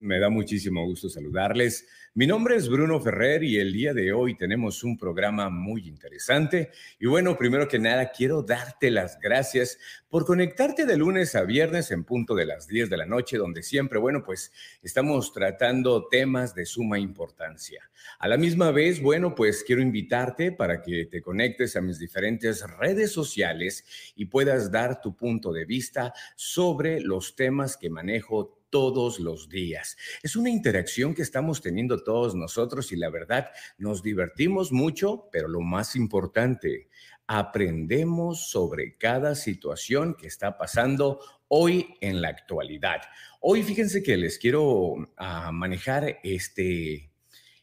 Me da muchísimo gusto saludarles. Mi nombre es Bruno Ferrer y el día de hoy tenemos un programa muy interesante. Y bueno, primero que nada, quiero darte las gracias por conectarte de lunes a viernes en punto de las 10 de la noche, donde siempre, bueno, pues estamos tratando temas de suma importancia. A la misma vez, bueno, pues quiero invitarte para que te conectes a mis diferentes redes sociales y puedas dar tu punto de vista sobre los temas que manejo todos los días. Es una interacción que estamos teniendo todos nosotros y la verdad nos divertimos mucho, pero lo más importante, aprendemos sobre cada situación que está pasando hoy en la actualidad. Hoy fíjense que les quiero ah, manejar este,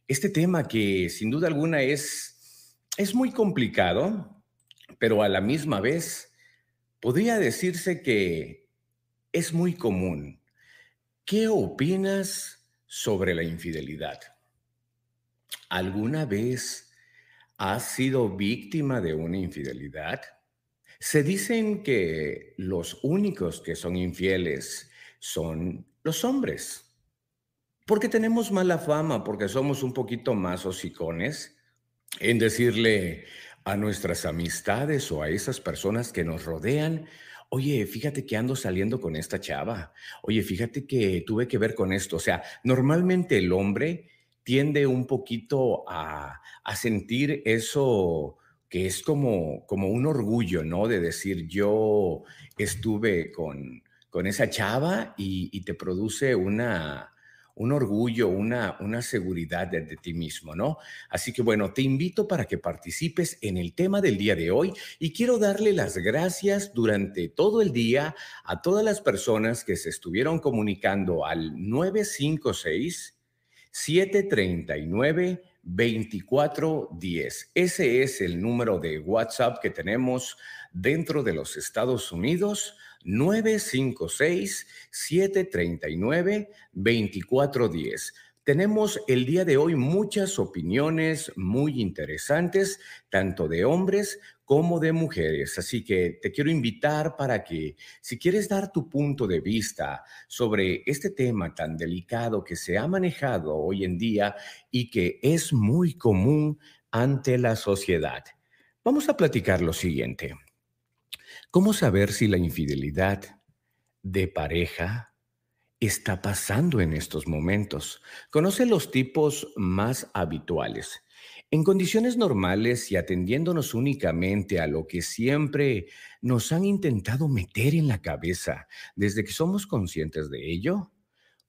este tema que sin duda alguna es, es muy complicado, pero a la misma vez podría decirse que es muy común ¿Qué opinas sobre la infidelidad? ¿Alguna vez has sido víctima de una infidelidad? Se dicen que los únicos que son infieles son los hombres. Porque tenemos mala fama, porque somos un poquito más hocicones en decirle a nuestras amistades o a esas personas que nos rodean, oye, fíjate que ando saliendo con esta chava, oye, fíjate que tuve que ver con esto. O sea, normalmente el hombre tiende un poquito a, sentir eso que es como, como un orgullo, ¿no? De decir, yo estuve con, con esa chava y te produce una, un orgullo, una, una seguridad de, ti mismo, ¿no? Así que bueno, te invito para que participes en el tema del día de hoy y quiero darle las gracias durante todo el día a todas las personas que se estuvieron comunicando al 956 739 2410. Ese es el número de WhatsApp que tenemos dentro de los Estados Unidos 956-739-2410. Tenemos el día de hoy muchas opiniones muy interesantes, tanto de hombres como de mujeres. Así que te quiero invitar para que, si quieres dar tu punto de vista sobre este tema tan delicado que se ha manejado hoy en día y que es muy común ante la sociedad, vamos a platicar lo siguiente. ¿Cómo saber si la infidelidad de pareja está pasando en estos momentos? Conoce los tipos más habituales. En condiciones normales y atendiéndonos únicamente a lo que siempre nos han intentado meter en la cabeza desde que somos conscientes de ello,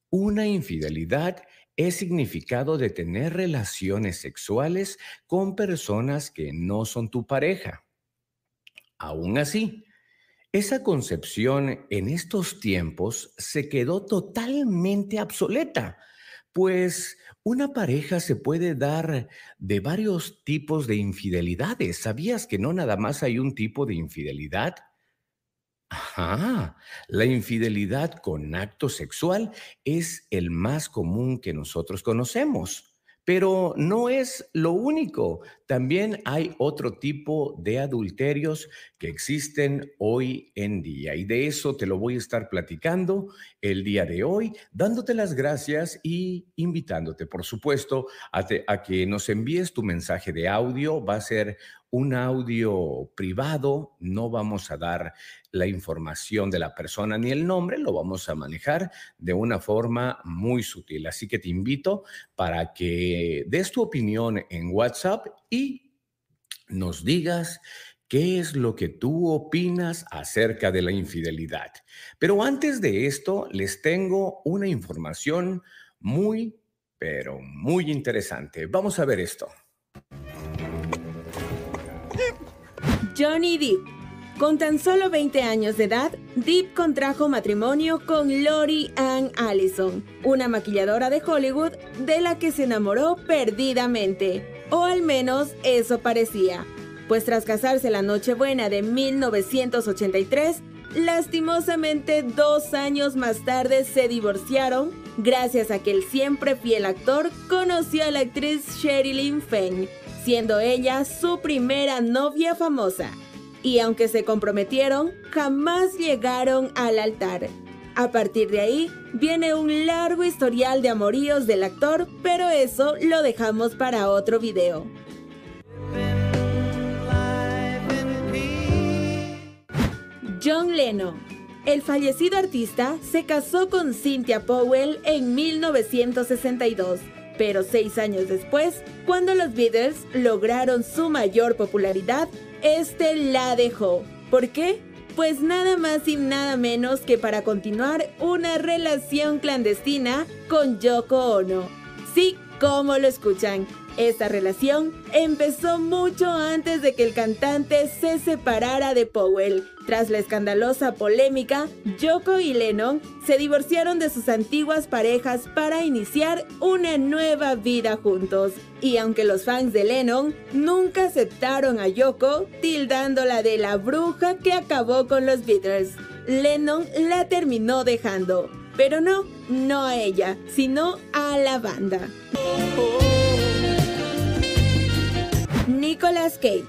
una infidelidad es significado de tener relaciones sexuales con personas que no son tu pareja. Aún así, esa concepción en estos tiempos se quedó totalmente obsoleta, pues una pareja se puede dar de varios tipos de infidelidades. ¿Sabías que no nada más hay un tipo de infidelidad? Ajá, la infidelidad con acto sexual es el más común que nosotros conocemos. Pero no es lo único. También hay otro tipo de adulterios que existen hoy en día. Y de eso te lo voy a estar platicando el día de hoy, dándote las gracias y invitándote, por supuesto, a, a que nos envíes tu mensaje de audio. Va a ser un audio privado, no vamos a dar la información de la persona ni el nombre, lo vamos a manejar de una forma muy sutil. Así que te invito para que des tu opinión en WhatsApp y nos digas qué es lo que tú opinas acerca de la infidelidad. Pero antes de esto, les tengo una información muy, pero muy interesante. Vamos a ver esto. Johnny Depp. Con tan solo 20 años de edad, Depp contrajo matrimonio con Lori Ann Allison, una maquilladora de Hollywood de la que se enamoró perdidamente. O al menos eso parecía. Pues tras casarse la Nochebuena de 1983, lastimosamente dos años más tarde se divorciaron gracias a que el siempre fiel actor conoció a la actriz Sherilyn Fenn, siendo ella su primera novia famosa. Y aunque se comprometieron, jamás llegaron al altar. A partir de ahí viene un largo historial de amoríos del actor, pero eso lo dejamos para otro video. John Lennon. El fallecido artista se casó con Cynthia Powell en 1962, pero seis años después, cuando los Beatles lograron su mayor popularidad, este la dejó. ¿Por qué? Pues nada más y nada menos que para continuar una relación clandestina con Yoko Ono. Sí, como lo escuchan, esta relación empezó mucho antes de que el cantante se separara de Powell. Tras la escandalosa polémica, Yoko y Lennon se divorciaron de sus antiguas parejas para iniciar una nueva vida juntos. Y aunque los fans de Lennon nunca aceptaron a Yoko, tildándola de la bruja que acabó con los Beatles, Lennon la terminó dejando. Pero no, no a ella, sino a la banda. Nicolas Cage.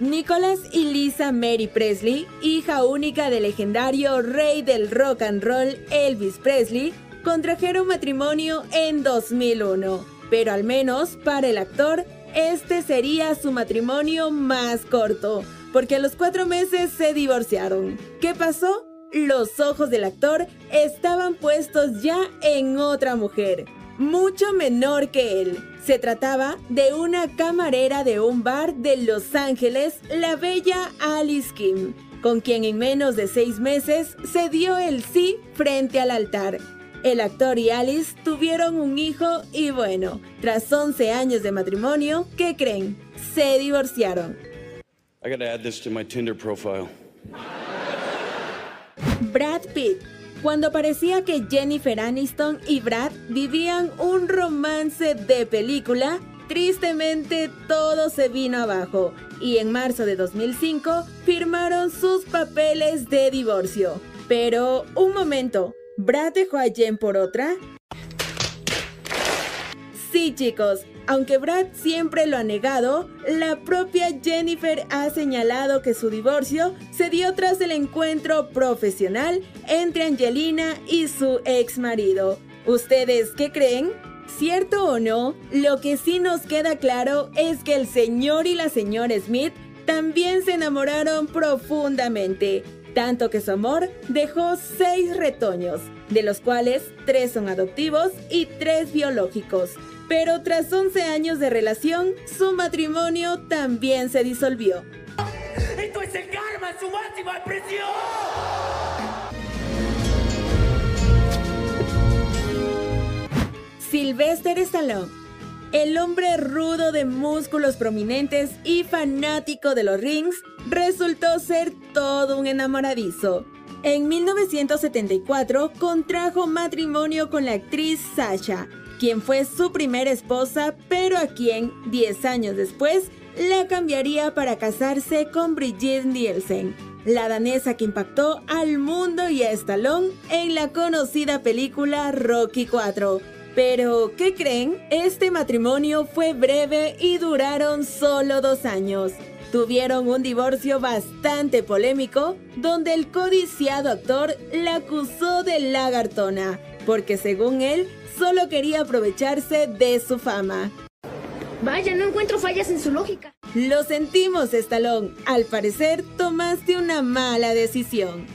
Nicolas y Lisa Mary Presley, hija única del legendario rey del rock and roll Elvis Presley, contrajeron matrimonio en 2001. Pero al menos para el actor, este sería su matrimonio más corto, porque a los cuatro meses se divorciaron. ¿Qué pasó? Los ojos del actor estaban puestos ya en otra mujer, mucho menor que él. Se trataba de una camarera de un bar de Los Ángeles, la bella Alice Kim, con quien en menos de seis meses se dio el sí frente al altar. El actor y Alice tuvieron un hijo y bueno, tras 11 años de matrimonio, ¿qué creen? Se divorciaron. Brad Pitt cuando parecía que Jennifer Aniston y Brad vivían un romance de película, tristemente todo se vino abajo y en marzo de 2005 firmaron sus papeles de divorcio. Pero, un momento, ¿Brad dejó a Jen por otra? Sí chicos, aunque Brad siempre lo ha negado, la propia Jennifer ha señalado que su divorcio se dio tras el encuentro profesional entre Angelina y su ex marido. ¿Ustedes qué creen? ¿Cierto o no? Lo que sí nos queda claro es que el señor y la señora Smith también se enamoraron profundamente, tanto que su amor dejó seis retoños, de los cuales tres son adoptivos y tres biológicos. Pero tras 11 años de relación, su matrimonio también se disolvió. ¡Esto es el karma su máxima expresión! Sylvester Stallone, el hombre rudo de músculos prominentes y fanático de los rings, resultó ser todo un enamoradizo. En 1974 contrajo matrimonio con la actriz Sasha, quien fue su primera esposa, pero a quien, 10 años después, la cambiaría para casarse con Brigitte Nielsen, la danesa que impactó al mundo y a Stallone en la conocida película Rocky IV. Pero, ¿qué creen? Este matrimonio fue breve y duraron solo dos años. Tuvieron un divorcio bastante polémico, donde el codiciado actor la acusó de lagartona, porque según él solo quería aprovecharse de su fama. Vaya, no encuentro fallas en su lógica. Lo sentimos, Stallone. Al parecer, tomaste una mala decisión.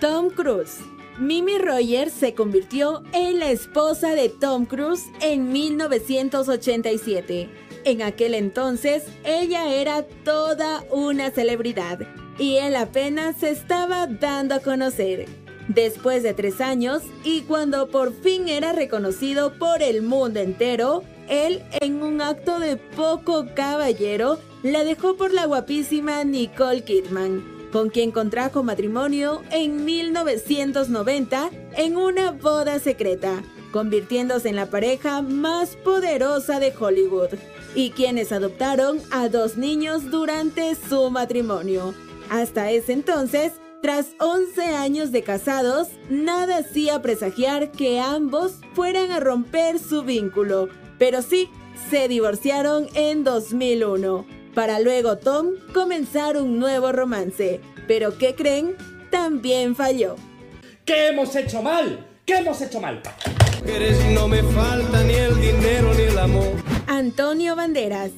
Tom Cruise. Mimi Rogers se convirtió en la esposa de Tom Cruise en 1987. En aquel entonces, ella era toda una celebridad y él apenas se estaba dando a conocer. Después de tres años y cuando por fin era reconocido por el mundo entero, él, en un acto de poco caballero, la dejó por la guapísima Nicole Kidman, con quien contrajo matrimonio en 1990 en una boda secreta, convirtiéndose en la pareja más poderosa de Hollywood, y quienes adoptaron a dos niños durante su matrimonio. Hasta ese entonces, tras 11 años de casados, nada hacía presagiar que ambos fueran a romper su vínculo, pero sí, se divorciaron en 2001, para luego Tom comenzar un nuevo romance. Pero ¿qué creen? También falló. ¿Qué hemos hecho mal? ¿Qué hemos hecho mal? no me falta ni el dinero ni el amor. Antonio Banderas.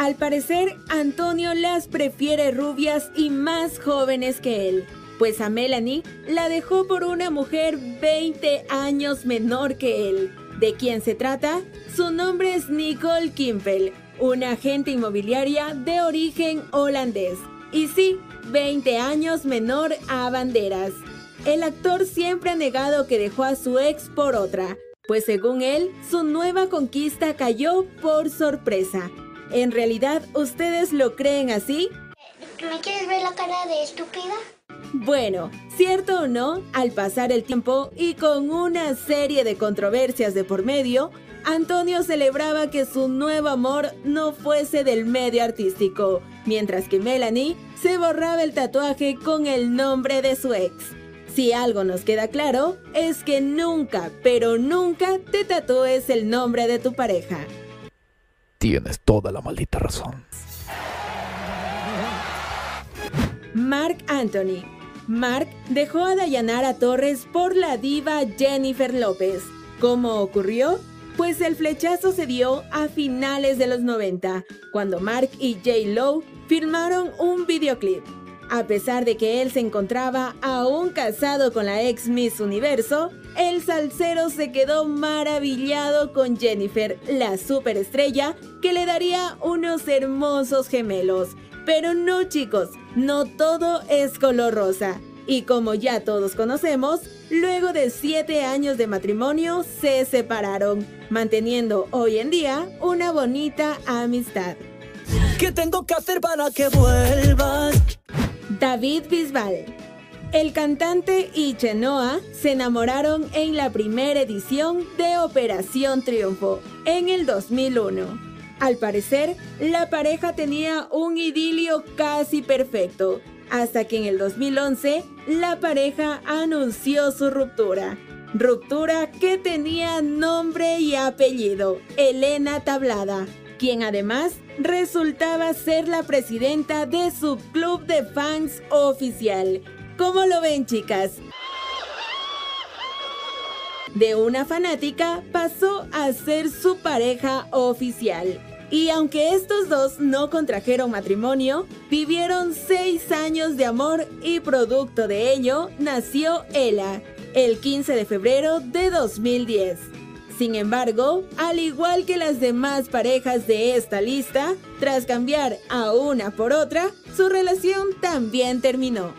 Al parecer, Antonio las prefiere rubias y más jóvenes que él, pues a Melanie la dejó por una mujer 20 años menor que él. ¿De quién se trata? Su nombre es Nicole Kimpel, una agente inmobiliaria de origen holandés. Y sí, 20 años menor a Banderas. El actor siempre ha negado que dejó a su ex por otra, pues según él, su nueva conquista cayó por sorpresa. ¿En realidad ustedes lo creen así? ¿Me quieres ver la cara de estúpida? Bueno, cierto o no, al pasar el tiempo y con una serie de controversias de por medio, Antonio celebraba que su nuevo amor no fuese del medio artístico, mientras que Melanie se borraba el tatuaje con el nombre de su ex. Si algo nos queda claro, es que nunca, pero nunca te tatúes el nombre de tu pareja. Tienes toda la maldita razón. Mark Anthony. Mark dejó a Dayanara Torres por la diva Jennifer López. ¿Cómo ocurrió? Pues el flechazo se dio a finales de los 90, cuando Mark y J. Lowe filmaron un videoclip. A pesar de que él se encontraba aún casado con la ex Miss Universo, el salsero se quedó maravillado con Jennifer, la superestrella, que le daría unos hermosos gemelos. Pero no chicos, no todo es color rosa. Y como ya todos conocemos, luego de 7 años de matrimonio se separaron, manteniendo hoy en día una bonita amistad. ¿Qué tengo que hacer para que vuelvas? David Bisbal. El cantante y Chenoa se enamoraron en la primera edición de Operación Triunfo en el 2001. Al parecer, la pareja tenía un idilio casi perfecto, hasta que en el 2011 la pareja anunció su ruptura. Ruptura que tenía nombre y apellido, Elena Tablada, quien además resultaba ser la presidenta de su club de fans oficial. ¿Cómo lo ven chicas? De una fanática pasó a ser su pareja oficial. Y aunque estos dos no contrajeron matrimonio, vivieron seis años de amor y producto de ello nació Ella, el 15 de febrero de 2010. Sin embargo, al igual que las demás parejas de esta lista, tras cambiar a una por otra, su relación también terminó.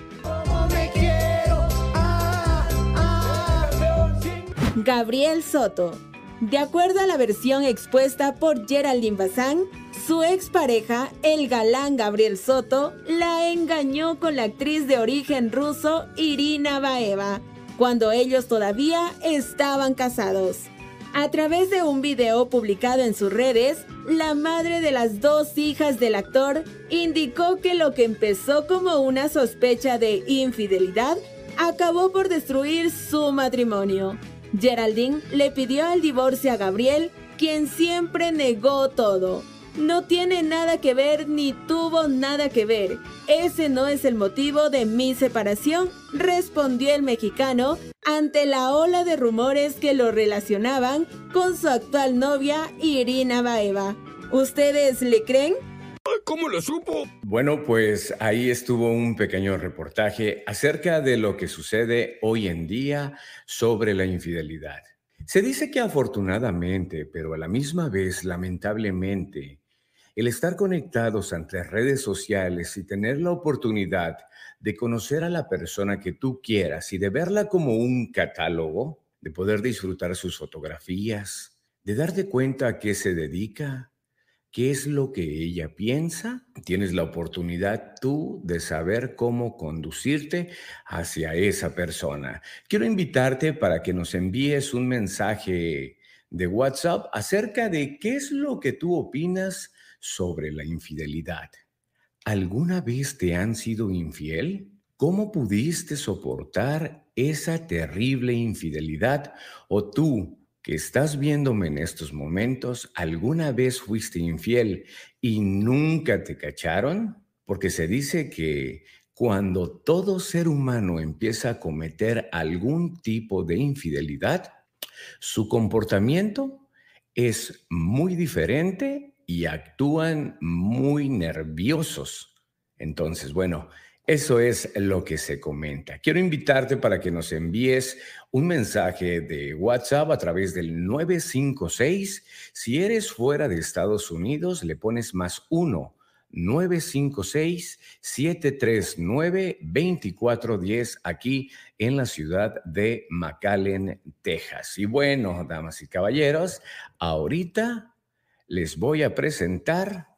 Gabriel Soto. De acuerdo a la versión expuesta por Geraldine Bazán, su expareja, el galán Gabriel Soto, la engañó con la actriz de origen ruso Irina Baeva, cuando ellos todavía estaban casados. A través de un video publicado en sus redes, la madre de las dos hijas del actor indicó que lo que empezó como una sospecha de infidelidad acabó por destruir su matrimonio. Geraldine le pidió el divorcio a Gabriel, quien siempre negó todo. No tiene nada que ver ni tuvo nada que ver. Ese no es el motivo de mi separación, respondió el mexicano ante la ola de rumores que lo relacionaban con su actual novia Irina Baeva. ¿Ustedes le creen? ¿Cómo lo supo? Bueno, pues ahí estuvo un pequeño reportaje acerca de lo que sucede hoy en día sobre la infidelidad. Se dice que afortunadamente, pero a la misma vez lamentablemente, el estar conectados ante redes sociales y tener la oportunidad de conocer a la persona que tú quieras y de verla como un catálogo, de poder disfrutar sus fotografías, de darte cuenta a qué se dedica, qué es lo que ella piensa, tienes la oportunidad tú de saber cómo conducirte hacia esa persona. Quiero invitarte para que nos envíes un mensaje de WhatsApp acerca de qué es lo que tú opinas sobre la infidelidad. ¿Alguna vez te han sido infiel? ¿Cómo pudiste soportar esa terrible infidelidad? ¿O tú, que estás viéndome en estos momentos, alguna vez fuiste infiel y nunca te cacharon? Porque se dice que cuando todo ser humano empieza a cometer algún tipo de infidelidad, su comportamiento es muy diferente y actúan muy nerviosos. Entonces, bueno, eso es lo que se comenta. Quiero invitarte para que nos envíes un mensaje de WhatsApp a través del 956. Si eres fuera de Estados Unidos, le pones más uno 956-739-2410 aquí en la ciudad de McAllen, Texas. Y bueno, damas y caballeros, ahorita les voy a presentar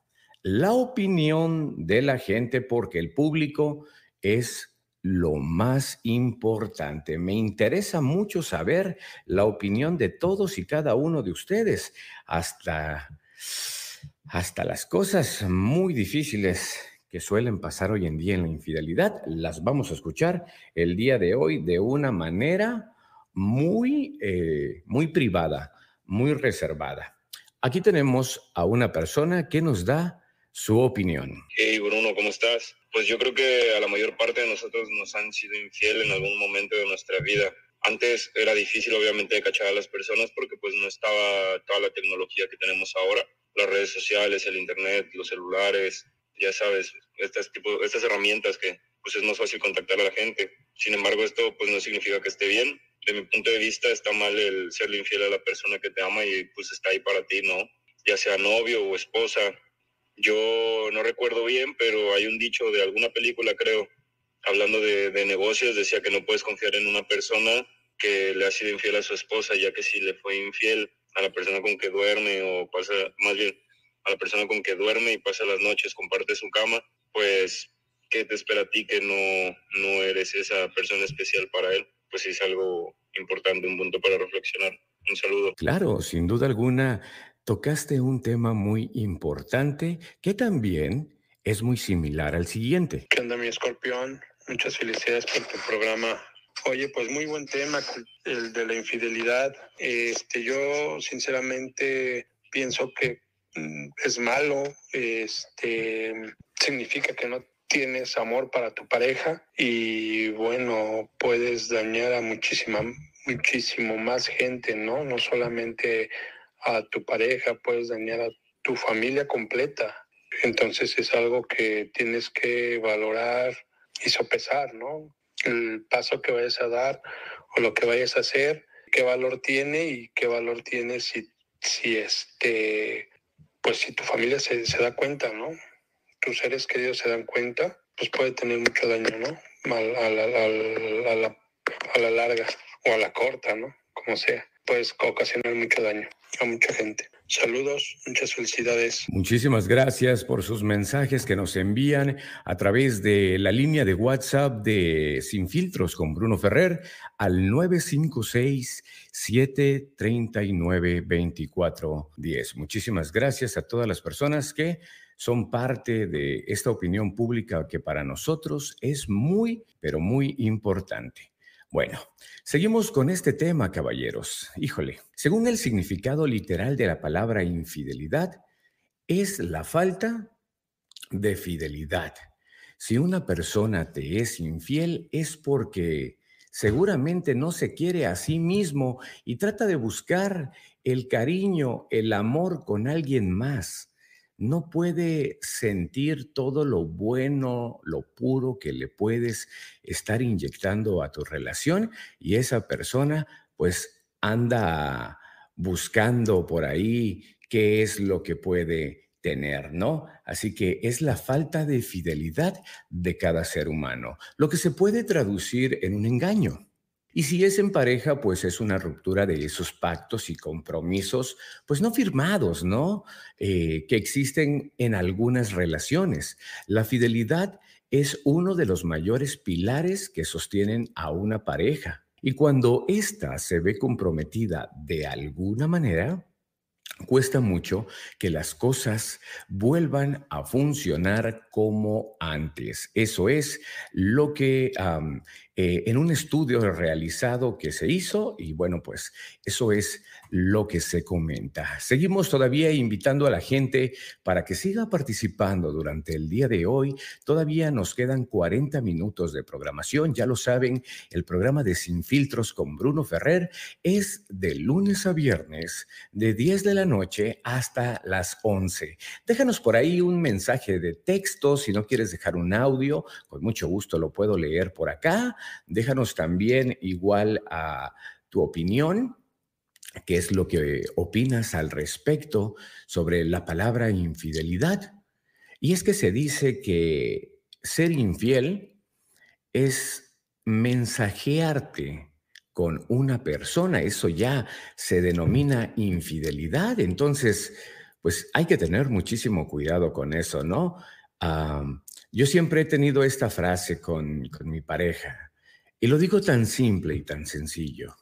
la opinión de la gente porque el público es lo más importante. Me interesa mucho saber la opinión de todos y cada uno de ustedes, hasta hasta las cosas muy difíciles que suelen pasar hoy en día en la infidelidad, las vamos a escuchar el día de hoy de una manera muy, eh, muy privada, muy reservada. Aquí tenemos a una persona que nos da su opinión. Hey Bruno, ¿cómo estás? Pues yo creo que a la mayor parte de nosotros nos han sido infiel en algún momento de nuestra vida. Antes era difícil obviamente cachar a las personas porque pues no estaba toda la tecnología que tenemos ahora las redes sociales, el internet, los celulares, ya sabes, estas, tipo, estas herramientas que pues es más fácil contactar a la gente. Sin embargo, esto pues no significa que esté bien. De mi punto de vista está mal el serle infiel a la persona que te ama y pues está ahí para ti, ¿no? Ya sea novio o esposa. Yo no recuerdo bien, pero hay un dicho de alguna película, creo, hablando de, de negocios, decía que no puedes confiar en una persona que le ha sido infiel a su esposa, ya que si le fue infiel, a la persona con que duerme o pasa, más bien, a la persona con que duerme y pasa las noches, comparte su cama, pues, ¿qué te espera a ti que no, no eres esa persona especial para él? Pues es algo importante, un punto para reflexionar. Un saludo. Claro, sin duda alguna, tocaste un tema muy importante que también es muy similar al siguiente. ¿Qué onda, mi escorpión? Muchas felicidades por tu programa Oye, pues muy buen tema, el de la infidelidad. Este, yo sinceramente pienso que mm, es malo, este, significa que no tienes amor para tu pareja y bueno, puedes dañar a muchísima, muchísimo más gente, ¿no? No solamente a tu pareja, puedes dañar a tu familia completa. Entonces es algo que tienes que valorar y sopesar, ¿no? el paso que vayas a dar o lo que vayas a hacer, qué valor tiene y qué valor tiene si, si este, pues si tu familia se, se da cuenta, ¿no? Tus seres queridos se dan cuenta, pues puede tener mucho daño, ¿no? A, a, la, la larga o a la corta, ¿no? Como sea, puedes ocasionar mucho daño a mucha gente. Saludos, muchas felicidades. Muchísimas gracias por sus mensajes que nos envían a través de la línea de WhatsApp de Sin Filtros con Bruno Ferrer al 956-739-2410. Muchísimas gracias a todas las personas que son parte de esta opinión pública que para nosotros es muy, pero muy importante. Bueno, seguimos con este tema, caballeros. Híjole, según el significado literal de la palabra infidelidad, es la falta de fidelidad. Si una persona te es infiel es porque seguramente no se quiere a sí mismo y trata de buscar el cariño, el amor con alguien más no puede sentir todo lo bueno, lo puro que le puedes estar inyectando a tu relación y esa persona pues anda buscando por ahí qué es lo que puede tener, ¿no? Así que es la falta de fidelidad de cada ser humano, lo que se puede traducir en un engaño. Y si es en pareja, pues es una ruptura de esos pactos y compromisos, pues no firmados, ¿no? Eh, que existen en algunas relaciones. La fidelidad es uno de los mayores pilares que sostienen a una pareja. Y cuando ésta se ve comprometida de alguna manera, cuesta mucho que las cosas vuelvan a funcionar como antes. Eso es lo que eh, en un estudio realizado que se hizo y bueno, pues eso es lo que se comenta. Seguimos todavía invitando a la gente para que siga participando durante el día de hoy. Todavía nos quedan 40 minutos de programación. Ya lo saben, el programa de Sin Filtros con Bruno Ferrer es de lunes a viernes, de 10 de la noche hasta las 11. Déjanos por ahí un mensaje de texto. Si no quieres dejar un audio, con mucho gusto lo puedo leer por acá. Déjanos también igual a tu opinión qué es lo que opinas al respecto sobre la palabra infidelidad. Y es que se dice que ser infiel es mensajearte con una persona, eso ya se denomina infidelidad. Entonces, pues hay que tener muchísimo cuidado con eso, ¿no? yo siempre he tenido esta frase con, con mi pareja y lo digo tan simple y tan sencillo.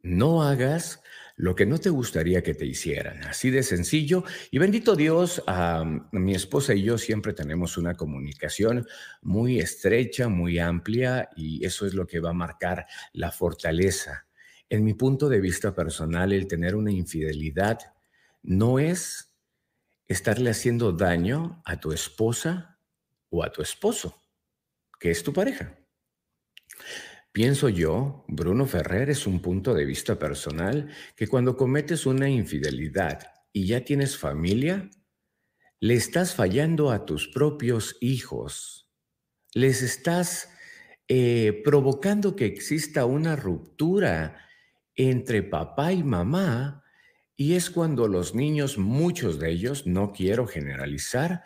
No hagas lo que no te gustaría que te hicieran. Así de sencillo. Y bendito Dios, mi esposa y yo siempre tenemos una comunicación muy estrecha, muy amplia, y eso es lo que va a marcar la fortaleza. En mi punto de vista personal, el tener una infidelidad no es estarle haciendo daño a tu esposa o a tu esposo, que es tu pareja. Pienso yo, Bruno Ferrer, es un punto de vista personal que cuando cometes una infidelidad y ya tienes familia, le estás fallando a tus propios hijos. Les estás eh, provocando que exista una ruptura entre papá y mamá y es cuando los niños, muchos de ellos, no quiero generalizar,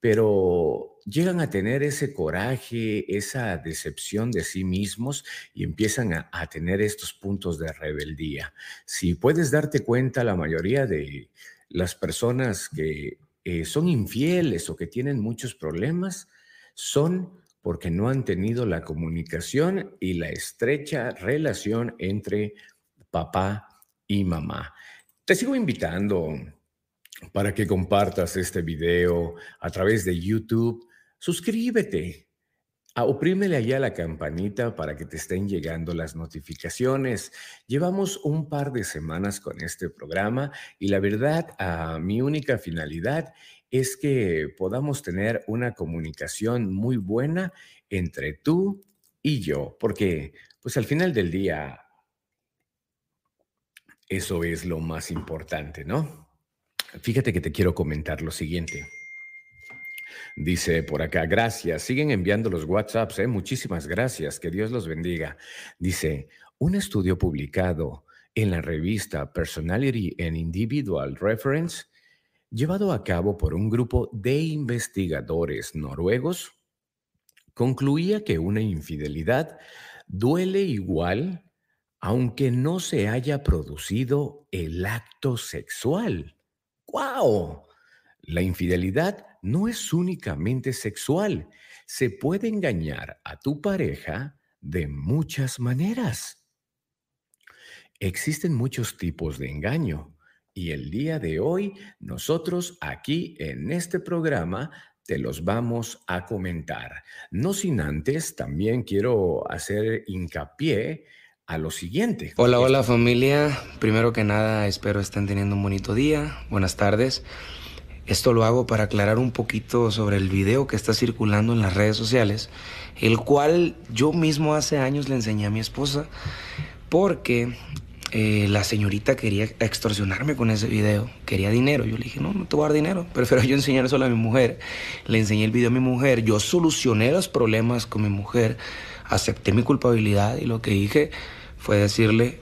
pero llegan a tener ese coraje, esa decepción de sí mismos y empiezan a, tener estos puntos de rebeldía. Si puedes darte cuenta, la mayoría de las personas que eh, son infieles o que tienen muchos problemas son porque no han tenido la comunicación y la estrecha relación entre papá y mamá. Te sigo invitando para que compartas este video a través de YouTube. Suscríbete. Ah, oprímele allá la campanita para que te estén llegando las notificaciones. Llevamos un par de semanas con este programa y la verdad, mi única finalidad es que podamos tener una comunicación muy buena entre tú y yo, porque pues al final del día eso es lo más importante, ¿no? Fíjate que te quiero comentar lo siguiente. Dice por acá, gracias. Siguen enviando los WhatsApps, ¿eh? muchísimas gracias. Que Dios los bendiga. Dice, un estudio publicado en la revista Personality and Individual Reference, llevado a cabo por un grupo de investigadores noruegos, concluía que una infidelidad duele igual aunque no se haya producido el acto sexual. ¡Wow! La infidelidad no es únicamente sexual. Se puede engañar a tu pareja de muchas maneras. Existen muchos tipos de engaño y el día de hoy nosotros aquí en este programa te los vamos a comentar. No sin antes, también quiero hacer hincapié a lo siguiente. Hola, hola familia. Primero que nada, espero estén teniendo un bonito día. Buenas tardes. Esto lo hago para aclarar un poquito sobre el video que está circulando en las redes sociales, el cual yo mismo hace años le enseñé a mi esposa porque eh, la señorita quería extorsionarme con ese video, quería dinero. Yo le dije, no, no te voy a dar dinero, prefiero yo enseñar solo a mi mujer. Le enseñé el video a mi mujer, yo solucioné los problemas con mi mujer, acepté mi culpabilidad y lo que dije fue decirle,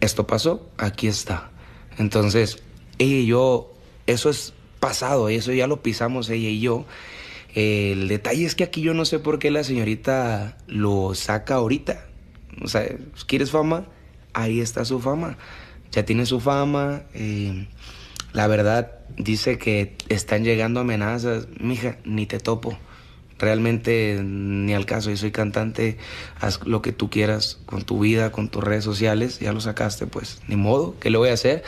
esto pasó, aquí está. Entonces, ella y yo, eso es pasado, eso ya lo pisamos ella y yo. El detalle es que aquí yo no sé por qué la señorita lo saca ahorita. O sea, ¿quieres fama? Ahí está su fama. Ya tiene su fama. Eh, la verdad dice que están llegando amenazas. Mija, ni te topo. Realmente ni al caso, yo soy cantante, haz lo que tú quieras con tu vida, con tus redes sociales, ya lo sacaste, pues ni modo, ¿qué le voy a hacer?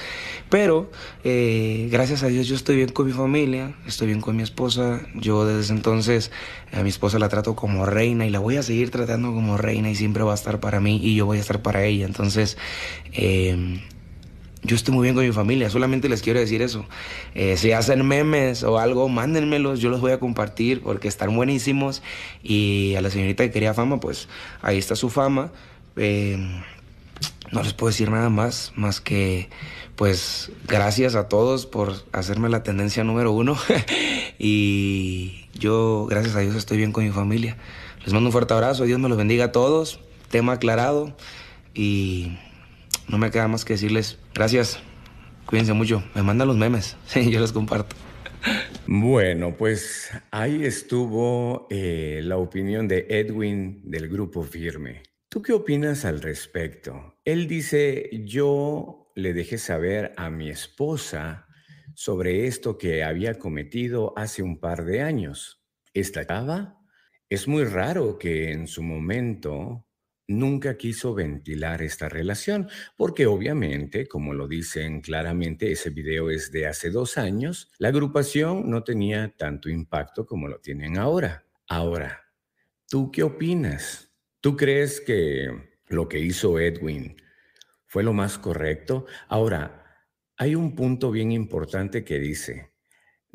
Pero eh, gracias a Dios yo estoy bien con mi familia, estoy bien con mi esposa, yo desde entonces a mi esposa la trato como reina y la voy a seguir tratando como reina y siempre va a estar para mí y yo voy a estar para ella, entonces... Eh, yo estoy muy bien con mi familia, solamente les quiero decir eso. Eh, si hacen memes o algo, mándenmelos, yo los voy a compartir porque están buenísimos. Y a la señorita que quería fama, pues ahí está su fama. Eh, no les puedo decir nada más, más que pues gracias a todos por hacerme la tendencia número uno. y yo, gracias a Dios, estoy bien con mi familia. Les mando un fuerte abrazo, Dios me los bendiga a todos. Tema aclarado. Y no me queda más que decirles gracias. Cuídense mucho. Me mandan los memes. Sí, yo los comparto. Bueno, pues ahí estuvo eh, la opinión de Edwin del grupo Firme. ¿Tú qué opinas al respecto? Él dice, yo le dejé saber a mi esposa sobre esto que había cometido hace un par de años. ¿Estaba? Es muy raro que en su momento nunca quiso ventilar esta relación, porque obviamente, como lo dicen claramente, ese video es de hace dos años, la agrupación no tenía tanto impacto como lo tienen ahora. Ahora, ¿tú qué opinas? ¿Tú crees que lo que hizo Edwin fue lo más correcto? Ahora, hay un punto bien importante que dice,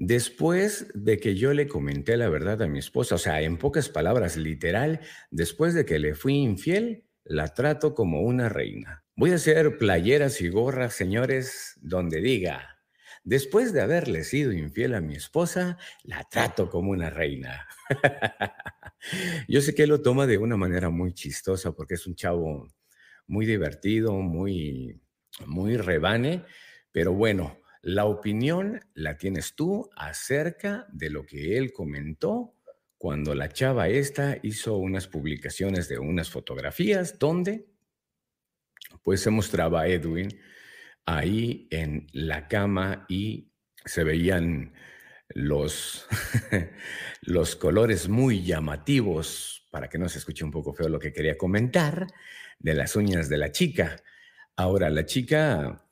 Después de que yo le comenté la verdad a mi esposa, o sea, en pocas palabras, literal, después de que le fui infiel, la trato como una reina. Voy a hacer playeras y gorras, señores, donde diga, después de haberle sido infiel a mi esposa, la trato como una reina. yo sé que lo toma de una manera muy chistosa porque es un chavo muy divertido, muy, muy rebane, pero bueno, la opinión la tienes tú acerca de lo que él comentó cuando la chava esta hizo unas publicaciones de unas fotografías donde pues se mostraba a Edwin ahí en la cama y se veían los, los colores muy llamativos, para que no se escuche un poco feo lo que quería comentar, de las uñas de la chica. Ahora, la chica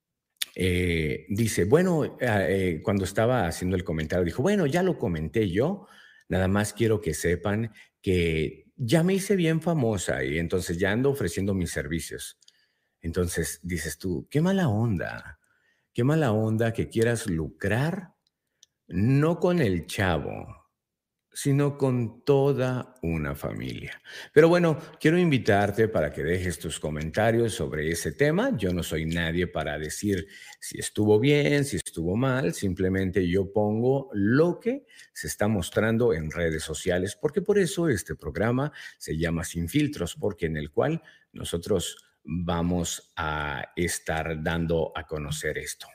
eh, dice, bueno, ah, eh, cuando estaba haciendo el comentario, dijo, bueno, ya lo comenté yo, nada más quiero que sepan que ya me hice bien famosa y entonces ya ando ofreciendo mis servicios. Entonces dices tú, qué mala onda, qué mala onda que quieras lucrar no con el chavo, sino con toda una familia. Pero bueno, quiero invitarte para que dejes tus comentarios sobre ese tema. Yo no soy nadie para decir si estuvo bien, si estuvo mal, simplemente yo pongo lo que se está mostrando en redes sociales, porque por eso este programa se llama Sin Filtros, porque en el cual nosotros vamos a estar dando a conocer esto.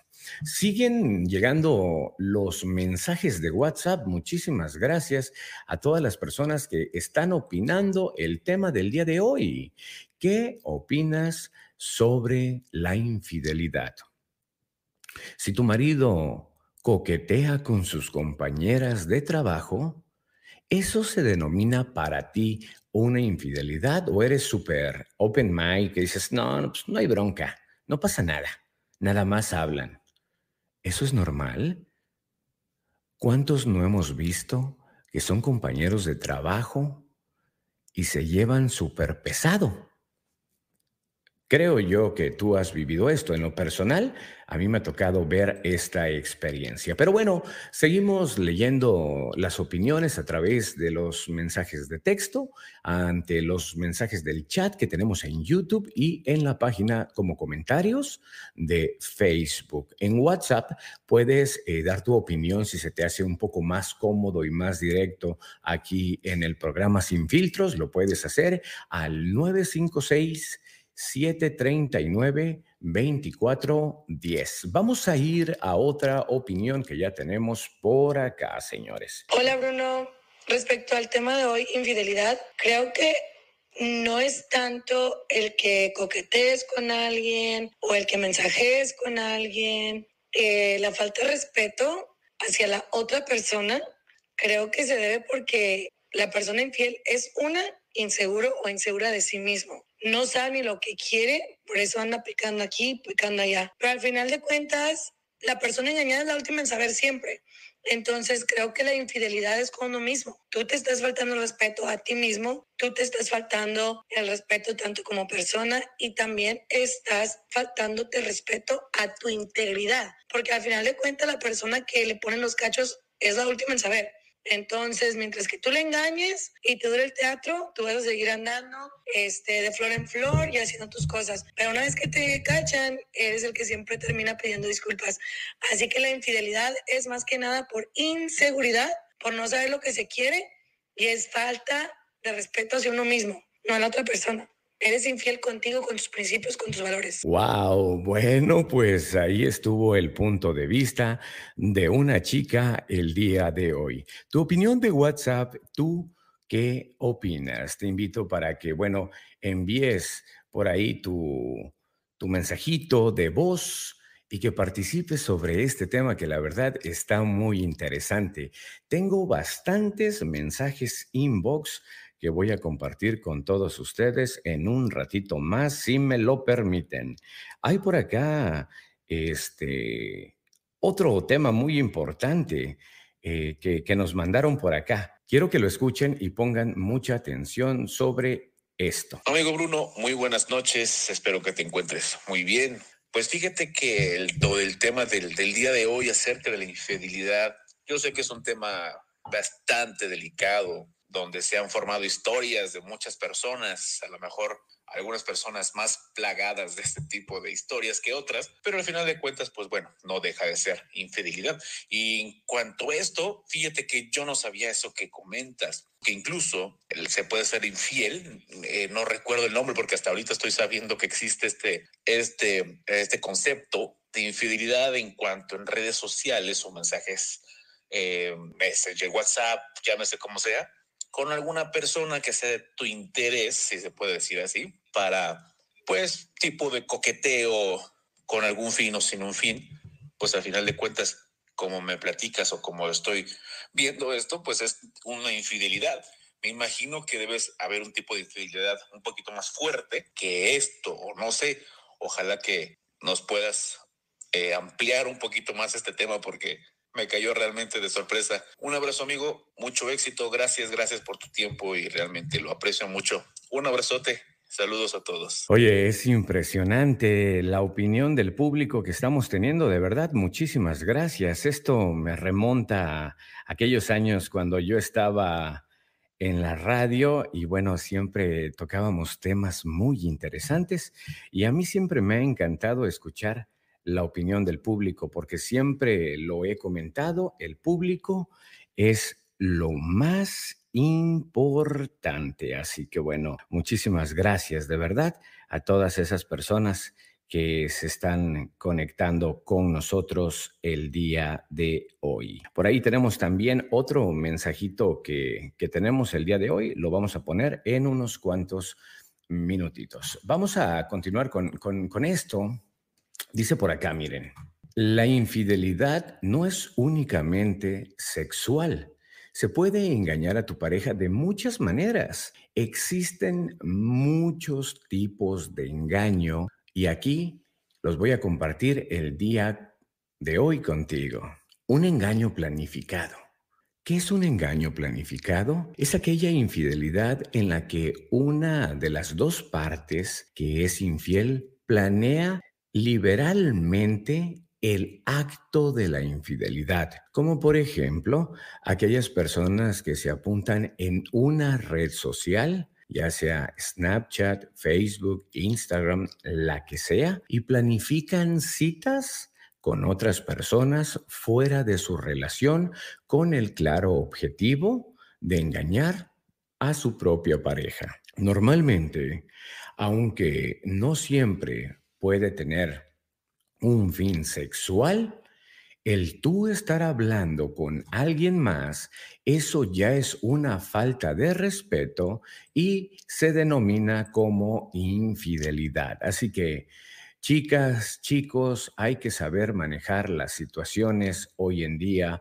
Siguen llegando los mensajes de WhatsApp. Muchísimas gracias a todas las personas que están opinando el tema del día de hoy. ¿Qué opinas sobre la infidelidad? Si tu marido coquetea con sus compañeras de trabajo, ¿eso se denomina para ti una infidelidad o eres súper open mind que dices, no, no, pues no hay bronca, no pasa nada, nada más hablan? ¿Eso es normal? ¿Cuántos no hemos visto que son compañeros de trabajo y se llevan súper pesado? Creo yo que tú has vivido esto. En lo personal, a mí me ha tocado ver esta experiencia. Pero bueno, seguimos leyendo las opiniones a través de los mensajes de texto, ante los mensajes del chat que tenemos en YouTube y en la página como comentarios de Facebook. En WhatsApp puedes eh, dar tu opinión si se te hace un poco más cómodo y más directo aquí en el programa Sin Filtros. Lo puedes hacer al 956. 739-2410. Vamos a ir a otra opinión que ya tenemos por acá, señores. Hola, Bruno. Respecto al tema de hoy, infidelidad, creo que no es tanto el que coquetees con alguien o el que mensajes con alguien. Eh, la falta de respeto hacia la otra persona creo que se debe porque La persona infiel es una inseguro o insegura de sí mismo. No sabe ni lo que quiere, por eso anda picando aquí, picando allá. Pero al final de cuentas, la persona engañada es la última en saber siempre. Entonces creo que la infidelidad es con uno mismo. Tú te estás faltando el respeto a ti mismo, tú te estás faltando el respeto tanto como persona y también estás faltándote respeto a tu integridad, porque al final de cuentas la persona que le pone los cachos es la última en saber. Entonces, mientras que tú le engañes y te dure el teatro, tú vas a seguir andando este, de flor en flor y haciendo tus cosas. Pero una vez que te cachan, eres el que siempre termina pidiendo disculpas. Así que la infidelidad es más que nada por inseguridad, por no saber lo que se quiere y es falta de respeto hacia uno mismo, no a la otra persona. Eres infiel contigo, con tus principios, con tus valores. Wow, bueno, pues ahí estuvo el punto de vista de una chica el día de hoy. Tu opinión de WhatsApp, tú qué opinas? Te invito para que, bueno, envíes por ahí tu, tu mensajito de voz y que participes sobre este tema que la verdad está muy interesante. Tengo bastantes mensajes inbox que voy a compartir con todos ustedes en un ratito más, si me lo permiten. Hay por acá este otro tema muy importante eh, que, que nos mandaron por acá. Quiero que lo escuchen y pongan mucha atención sobre esto. Amigo Bruno, muy buenas noches. Espero que te encuentres muy bien. Pues fíjate que el, todo el tema del, del día de hoy acerca de la infidelidad, yo sé que es un tema bastante delicado, donde se han formado historias de muchas personas, a lo mejor algunas personas más plagadas de este tipo de historias que otras, pero al final de cuentas, pues bueno, no deja de ser infidelidad. Y en cuanto a esto, fíjate que yo no sabía eso que comentas, que incluso se puede ser infiel, eh, no recuerdo el nombre porque hasta ahorita estoy sabiendo que existe este, este, este concepto de infidelidad en cuanto en redes sociales o mensajes, eh, Messenger, WhatsApp, llámese como sea, con alguna persona que sea de tu interés, si se puede decir así, para, pues, tipo de coqueteo con algún fin o sin un fin, pues al final de cuentas, como me platicas o como estoy viendo esto, pues es una infidelidad. Me imagino que debes haber un tipo de infidelidad un poquito más fuerte que esto, o no sé, ojalá que nos puedas eh, ampliar un poquito más este tema porque me cayó realmente de sorpresa. Un abrazo amigo, mucho éxito, gracias, gracias por tu tiempo y realmente lo aprecio mucho. Un abrazote. Saludos a todos. Oye, es impresionante la opinión del público que estamos teniendo, de verdad, muchísimas gracias. Esto me remonta a aquellos años cuando yo estaba en la radio y bueno, siempre tocábamos temas muy interesantes y a mí siempre me ha encantado escuchar la opinión del público, porque siempre lo he comentado, el público es lo más importante. Así que bueno, muchísimas gracias de verdad a todas esas personas que se están conectando con nosotros el día de hoy. Por ahí tenemos también otro mensajito que, que tenemos el día de hoy. Lo vamos a poner en unos cuantos minutitos. Vamos a continuar con, con, con esto Dice por acá, miren, la infidelidad no es únicamente sexual. Se puede engañar a tu pareja de muchas maneras. Existen muchos tipos de engaño y aquí los voy a compartir el día de hoy contigo. Un engaño planificado. ¿Qué es un engaño planificado? Es aquella infidelidad en la que una de las dos partes que es infiel planea liberalmente el acto de la infidelidad, como por ejemplo aquellas personas que se apuntan en una red social, ya sea Snapchat, Facebook, Instagram, la que sea, y planifican citas con otras personas fuera de su relación con el claro objetivo de engañar a su propia pareja. Normalmente, aunque no siempre puede tener un fin sexual, el tú estar hablando con alguien más, eso ya es una falta de respeto y se denomina como infidelidad. Así que, chicas, chicos, hay que saber manejar las situaciones hoy en día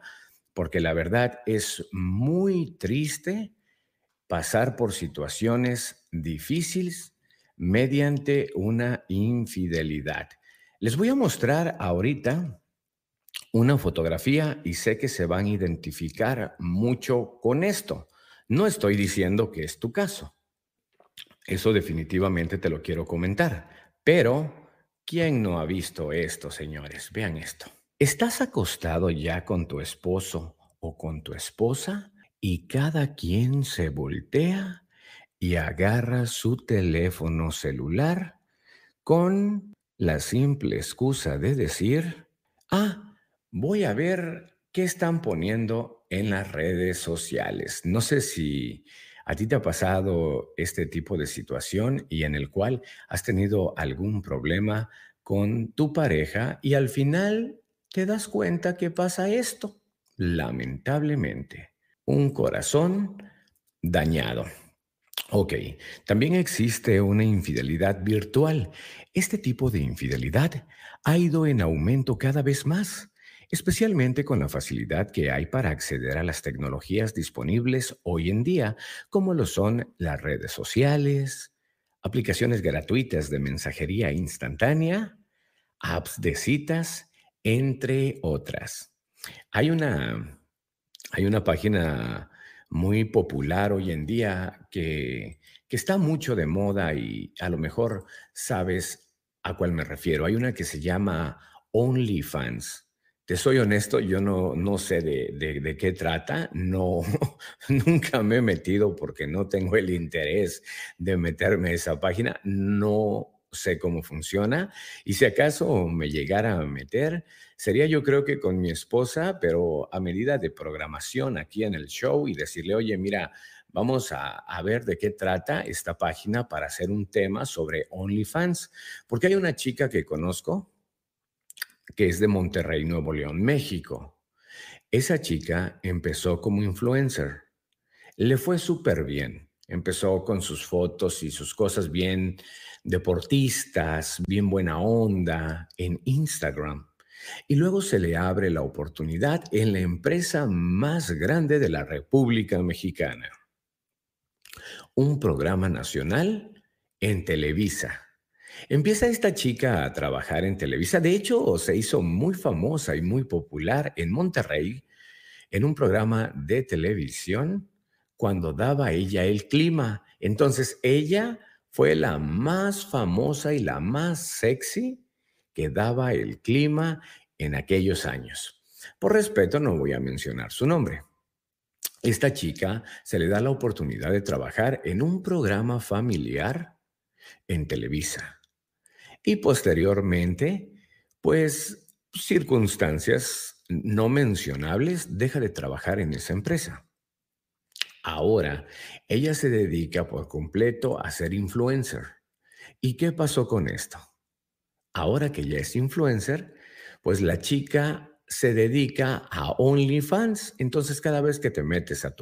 porque la verdad es muy triste pasar por situaciones difíciles mediante una infidelidad. Les voy a mostrar ahorita una fotografía y sé que se van a identificar mucho con esto. No estoy diciendo que es tu caso. Eso definitivamente te lo quiero comentar. Pero, ¿quién no ha visto esto, señores? Vean esto. ¿Estás acostado ya con tu esposo o con tu esposa y cada quien se voltea y agarra su teléfono celular con la simple excusa de decir, ah, voy a ver qué están poniendo en las redes sociales. No sé si a ti te ha pasado este tipo de situación y en el cual has tenido algún problema con tu pareja y al final te das cuenta que pasa esto, lamentablemente, un corazón dañado. Ok, también existe una infidelidad virtual. Este tipo de infidelidad ha ido en aumento cada vez más, especialmente con la facilidad que hay para acceder a las tecnologías disponibles hoy en día, como lo son las redes sociales, aplicaciones gratuitas de mensajería instantánea, apps de citas, entre otras. Hay una, hay una página muy popular hoy en día que, que está mucho de moda y a lo mejor sabes a cuál me refiero. Hay una que se llama OnlyFans. Te soy honesto, yo no, no sé de, de, de, qué trata, no, nunca me he metido porque no tengo el interés de meterme a esa página, no sé cómo funciona y si acaso me llegara a meter, sería yo creo que con mi esposa, pero a medida de programación aquí en el show y decirle, oye, mira, vamos a, ver de qué trata esta página para hacer un tema sobre OnlyFans, porque hay una chica que conozco que es de Monterrey, Nuevo León, México. Esa chica empezó como influencer. Le fue súper bien. Empezó con sus fotos y sus cosas bien deportistas, bien buena onda en Instagram. Y luego se le abre la oportunidad en la empresa más grande de la República Mexicana. Un programa nacional en Televisa. Empieza esta chica a trabajar en Televisa. De hecho, se hizo muy famosa y muy popular en Monterrey en un programa de televisión cuando daba ella el clima. Entonces ella fue la más famosa y la más sexy que daba el clima en aquellos años. Por respeto no voy a mencionar su nombre. Esta chica se le da la oportunidad de trabajar en un programa familiar en Televisa. Y posteriormente, pues circunstancias no mencionables, deja de trabajar en esa empresa. Ahora, ella se dedica por completo a ser influencer. ¿Y qué pasó con esto? Ahora que ya es influencer, pues la chica se dedica a OnlyFans. Entonces, cada vez que te metes a,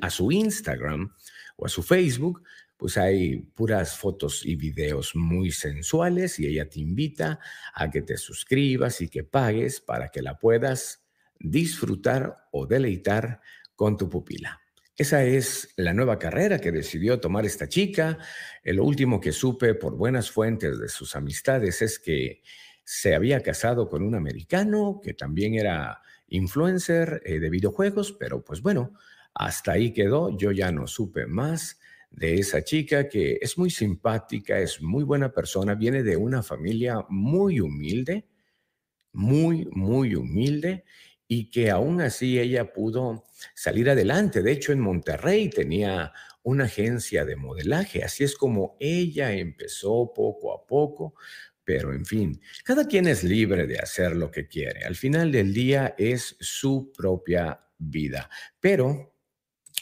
a su Instagram o a su Facebook, pues hay puras fotos y videos muy sensuales y ella te invita a que te suscribas y que pagues para que la puedas disfrutar o deleitar con tu pupila. Esa es la nueva carrera que decidió tomar esta chica. Lo último que supe por buenas fuentes de sus amistades es que se había casado con un americano que también era influencer eh, de videojuegos, pero pues bueno, hasta ahí quedó. Yo ya no supe más de esa chica que es muy simpática, es muy buena persona, viene de una familia muy humilde, muy, muy humilde y que aún así ella pudo salir adelante. De hecho, en Monterrey tenía una agencia de modelaje, así es como ella empezó poco a poco, pero en fin, cada quien es libre de hacer lo que quiere. Al final del día es su propia vida. Pero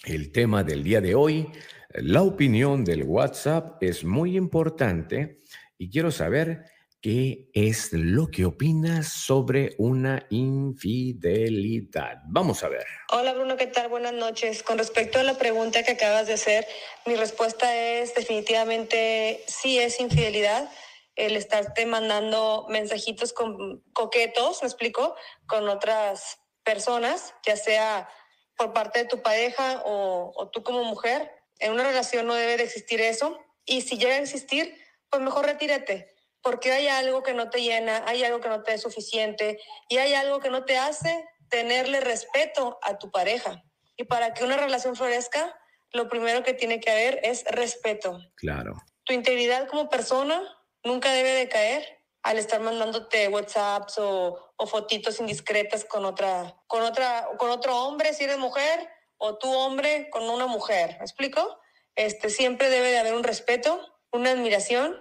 el tema del día de hoy, la opinión del WhatsApp es muy importante y quiero saber ¿Qué es lo que opinas sobre una infidelidad? Vamos a ver. Hola Bruno, ¿qué tal? Buenas noches. Con respecto a la pregunta que acabas de hacer, mi respuesta es definitivamente sí es infidelidad el estarte mandando mensajitos con coquetos, me explico, con otras personas, ya sea por parte de tu pareja o, o tú como mujer. En una relación no debe de existir eso y si llega a existir, pues mejor retírate, porque hay algo que no te llena, hay algo que no te es suficiente y hay algo que no te hace tenerle respeto a tu pareja. Y para que una relación florezca, lo primero que tiene que haber es respeto. Claro. Tu integridad como persona nunca debe de caer al estar mandándote WhatsApps o, o fotitos indiscretas con otra, con otra, con otro hombre si eres mujer o tu hombre con una mujer. ¿Me explico? Este, siempre debe de haber un respeto, una admiración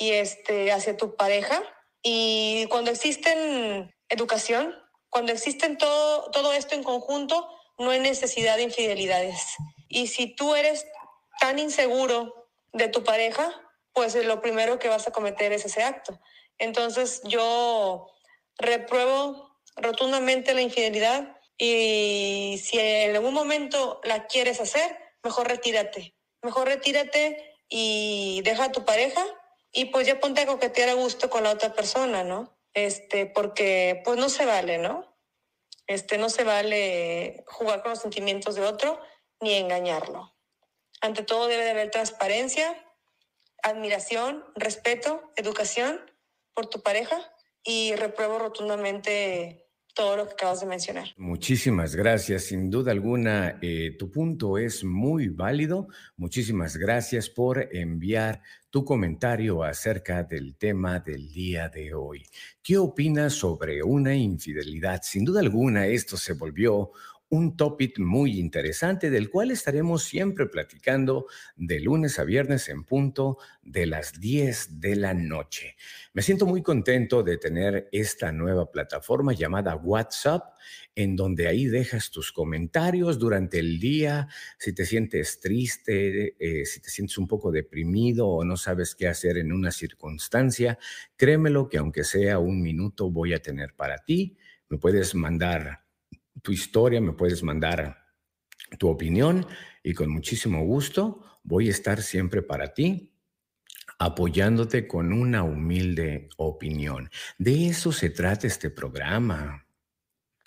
y este, hacia tu pareja. Y cuando existen educación, cuando existen todo, todo esto en conjunto, no hay necesidad de infidelidades. Y si tú eres tan inseguro de tu pareja, pues lo primero que vas a cometer es ese acto. Entonces yo repruebo rotundamente la infidelidad y si en algún momento la quieres hacer, mejor retírate. Mejor retírate y deja a tu pareja y pues ya ponte a coquetear a gusto con la otra persona, ¿no? Este, porque pues no se vale, ¿no? Este, no se vale jugar con los sentimientos de otro ni engañarlo. Ante todo debe de haber transparencia, admiración, respeto, educación por tu pareja y repruebo rotundamente todo lo que acabas de mencionar. Muchísimas gracias. Sin duda alguna, eh, tu punto es muy válido. Muchísimas gracias por enviar tu comentario acerca del tema del día de hoy. ¿Qué opinas sobre una infidelidad? Sin duda alguna, esto se volvió un topic muy interesante del cual estaremos siempre platicando de lunes a viernes en punto de las 10 de la noche. Me siento muy contento de tener esta nueva plataforma llamada WhatsApp, en donde ahí dejas tus comentarios durante el día, si te sientes triste, eh, si te sientes un poco deprimido o no sabes qué hacer en una circunstancia, créemelo que aunque sea un minuto voy a tener para ti. Me puedes mandar tu historia, me puedes mandar tu opinión y con muchísimo gusto voy a estar siempre para ti apoyándote con una humilde opinión. De eso se trata este programa,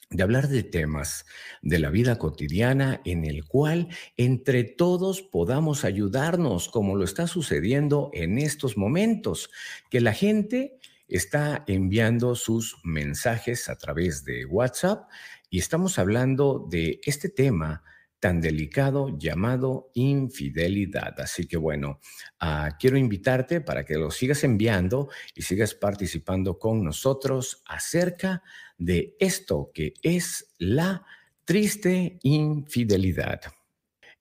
de hablar de temas de la vida cotidiana en el cual entre todos podamos ayudarnos, como lo está sucediendo en estos momentos, que la gente está enviando sus mensajes a través de WhatsApp y estamos hablando de este tema tan delicado llamado infidelidad. Así que bueno, ah, quiero invitarte para que lo sigas enviando y sigas participando con nosotros acerca de esto que es la triste infidelidad.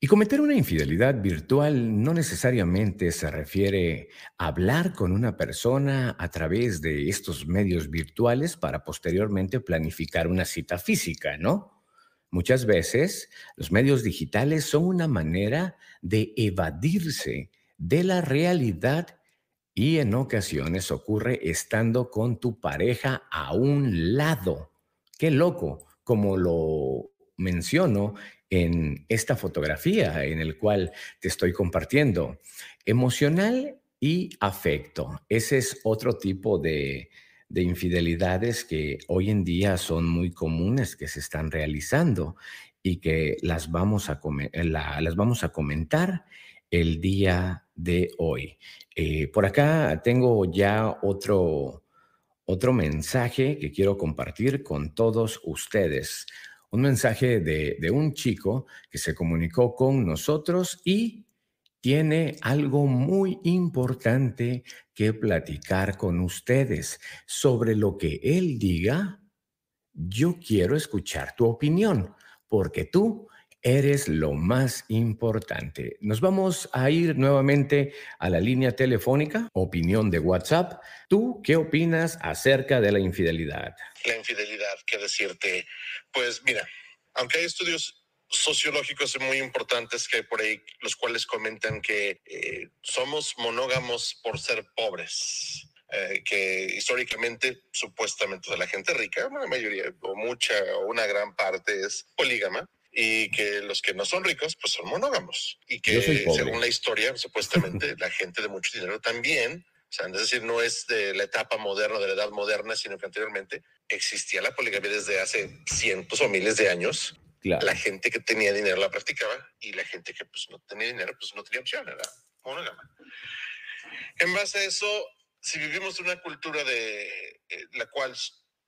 Y cometer una infidelidad virtual no necesariamente se refiere a hablar con una persona a través de estos medios virtuales para posteriormente planificar una cita física, ¿no? Muchas veces los medios digitales son una manera de evadirse de la realidad y en ocasiones ocurre estando con tu pareja a un lado. Qué loco, como lo menciono en esta fotografía en el cual te estoy compartiendo. Emocional y afecto. Ese es otro tipo de, infidelidades que hoy en día son muy comunes, que se están realizando y que las vamos a, las vamos a comentar el día de hoy. Eh, por acá tengo ya otro, otro mensaje que quiero compartir con todos ustedes un mensaje de, un chico que se comunicó con nosotros y tiene algo muy importante que platicar con ustedes sobre lo que él diga. Yo quiero escuchar tu opinión, porque tú eres lo más importante. Nos vamos a ir nuevamente a la línea telefónica, opinión de WhatsApp. ¿Tú qué opinas acerca de la infidelidad? La infidelidad, ¿qué decirte? Pues mira, aunque hay estudios sociológicos muy importantes que hay por ahí, los cuales comentan que eh, somos monógamos por ser pobres. Eh, que históricamente, supuestamente, la gente rica, la mayoría, o mucha, o una gran parte es polígama, y que los que no son ricos, pues son monógamos. Y que según la historia, supuestamente, la gente de mucho dinero también, o sea, es decir, no es de la etapa moderna, de la edad moderna, sino que anteriormente existía la poligamia desde hace cientos o miles de años La gente que tenía dinero la practicaba y la gente que pues no tenía dinero pues no tenía opción, era monógama. En base a eso, si vivimos en una cultura de eh, la cual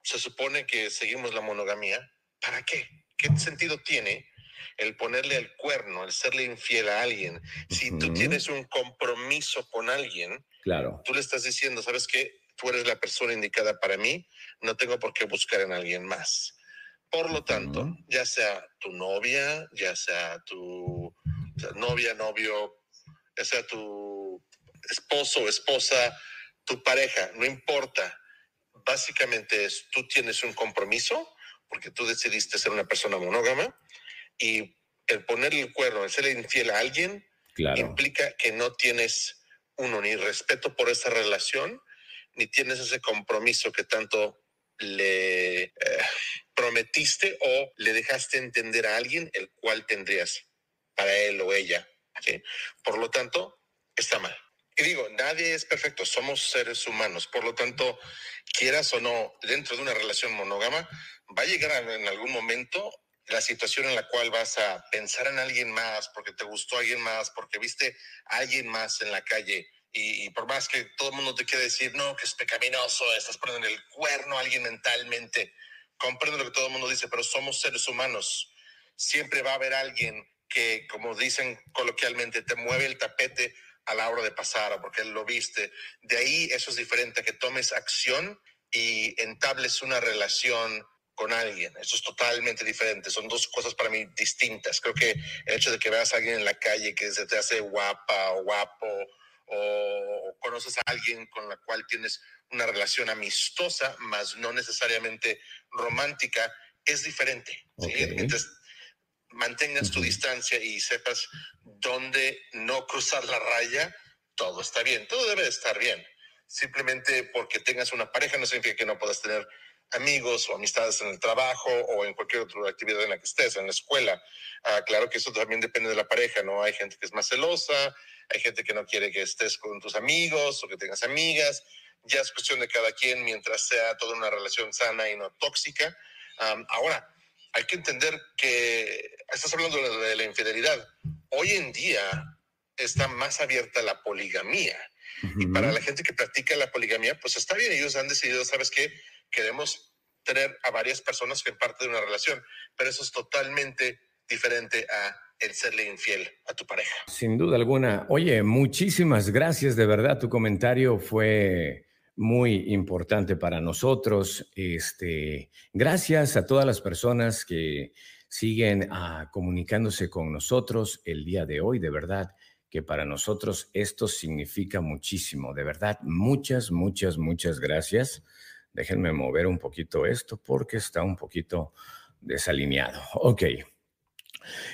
se supone que seguimos la monogamía, ¿para qué? ¿Qué sentido tiene el ponerle el cuerno, el serle infiel a alguien? Si tú tienes un compromiso con alguien, claro. tú le estás diciendo, ¿sabes qué? Tú eres la persona indicada para mí, no tengo por qué buscar en alguien más. Por lo tanto, ya sea tu novia, ya sea tu novia, novio, ya sea tu esposo o esposa, tu pareja, no importa. Básicamente es, tú tienes un compromiso porque tú decidiste ser una persona monógama y el ponerle el cuerno, el ser infiel a alguien, implica que no tienes uno ni respeto por esa relación, ni tienes ese compromiso que tanto le eh, prometiste o le dejaste entender a alguien el cual tendrías para él o ella. Por lo tanto, está mal. Y digo, nadie es perfecto, somos seres humanos. Por lo tanto, quieras o no, dentro de una relación monógama, va a llegar en algún momento la situación en la cual vas a pensar en alguien más porque te gustó alguien más, porque viste a alguien más en la calle. Y, por más que todo el mundo te quiera decir, no, que es pecaminoso, estás poniendo el cuerno a alguien mentalmente. Comprendo lo que todo el mundo dice, pero somos seres humanos. Siempre va a haber alguien que, como dicen coloquialmente, te mueve el tapete a la hora de pasar o porque lo viste. De ahí eso es diferente que tomes acción y entables una relación con alguien. Eso es totalmente diferente. Son dos cosas para mí distintas. Creo que el hecho de que veas a alguien en la calle que se te hace guapa o guapo o conoces a alguien con la cual tienes una relación amistosa, más no necesariamente romántica, es diferente. Entonces, mantengas tu distancia y sepas dónde no cruzar la raya, todo está bien, todo debe estar bien. Simplemente porque tengas una pareja no significa que no puedas tener amigos o amistades en el trabajo o en cualquier otra actividad en la que estés, en la escuela. Ah, claro que eso también depende de la pareja, ¿no? Hay gente que es más celosa, hay gente que no quiere que estés con tus amigos o que tengas amigas. Ya es cuestión de cada quien mientras sea toda una relación sana y no tóxica. ahora, hay que entender que estás hablando de la infidelidad. Hoy en día está más abierta la poligamía. Y para la gente que practica la poligamía, pues está bien, ellos han decidido, ¿sabes qué? Queremos tener a varias personas que parte de una relación, pero eso es totalmente diferente a el serle infiel a tu pareja. Sin duda alguna. Oye, muchísimas gracias, de verdad, tu comentario fue muy importante para nosotros. Este, gracias a todas las personas que siguen ah, comunicándose con nosotros el día de hoy, de verdad que para nosotros esto significa muchísimo, de verdad, muchas, muchas, muchas gracias. Déjenme mover un poquito esto porque está un poquito desalineado. Ok.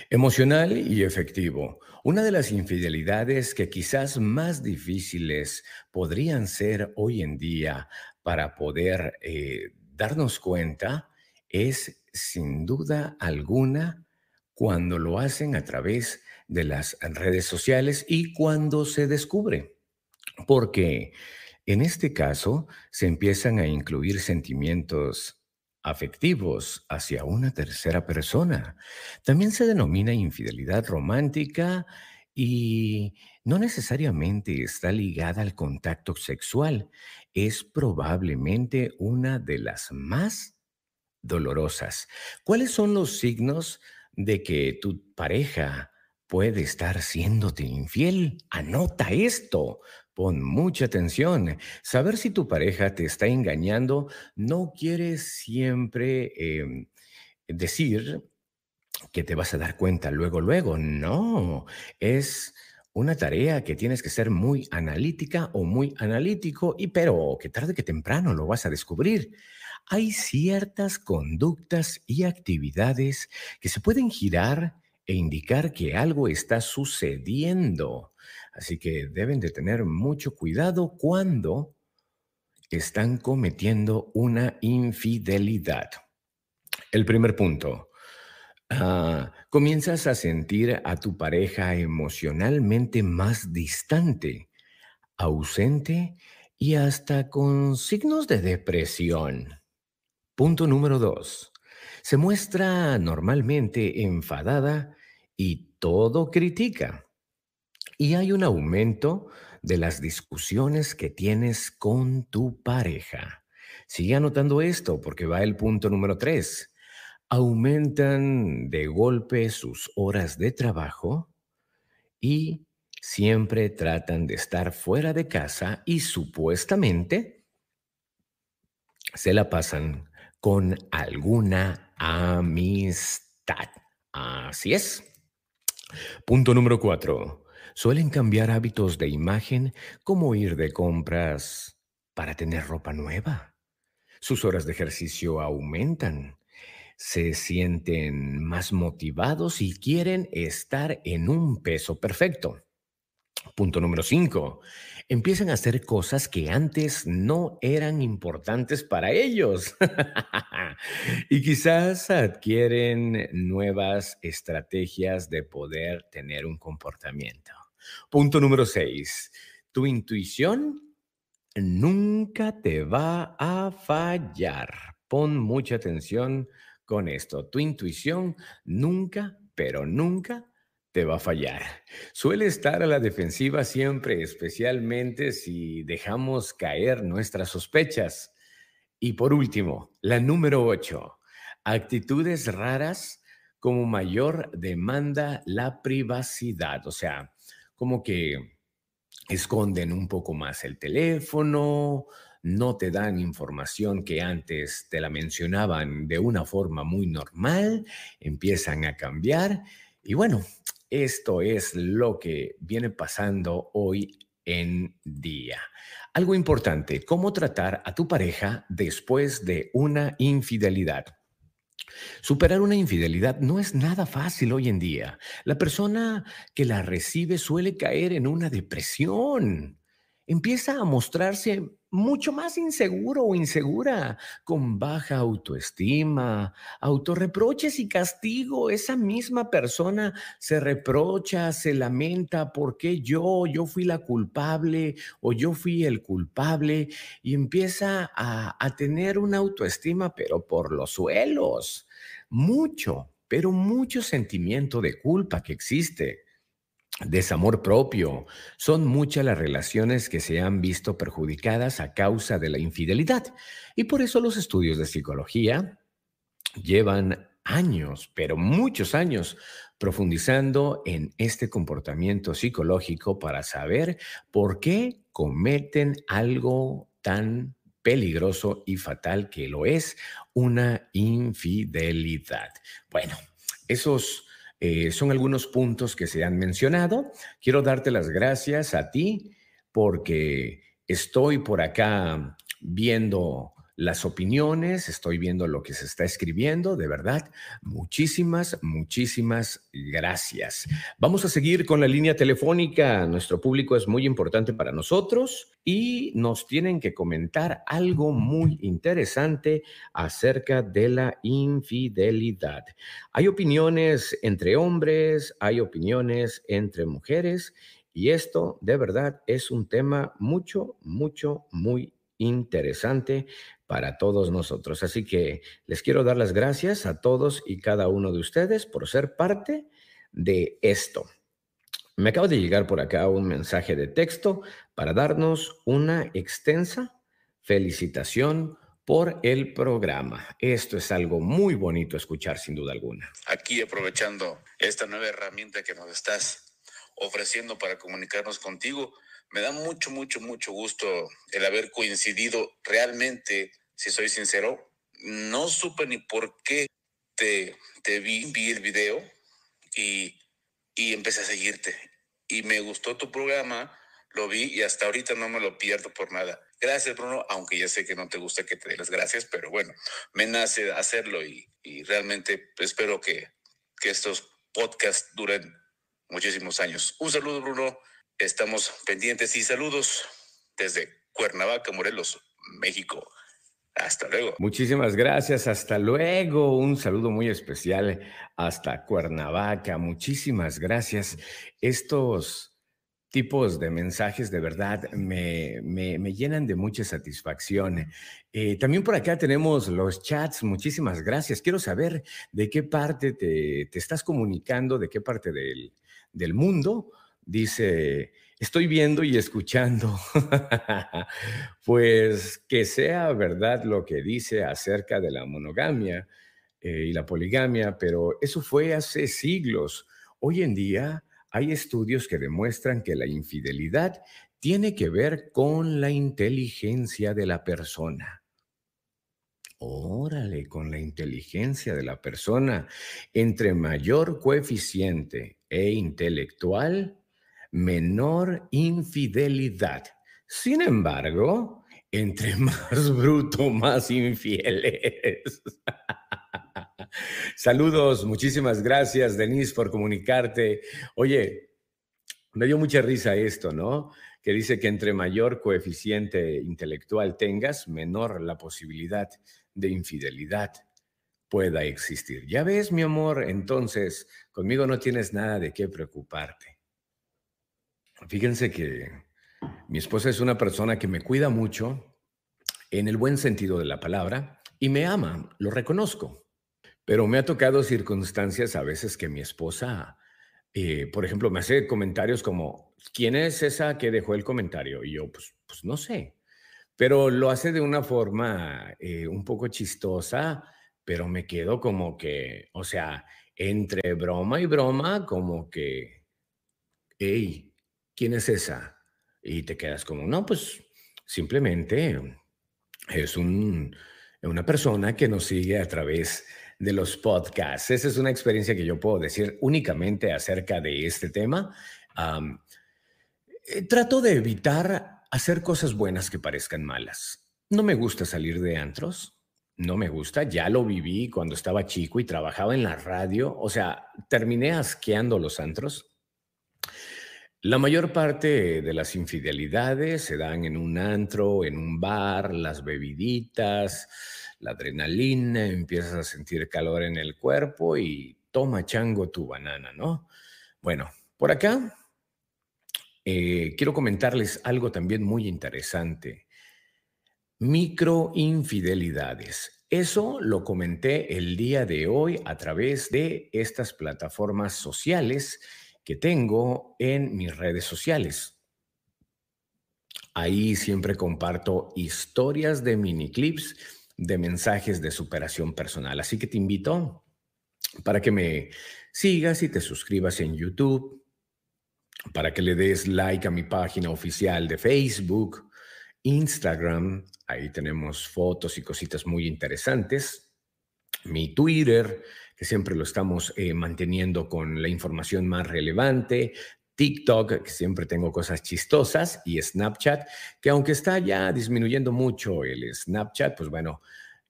Emocional y efectivo. Una de las infidelidades que quizás más difíciles podrían ser hoy en día para poder eh, darnos cuenta es sin duda alguna cuando lo hacen a través de las redes sociales y cuando se descubre. Porque en este caso se empiezan a incluir sentimientos afectivos hacia una tercera persona. También se denomina infidelidad romántica y no necesariamente está ligada al contacto sexual. Es probablemente una de las más dolorosas. ¿Cuáles son los signos de que tu pareja puede estar siéndote infiel? Anota esto. Pon mucha atención. Saber si tu pareja te está engañando no quiere siempre em, decir que te vas a dar cuenta luego, luego. No, es una tarea que tienes que ser muy analítica o muy analítico, y pero que tarde que temprano lo vas a descubrir hay ciertas conductas y actividades que se pueden girar e indicar que algo está sucediendo. Así que deben de tener mucho cuidado cuando están cometiendo una infidelidad. El primer punto. Ah, comienzas a sentir a tu pareja emocionalmente más distante, ausente y hasta con signos de depresión. Punto número dos. Se muestra normalmente enfadada y todo critica. Y hay un aumento de las discusiones que tienes con tu pareja. Sigue anotando esto porque va el punto número tres. Aumentan de golpe sus horas de trabajo y siempre tratan de estar fuera de casa y supuestamente se la pasan con alguna amistad. Así es. Punto número cuatro. Suelen cambiar hábitos de imagen como ir de compras para tener ropa nueva. Sus horas de ejercicio aumentan. Se sienten más motivados y quieren estar en un peso perfecto. Punto número 5. Empiezan a hacer cosas que antes no eran importantes para ellos. y quizás adquieren nuevas estrategias de poder tener un comportamiento. Punto número 6. Tu intuición nunca te va a fallar. Pon mucha atención con esto. Tu intuición nunca, pero nunca te va a fallar. Suele estar a la defensiva siempre, especialmente si dejamos caer nuestras sospechas. Y por último, la número 8. Actitudes raras como mayor demanda la privacidad. O sea, como que esconden un poco más el teléfono, no te dan información que antes te la mencionaban de una forma muy normal, empiezan a cambiar. Y bueno, esto es lo que viene pasando hoy en día. Algo importante, cómo tratar a tu pareja después de una infidelidad. Superar una infidelidad no es nada fácil hoy en día. La persona que la recibe suele caer en una depresión. Empieza a mostrarse mucho más inseguro o insegura, con baja autoestima, autorreproches y castigo. Esa misma persona se reprocha, se lamenta, ¿por qué yo? Yo fui la culpable o yo fui el culpable y empieza a, a tener una autoestima, pero por los suelos. Mucho, pero mucho sentimiento de culpa que existe desamor propio. Son muchas las relaciones que se han visto perjudicadas a causa de la infidelidad. Y por eso los estudios de psicología llevan años, pero muchos años, profundizando en este comportamiento psicológico para saber por qué cometen algo tan peligroso y fatal que lo es una infidelidad. Bueno, esos eh, son algunos puntos que se han mencionado. Quiero darte las gracias a ti porque estoy por acá viendo las opiniones, estoy viendo lo que se está escribiendo, de verdad, muchísimas, muchísimas gracias. Vamos a seguir con la línea telefónica, nuestro público es muy importante para nosotros y nos tienen que comentar algo muy interesante acerca de la infidelidad. Hay opiniones entre hombres, hay opiniones entre mujeres. Y esto de verdad es un tema mucho, mucho, muy interesante para todos nosotros. Así que les quiero dar las gracias a todos y cada uno de ustedes por ser parte de esto. Me acaba de llegar por acá un mensaje de texto para darnos una extensa felicitación por el programa. Esto es algo muy bonito escuchar sin duda alguna. Aquí aprovechando esta nueva herramienta que nos estás ofreciendo para comunicarnos contigo, me da mucho, mucho, mucho gusto el haber coincidido realmente si soy sincero, no supe ni por qué te, vi, vi el video y, empecé a seguirte. Y me gustó tu programa, lo vi y hasta ahorita no me lo pierdo por nada. Gracias, Bruno, aunque ya sé que no te gusta que te dé las gracias, pero bueno, me nace hacerlo y, y realmente espero que, que estos podcasts duren muchísimos años. Un saludo, Bruno. Estamos pendientes y saludos desde Cuernavaca, Morelos, México. Hasta luego. Muchísimas gracias. Hasta luego. Un saludo muy especial hasta Cuernavaca. Muchísimas gracias. Estos tipos de mensajes de verdad me, me, llenan de mucha satisfacción. Eh, también por acá tenemos los chats. Muchísimas gracias. Quiero saber de qué parte te, te estás comunicando, de qué parte del, del mundo. Dice, estoy viendo y escuchando. pues que sea verdad lo que dice acerca de la monogamia eh, y la poligamia, pero eso fue hace siglos. Hoy en día hay estudios que demuestran que la infidelidad tiene que ver con la inteligencia de la persona. Órale, con la inteligencia de la persona. Entre mayor coeficiente e intelectual, menor infidelidad. Sin embargo, entre más bruto, más infieles. Saludos, muchísimas gracias, Denise, por comunicarte. Oye, me dio mucha risa esto, ¿no? Que dice que entre mayor coeficiente intelectual tengas, menor la posibilidad de infidelidad pueda existir. Ya ves, mi amor, entonces conmigo no tienes nada de qué preocuparte. Fíjense que mi esposa es una persona que me cuida mucho en el buen sentido de la palabra y me ama, lo reconozco. Pero me ha tocado circunstancias a veces que mi esposa, eh, por ejemplo, me hace comentarios como, ¿quién es esa que dejó el comentario? Y yo, pues, pues no sé. Pero lo hace de una forma eh, un poco chistosa, pero me quedo como que, o sea, entre broma y broma, como que, hey, ¿quién es esa? Y te quedas como, no, pues simplemente es un, una persona que nos sigue a través de los podcasts. Esa es una experiencia que yo puedo decir únicamente acerca de este tema. Eh, trato de evitar hacer cosas buenas que parezcan malas. No me gusta salir de antros. No me gusta, ya lo viví cuando estaba chico y trabajaba en la radio, o sea, terminé asqueando los antros. La mayor parte de las infidelidades se dan en un antro, en un bar, las bebiditas, la adrenalina, empiezas a sentir calor en el cuerpo y toma chango tu banana, ¿no? Bueno, por acá eh, quiero comentarles algo también muy interesante. Microinfidelidades. Eso lo comenté el día de hoy a través de estas plataformas sociales que tengo en mis redes sociales. Ahí siempre comparto historias de mini clips de mensajes de superación personal. Así que te invito para que me sigas y te suscribas en YouTube, para que le des like a mi página oficial de Facebook, Instagram, ahí tenemos fotos y cositas muy interesantes, mi Twitter, que siempre lo estamos eh, manteniendo con la información más relevante, TikTok, que siempre tengo cosas chistosas, y Snapchat, que aunque está ya disminuyendo mucho el Snapchat, pues bueno,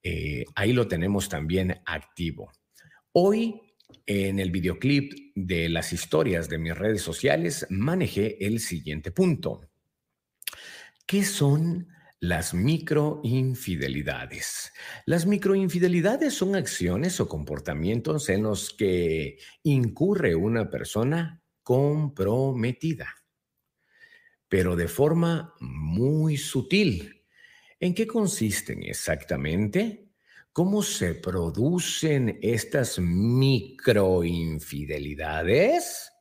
eh, ahí lo tenemos también activo. Hoy, en el videoclip de las historias de mis redes sociales, manejé el siguiente punto. ¿Qué son las microinfidelidades. Las microinfidelidades son acciones o comportamientos en los que incurre una persona comprometida, pero de forma muy sutil. ¿En qué consisten exactamente? ¿Cómo se producen estas microinfidelidades?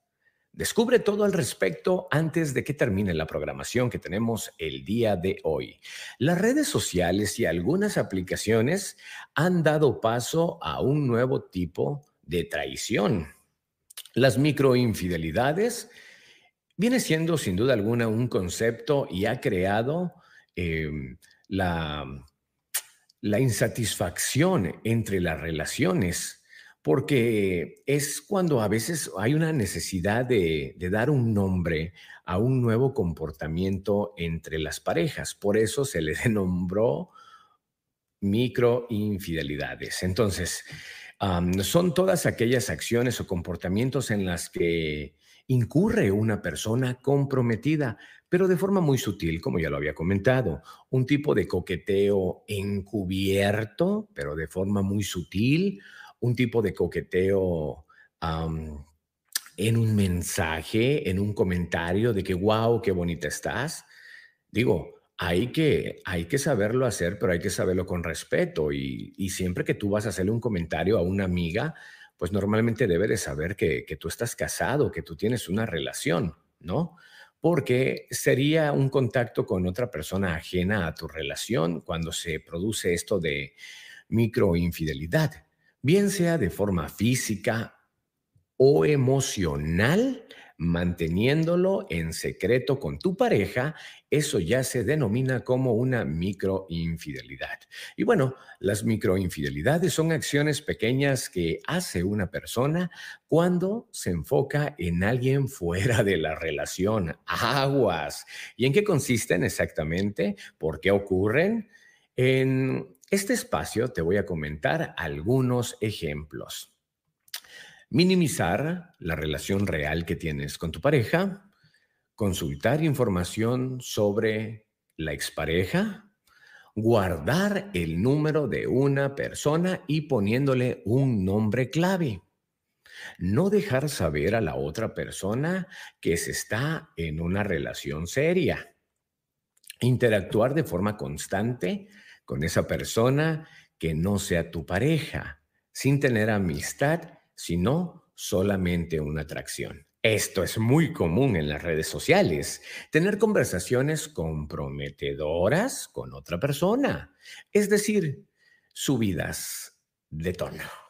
Descubre todo al respecto antes de que termine la programación que tenemos el día de hoy. Las redes sociales y algunas aplicaciones han dado paso a un nuevo tipo de traición las microinfidelidades viene siendo sin duda alguna un concepto y ha creado em, la, la insatisfacción entre las relaciones, porque es cuando a veces hay una necesidad de, dar un nombre a un nuevo comportamiento entre las parejas. Por eso se le denombró microinfidelidades. Entonces, son todas aquellas acciones o comportamientos en las que incurre una persona comprometida, pero de forma muy sutil, como ya lo había comentado, un tipo de coqueteo encubierto, pero de forma muy sutil, un tipo de coqueteo en un mensaje, en un comentario de que, wow, qué bonita estás. Digo, hay que, hay que saberlo hacer, pero hay que saberlo con respeto. Y, siempre que tú vas a hacerle un comentario a una amiga, pues normalmente debe de saber que, que tú estás casado, que tú tienes una relación, ¿no? Porque sería un contacto con otra persona ajena a tu relación cuando se produce esto de microinfidelidad, bien sea de forma física o emocional manteniéndolo en secreto con tu pareja, eso ya se denomina como una microinfidelidad. Y bueno, las microinfidelidades son acciones pequeñas que hace una persona cuando se enfoca en alguien fuera de la relación. Aguas. ¿Y en qué consisten exactamente? ¿Por qué ocurren? En este espacio te voy a comentar algunos ejemplos minimizar la relación real que tienes con tu pareja, consultar información sobre la expareja, guardar el número de una persona y poniéndole un nombre clave. No dejar saber a la otra persona que se está en una relación seria. Interactuar de forma constante con esa persona que no sea tu pareja, sin tener amistad sino solamente una atracción. Esto es muy común en las redes sociales, tener conversaciones comprometedoras con otra persona, es decir, subidas de tono.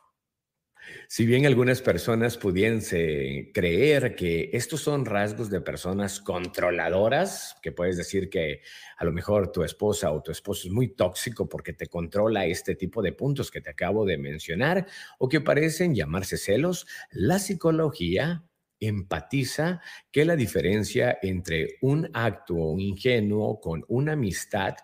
Si bien algunas personas pudiesen creer que estos son rasgos de personas controladoras, que puedes decir que a lo mejor tu esposa o tu esposo es muy tóxico porque te controla este tipo de puntos que te acabo de mencionar, o que parecen llamarse celos, la psicología empatiza que la diferencia entre un acto ingenuo con una amistad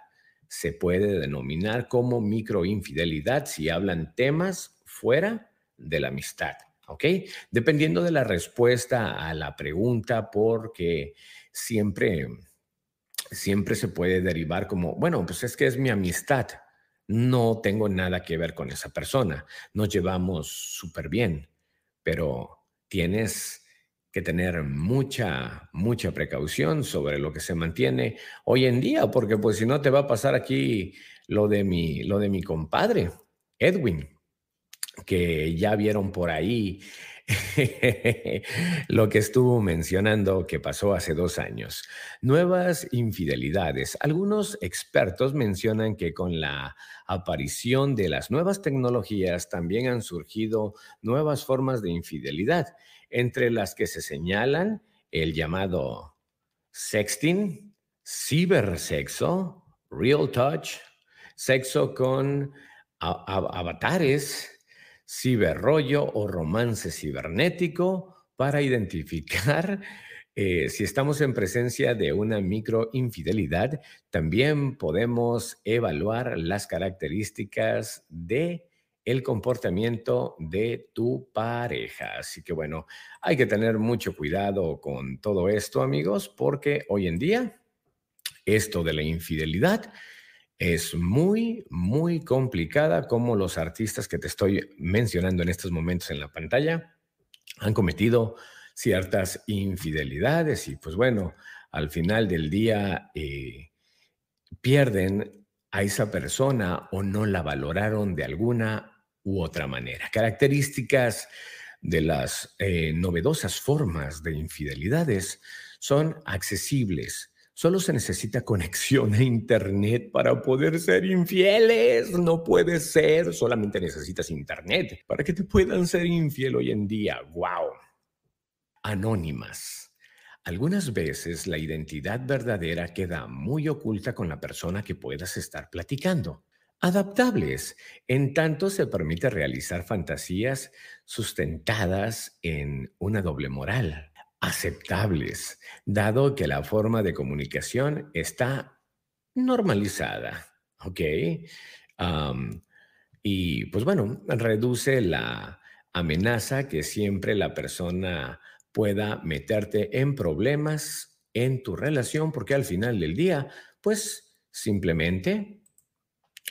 se puede denominar como microinfidelidad si hablan temas fuera de la amistad, ¿ok? Dependiendo de la respuesta a la pregunta, porque siempre, siempre se puede derivar como, bueno, pues es que es mi amistad, no tengo nada que ver con esa persona, nos llevamos súper bien, pero tienes que tener mucha, mucha precaución sobre lo que se mantiene hoy en día, porque pues si no te va a pasar aquí lo de mi, lo de mi compadre, Edwin que ya vieron por ahí lo que estuvo mencionando que pasó hace dos años. Nuevas infidelidades. Algunos expertos mencionan que con la aparición de las nuevas tecnologías también han surgido nuevas formas de infidelidad, entre las que se señalan el llamado sexting, cibersexo, real touch, sexo con avatares, ciberrollo o romance cibernético para identificar eh, si estamos en presencia de una microinfidelidad. También podemos evaluar las características de el comportamiento de tu pareja. Así que bueno, hay que tener mucho cuidado con todo esto, amigos, porque hoy en día esto de la infidelidad es muy, muy complicada como los artistas que te estoy mencionando en estos momentos en la pantalla han cometido ciertas infidelidades y pues bueno, al final del día eh, pierden a esa persona o no la valoraron de alguna u otra manera. Características de las eh, novedosas formas de infidelidades son accesibles, Solo se necesita conexión a Internet para poder ser infieles. No puede ser. Solamente necesitas Internet para que te puedan ser infiel hoy en día. ¡Wow! Anónimas. Algunas veces la identidad verdadera queda muy oculta con la persona que puedas estar platicando. Adaptables, en tanto se permite realizar fantasías sustentadas en una doble moral aceptables, dado que la forma de comunicación está normalizada, ¿ok? y pues bueno, reduce la amenaza que siempre la persona pueda meterte en problemas en tu relación, porque al final del día, pues simplemente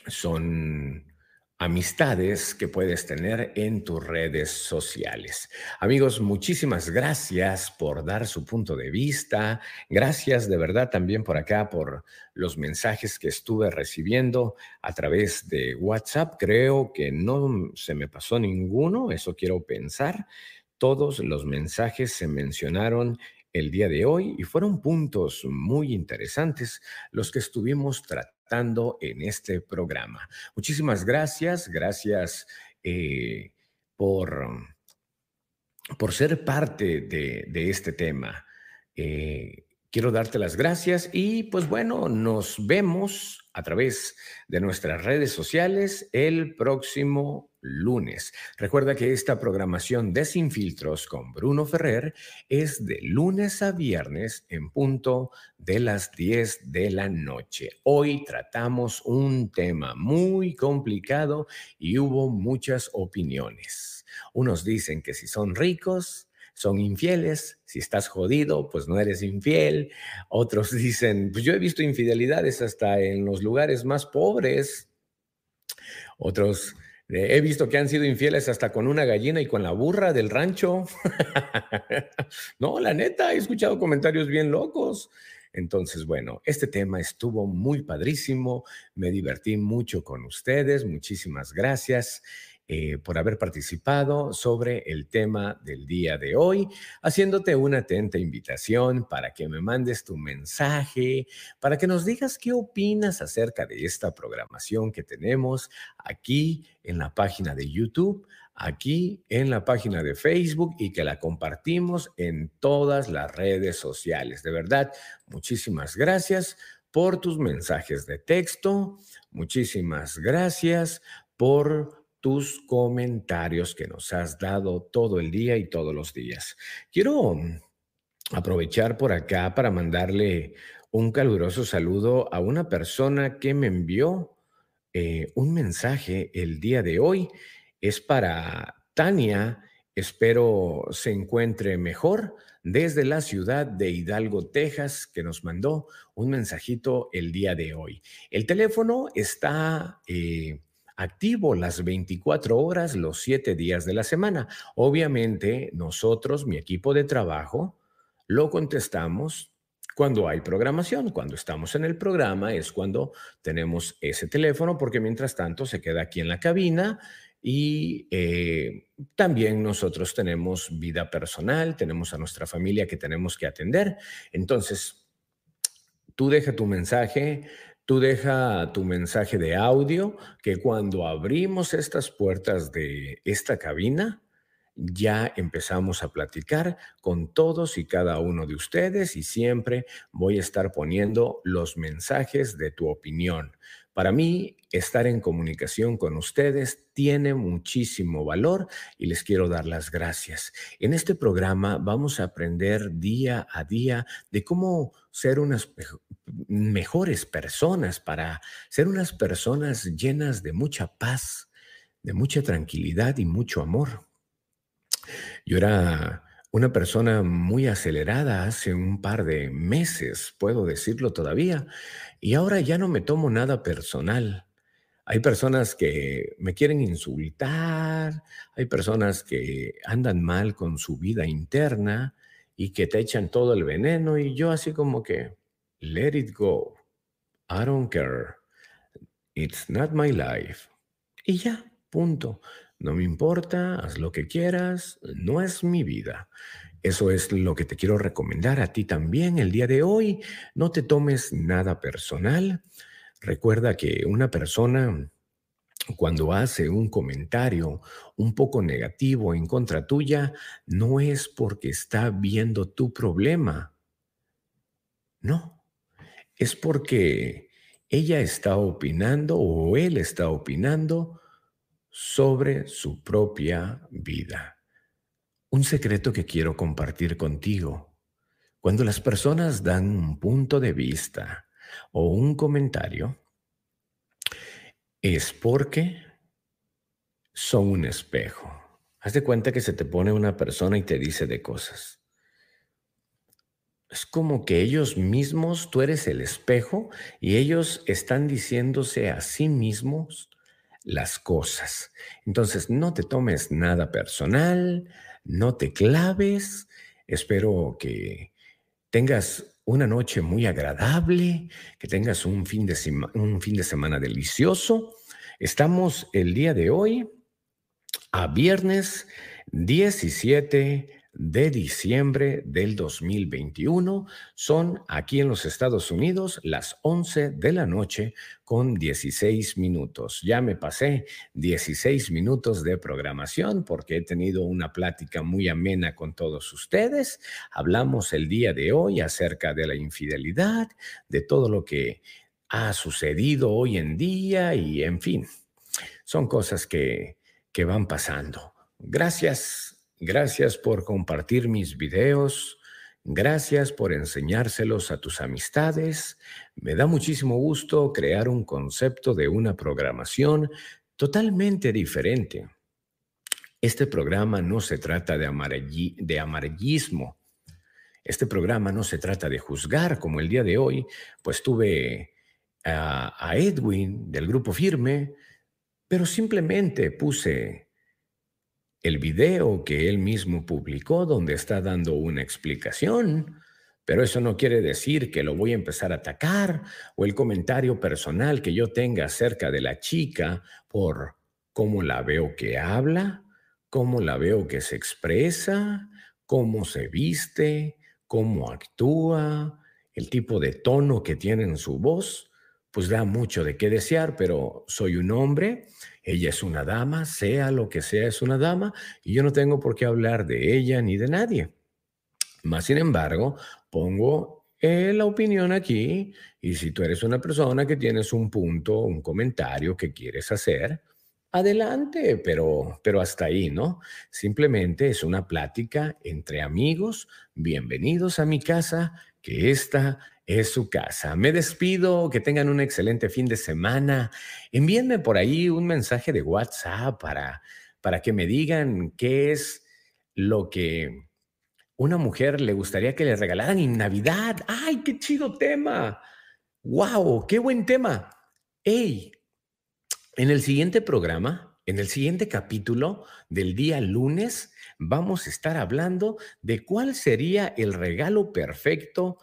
son amistades que puedes tener en tus redes sociales. Amigos, muchísimas gracias por dar su punto de vista. Gracias de verdad también por acá por los mensajes que estuve recibiendo a través de WhatsApp. Creo que no se me pasó ninguno, eso quiero pensar. Todos los mensajes se mencionaron el día de hoy y fueron puntos muy interesantes los que estuvimos tratando en este programa. Muchísimas gracias, gracias eh, por, por ser parte de, este tema. Eh, quiero darte las gracias y pues bueno, nos vemos a través de nuestras redes sociales el próximo lunes. Recuerda que esta programación de Sin Filtros con Bruno Ferrer es de lunes a viernes en punto de las 10 de la noche. Hoy tratamos un tema muy complicado y hubo muchas opiniones. Unos dicen que si son ricos, son infieles. Si estás jodido, pues no eres infiel. Otros dicen, pues yo he visto infidelidades hasta en los lugares más pobres. Otros He visto que han sido infieles hasta con una gallina y con la burra del rancho. no, la neta, he escuchado comentarios bien locos. Entonces, bueno, este tema estuvo muy padrísimo. Me divertí mucho con ustedes. Muchísimas gracias. Eh, por haber participado sobre el tema del día de hoy, haciéndote una atenta invitación para que me mandes tu mensaje, para que nos digas qué opinas acerca de esta programación que tenemos aquí en la página de YouTube aquí en la página de Facebook y que la compartimos en todas las redes sociales. De verdad, muchísimas gracias por tus mensajes de texto, muchísimas gracias por tus comentarios que nos has dado todo el día y todos los días. Quiero mm, aprovechar por acá para mandarle un caluroso saludo a una persona que me envió eh, un mensaje el día de hoy. Es para Tania. Espero se encuentre mejor desde la ciudad de Hidalgo, Texas, que nos mandó un mensajito el día de hoy. El teléfono está eh, activo las 24 horas, los 7 días de la semana. Obviamente, nosotros, mi equipo de trabajo, lo contestamos cuando hay programación. Cuando estamos en el programa es cuando tenemos ese teléfono, porque mientras tanto se queda aquí en la cabina y eh, también nosotros tenemos vida personal, tenemos a nuestra familia que tenemos que atender. Entonces, tú deja tu mensaje, Tú deja tu mensaje de audio que cuando abrimos estas puertas de esta cabina, ya empezamos a platicar con todos y cada uno de ustedes y siempre voy a estar poniendo los mensajes de tu opinión. Para mí, estar en comunicación con ustedes tiene muchísimo valor y les quiero dar las gracias. En este programa vamos a aprender día a día de cómo ser unas mejores personas, para ser unas personas llenas de mucha paz, de mucha tranquilidad y mucho amor. Yo era una persona muy acelerada hace un par de meses, puedo decirlo todavía, y ahora ya no me tomo nada personal. Hay personas que me quieren insultar, hay personas que andan mal con su vida interna y que te echan todo el veneno y yo así como que, let it go, I don't care, it's not my life. Y ya, punto. No me importa, haz lo que quieras, no es mi vida. Eso es lo que te quiero recomendar a ti también el día de hoy. No te tomes nada personal. Recuerda que una persona cuando hace un comentario un poco negativo en contra tuya, no es porque está viendo tu problema. No, es porque ella está opinando o él está opinando sobre su propia vida. Un secreto que quiero compartir contigo. Cuando las personas dan un punto de vista o un comentario, es porque son un espejo. Haz de cuenta que se te pone una persona y te dice de cosas. Es como que ellos mismos, tú eres el espejo y ellos están diciéndose a sí mismos las cosas. Entonces, no te tomes nada personal, no te claves. Espero que tengas una noche muy agradable, que tengas un fin de, un fin de semana delicioso. Estamos el día de hoy a viernes 17 de diciembre del 2021. Son aquí en los Estados Unidos las 11 de la noche con 16 minutos. Ya me pasé 16 minutos de programación porque he tenido una plática muy amena con todos ustedes. Hablamos el día de hoy acerca de la infidelidad, de todo lo que ha sucedido hoy en día y en fin, son cosas que, que van pasando. Gracias Gracias por compartir mis videos. Gracias por enseñárselos a tus amistades. Me da muchísimo gusto crear un concepto de una programación totalmente diferente. Este programa no se trata de, amarillismo. Este programa no se trata de juzgar, como el día de hoy, pues tuve a Edwin del grupo firme, pero simplemente puse el video que él mismo publicó donde está dando una explicación, pero eso no quiere decir que lo voy a empezar a atacar o el comentario personal que yo tenga acerca de la chica por cómo la veo que habla, cómo la veo que se expresa, cómo se viste, cómo actúa, el tipo de tono que tiene en su voz, pues da mucho de qué desear, pero soy un hombre ella es una dama, sea lo que sea, es una dama, y yo no tengo por qué hablar de ella ni de nadie. Más sin embargo, pongo eh, la opinión aquí, y si tú eres una persona que tienes un punto, un comentario que quieres hacer, adelante, pero, pero hasta ahí, ¿no? Simplemente es una plática entre amigos. Bienvenidos a mi casa, que esta es su casa. Me despido, que tengan un excelente fin de semana. Envíenme por ahí un mensaje de WhatsApp para, para que me digan qué es lo que una mujer le gustaría que le regalaran en Navidad. ¡Ay, qué chido tema! ¡Wow! ¡Qué buen tema! ¡Ey! En el siguiente programa, en el siguiente capítulo del día lunes, vamos a estar hablando de cuál sería el regalo perfecto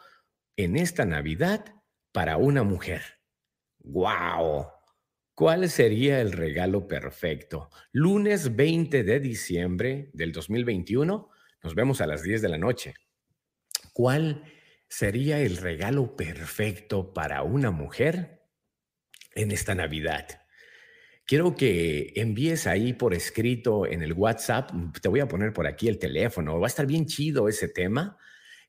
en esta Navidad para una mujer. ¡Wow! ¿Cuál sería el regalo perfecto? Lunes 20 de diciembre del 2021, nos vemos a las 10 de la noche. ¿Cuál sería el regalo perfecto para una mujer en esta Navidad? Quiero que envíes ahí por escrito en el WhatsApp, te voy a poner por aquí el teléfono, va a estar bien chido ese tema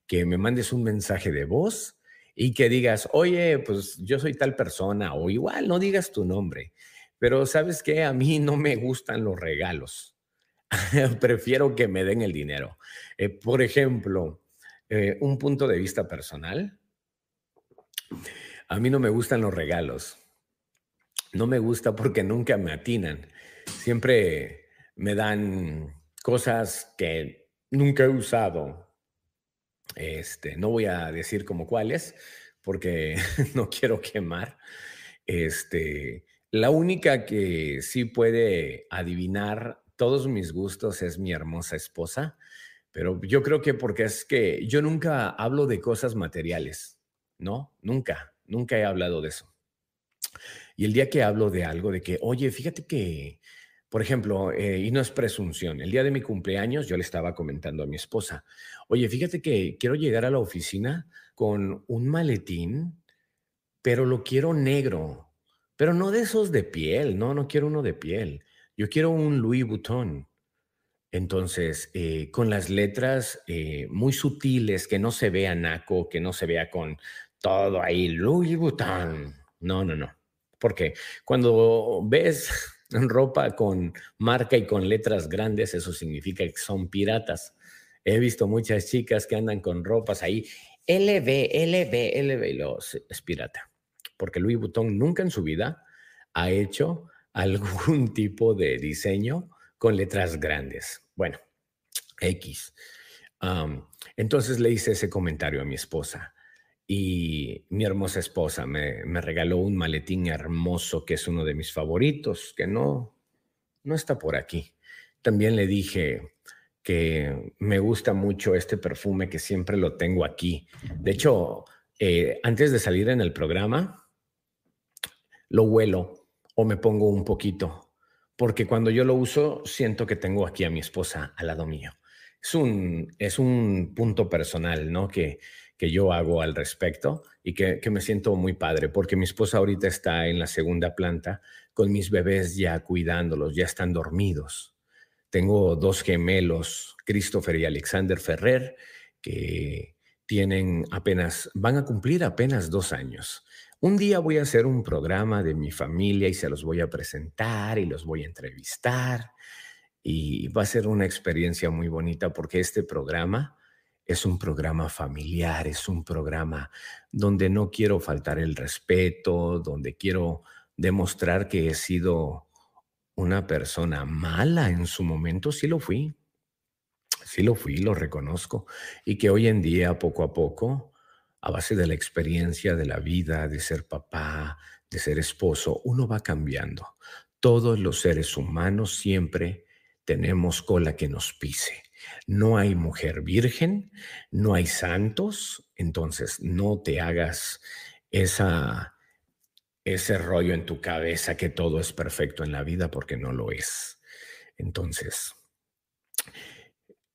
que me mandes un mensaje de voz y que digas, oye, pues yo soy tal persona, o igual no digas tu nombre, pero sabes que a mí no me gustan los regalos. Prefiero que me den el dinero. Eh, por ejemplo, eh, un punto de vista personal. A mí no me gustan los regalos. No me gusta porque nunca me atinan. Siempre me dan cosas que nunca he usado este, no voy a decir como cuáles, porque no quiero quemar. Este, la única que sí puede adivinar todos mis gustos es mi hermosa esposa, pero yo creo que porque es que yo nunca hablo de cosas materiales, ¿no? Nunca, nunca he hablado de eso. Y el día que hablo de algo, de que, oye, fíjate que por ejemplo, eh, y no es presunción, el día de mi cumpleaños yo le estaba comentando a mi esposa, oye, fíjate que quiero llegar a la oficina con un maletín, pero lo quiero negro, pero no de esos de piel, no, no quiero uno de piel, yo quiero un Louis Vuitton. Entonces, eh, con las letras eh, muy sutiles, que no se vea naco, que no se vea con todo ahí, Louis Vuitton. No, no, no. Porque cuando ves ropa con marca y con letras grandes, eso significa que son piratas. He visto muchas chicas que andan con ropas ahí, LV, LV, LV, y lo, es pirata. Porque Louis Vuitton nunca en su vida ha hecho algún tipo de diseño con letras grandes. Bueno, X. entonces le hice ese comentario a mi esposa y mi hermosa esposa me, me, regaló un maletín hermoso que es uno de mis favoritos, que no, no está por aquí. También le dije que me gusta mucho este perfume que siempre lo tengo aquí. De hecho, eh, antes de salir en el programa, lo huelo o me pongo un poquito, porque cuando yo lo uso siento que tengo aquí a mi esposa al lado mío. Es un, es un punto personal, ¿no? Que, que yo hago al respecto y que, que me siento muy padre, porque mi esposa ahorita está en la segunda planta con mis bebés ya cuidándolos, ya están dormidos. Tengo dos gemelos, Christopher y Alexander Ferrer, que tienen apenas, van a cumplir apenas dos años. Un día voy a hacer un programa de mi familia y se los voy a presentar y los voy a entrevistar. Y va a ser una experiencia muy bonita porque este programa es un programa familiar, es un programa donde no quiero faltar el respeto, donde quiero demostrar que he sido una persona mala en su momento, sí lo fui. Sí lo fui, lo reconozco. Y que hoy en día, poco a poco, a base de la experiencia de la vida, de ser papá, de ser esposo, uno va cambiando. Todos los seres humanos siempre tenemos cola que nos pise. No hay mujer virgen, no hay santos, entonces no te hagas esa ese rollo en tu cabeza que todo es perfecto en la vida porque no lo es. Entonces,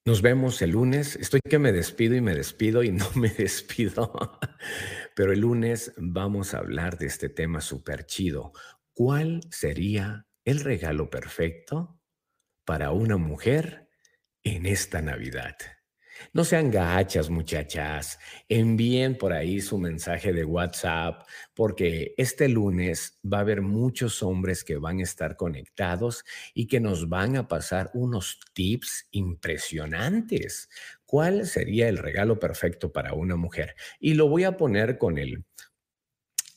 nos vemos el lunes. Estoy que me despido y me despido y no me despido. Pero el lunes vamos a hablar de este tema súper chido. ¿Cuál sería el regalo perfecto para una mujer en esta Navidad? No sean gachas, muchachas. Envíen por ahí su mensaje de WhatsApp, porque este lunes va a haber muchos hombres que van a estar conectados y que nos van a pasar unos tips impresionantes. ¿Cuál sería el regalo perfecto para una mujer? Y lo voy a poner con el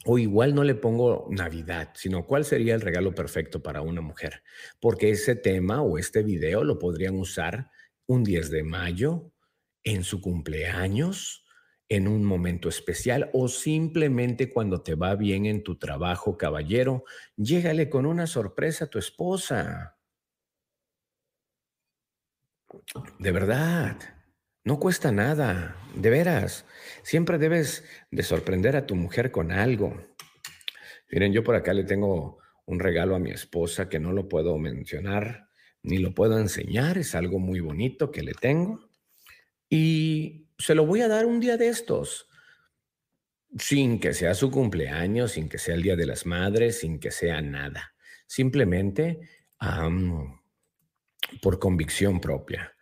o igual no le pongo Navidad, sino cuál sería el regalo perfecto para una mujer, porque ese tema o este video lo podrían usar un 10 de mayo, en su cumpleaños, en un momento especial o simplemente cuando te va bien en tu trabajo, caballero, llégale con una sorpresa a tu esposa. De verdad, no cuesta nada, de veras. Siempre debes de sorprender a tu mujer con algo. Miren, yo por acá le tengo un regalo a mi esposa que no lo puedo mencionar ni lo puedo enseñar, es algo muy bonito que le tengo. Y se lo voy a dar un día de estos, sin que sea su cumpleaños, sin que sea el Día de las Madres, sin que sea nada. Simplemente por convicción propia.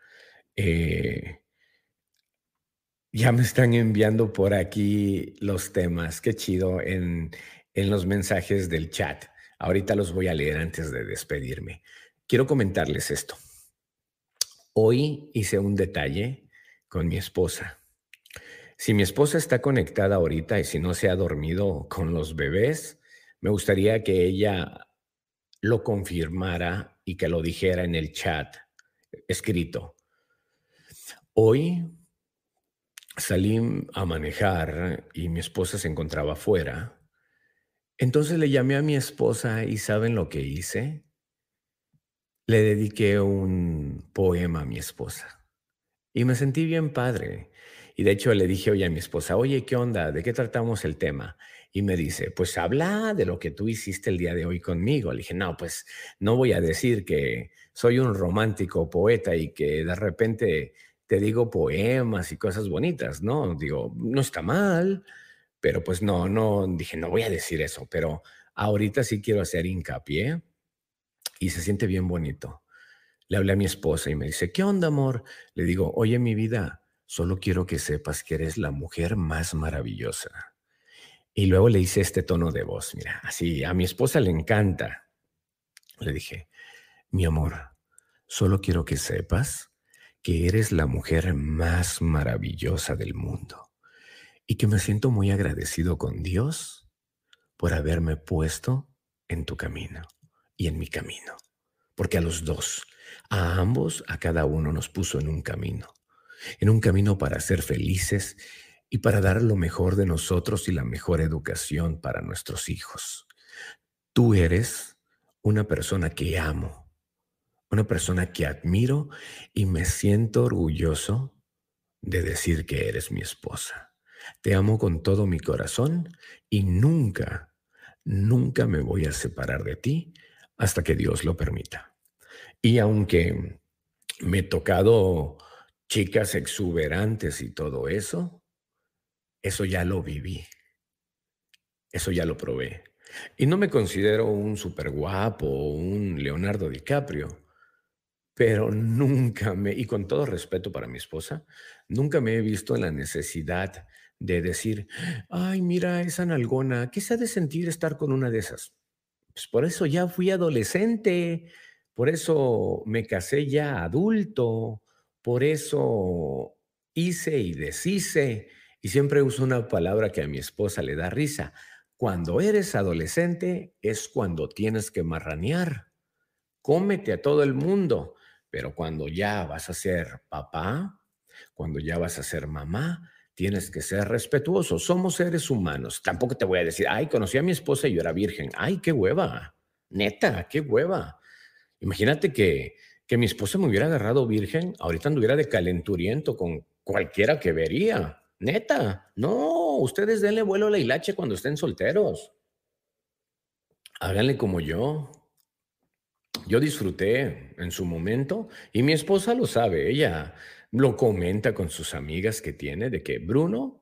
Eh, ya me están enviando por aquí los temas. Qué chido en, en los mensajes del chat. Ahorita los voy a leer antes de despedirme. Quiero comentarles esto. Hoy hice un detalle con mi esposa. Si mi esposa está conectada ahorita y si no se ha dormido con los bebés, me gustaría que ella lo confirmara y que lo dijera en el chat escrito. Hoy salí a manejar y mi esposa se encontraba afuera. Entonces le llamé a mi esposa y ¿saben lo que hice? Le dediqué un poema a mi esposa. Y me sentí bien padre. Y de hecho le dije hoy a mi esposa, oye, ¿qué onda? ¿De qué tratamos el tema? Y me dice, pues habla de lo que tú hiciste el día de hoy conmigo. Le dije, no, pues no voy a decir que soy un romántico poeta y que de repente te digo poemas y cosas bonitas, ¿no? Digo, no está mal, pero pues no, no, dije, no voy a decir eso, pero ahorita sí quiero hacer hincapié y se siente bien bonito. Le hablé a mi esposa y me dice, ¿qué onda, amor? Le digo, oye, mi vida, solo quiero que sepas que eres la mujer más maravillosa. Y luego le hice este tono de voz, mira, así, a mi esposa le encanta. Le dije, mi amor, solo quiero que sepas que eres la mujer más maravillosa del mundo y que me siento muy agradecido con Dios por haberme puesto en tu camino y en mi camino, porque a los dos a ambos, a cada uno nos puso en un camino, en un camino para ser felices y para dar lo mejor de nosotros y la mejor educación para nuestros hijos. Tú eres una persona que amo, una persona que admiro y me siento orgulloso de decir que eres mi esposa. Te amo con todo mi corazón y nunca, nunca me voy a separar de ti hasta que Dios lo permita. Y aunque me he tocado chicas exuberantes y todo eso, eso ya lo viví. Eso ya lo probé. Y no me considero un super guapo o un Leonardo DiCaprio, pero nunca me, y con todo respeto para mi esposa, nunca me he visto en la necesidad de decir, ay, mira esa nalgona, ¿qué se ha de sentir estar con una de esas? Pues por eso ya fui adolescente, por eso me casé ya adulto, por eso hice y deshice, y siempre uso una palabra que a mi esposa le da risa. Cuando eres adolescente es cuando tienes que marranear. Cómete a todo el mundo, pero cuando ya vas a ser papá, cuando ya vas a ser mamá, tienes que ser respetuoso. Somos seres humanos. Tampoco te voy a decir, ay, conocí a mi esposa y yo era virgen. Ay, qué hueva. Neta, qué hueva. Imagínate que, que mi esposa me hubiera agarrado virgen, ahorita anduviera de calenturiento con cualquiera que vería. Neta, no, ustedes denle vuelo a la hilache cuando estén solteros. Háganle como yo. Yo disfruté en su momento y mi esposa lo sabe. Ella lo comenta con sus amigas que tiene de que Bruno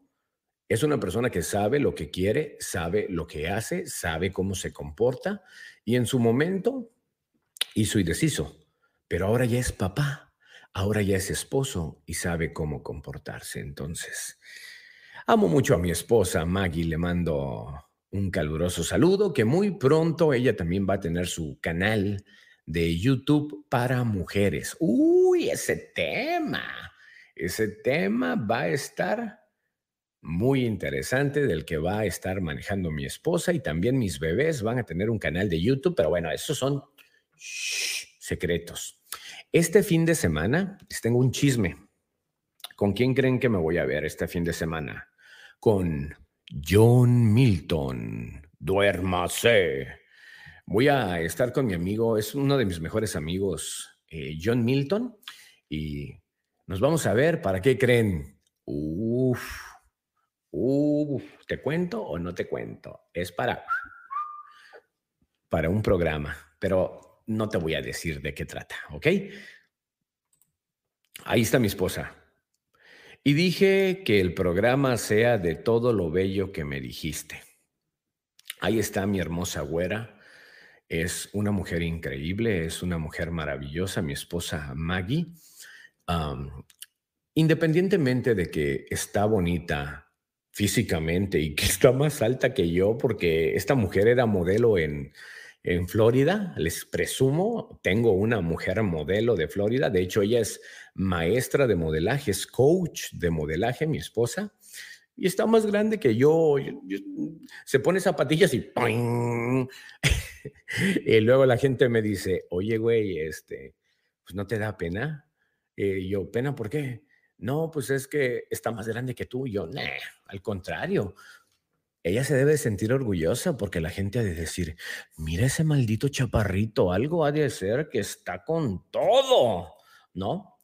es una persona que sabe lo que quiere, sabe lo que hace, sabe cómo se comporta y en su momento hizo y deshizo, pero ahora ya es papá, ahora ya es esposo y sabe cómo comportarse. Entonces, amo mucho a mi esposa Maggie, le mando un caluroso saludo, que muy pronto ella también va a tener su canal de YouTube para mujeres. Uy, ese tema, ese tema va a estar muy interesante del que va a estar manejando mi esposa y también mis bebés van a tener un canal de YouTube, pero bueno, esos son secretos. Este fin de semana les tengo un chisme. ¿Con quién creen que me voy a ver este fin de semana? Con John Milton. Duérmase. Voy a estar con mi amigo, es uno de mis mejores amigos, eh, John Milton, y nos vamos a ver. ¿Para qué creen? Uf, uf, ¿te cuento o no te cuento? Es para, para un programa, pero no te voy a decir de qué trata, ¿ok? Ahí está mi esposa. Y dije que el programa sea de todo lo bello que me dijiste. Ahí está mi hermosa güera es una mujer increíble, es una mujer maravillosa, mi esposa Maggie. independientemente de que está bonita físicamente y que está más alta que yo, porque esta mujer era modelo en, en Florida, les presumo, tengo una mujer modelo de Florida, de hecho ella es maestra de modelaje, es coach de modelaje, mi esposa y está más grande que yo. se pone zapatillas y y luego la gente me dice, oye, güey, este, pues no te da pena. Y yo, ¿pena por qué? No, pues es que está más grande que tú. Yo, nah, al contrario. Ella se debe sentir orgullosa porque la gente ha de decir, mira ese maldito chaparrito, algo ha de ser que está con todo, ¿no?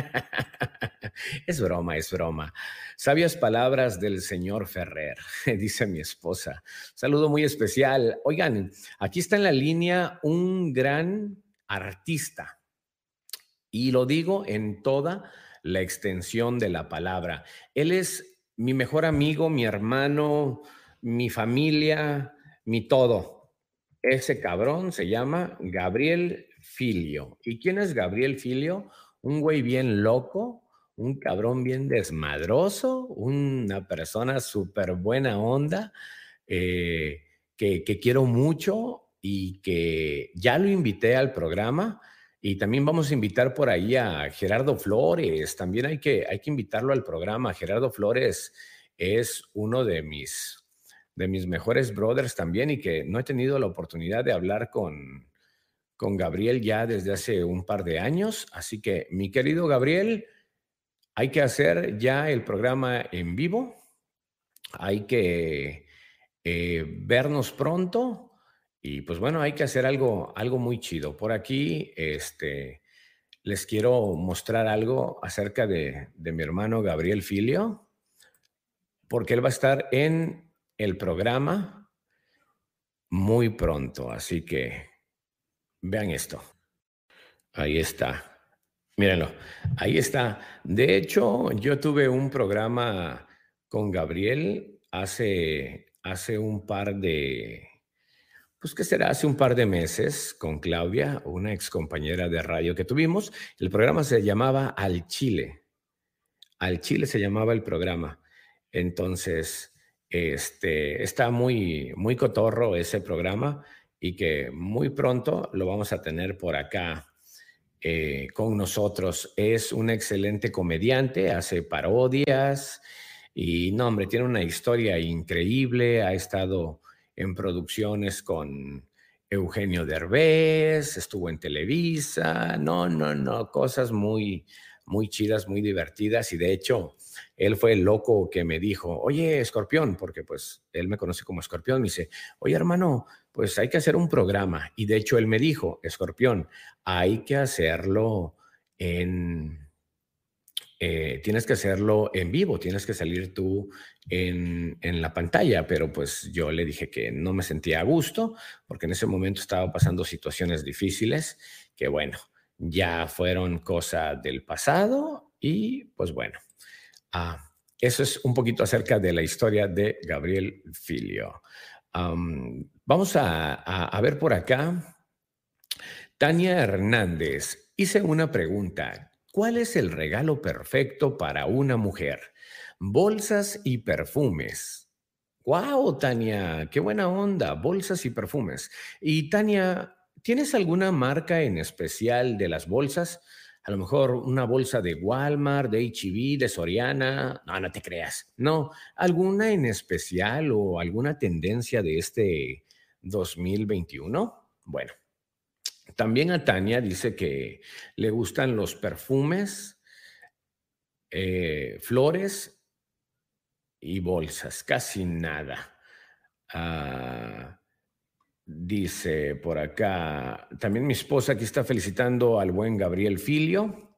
es broma, es broma. Sabias palabras del señor Ferrer, dice mi esposa. Saludo muy especial. Oigan, aquí está en la línea un gran artista. Y lo digo en toda la extensión de la palabra. Él es mi mejor amigo, mi hermano, mi familia, mi todo. Ese cabrón se llama Gabriel Filio. ¿Y quién es Gabriel Filio? Un güey bien loco, un cabrón bien desmadroso, una persona súper buena onda, eh, que, quiero mucho y que ya lo invité al programa. Y también vamos a invitar por ahí a Gerardo Flores. También hay que, hay que invitarlo al programa. Gerardo Flores es uno de mis, de mis mejores brothers también y que no he tenido la oportunidad de hablar con, con Gabriel ya desde hace un par de años. Así que, mi querido Gabriel, hay que hacer ya el programa en vivo. Hay que eh, vernos pronto. Y pues bueno, hay que hacer algo, algo muy chido. Por aquí, este, les quiero mostrar algo acerca de, de mi hermano Gabriel Filio, porque él va a estar en el programa muy pronto. Así que vean esto. Ahí está. Mírenlo. Ahí está. De hecho, yo tuve un programa con Gabriel hace, hace un par de, pues que será hace un par de meses con Claudia, una ex compañera de radio que tuvimos. El programa se llamaba Al Chile. Al Chile se llamaba el programa. Entonces, este, está muy, muy cotorro ese programa y que muy pronto lo vamos a tener por acá eh, con nosotros. Es un excelente comediante, hace parodias y, no, hombre, tiene una historia increíble, ha estado en producciones con Eugenio Derbez, estuvo en Televisa, no, no, no, cosas muy, muy chidas, muy divertidas. Y de hecho él fue el loco que me dijo, oye, escorpión, porque pues él me conoce como escorpión, me dice, oye hermano, pues hay que hacer un programa. Y de hecho él me dijo, escorpión, hay que hacerlo en... Eh, tienes que hacerlo en vivo, tienes que salir tú en, en, la pantalla, pero pues yo le dije que no me sentía a gusto, porque en ese momento estaba pasando situaciones difíciles, que bueno, ya fueron cosa del pasado y pues bueno, Ah, eso es un poquito acerca de la historia de Gabriel Filio. Vamos a, ver por acá. Tania Hernández, hice una pregunta. ¿Cuál es el regalo perfecto para una mujer? Bolsas y perfumes. ¡Wow, Tania! ¡Qué buena onda! Bolsas y perfumes. Y Tania, ¿tienes alguna marca en especial de las bolsas? a lo mejor una bolsa de Walmart, de HB, e de Soriana, no, no te creas, no, alguna en especial o alguna tendencia de este 2021. Bueno, también a Tania dice que le gustan los perfumes, eh, flores y bolsas, casi nada. Ah, Dice por acá, también mi esposa aquí está felicitando al buen Gabriel Filio.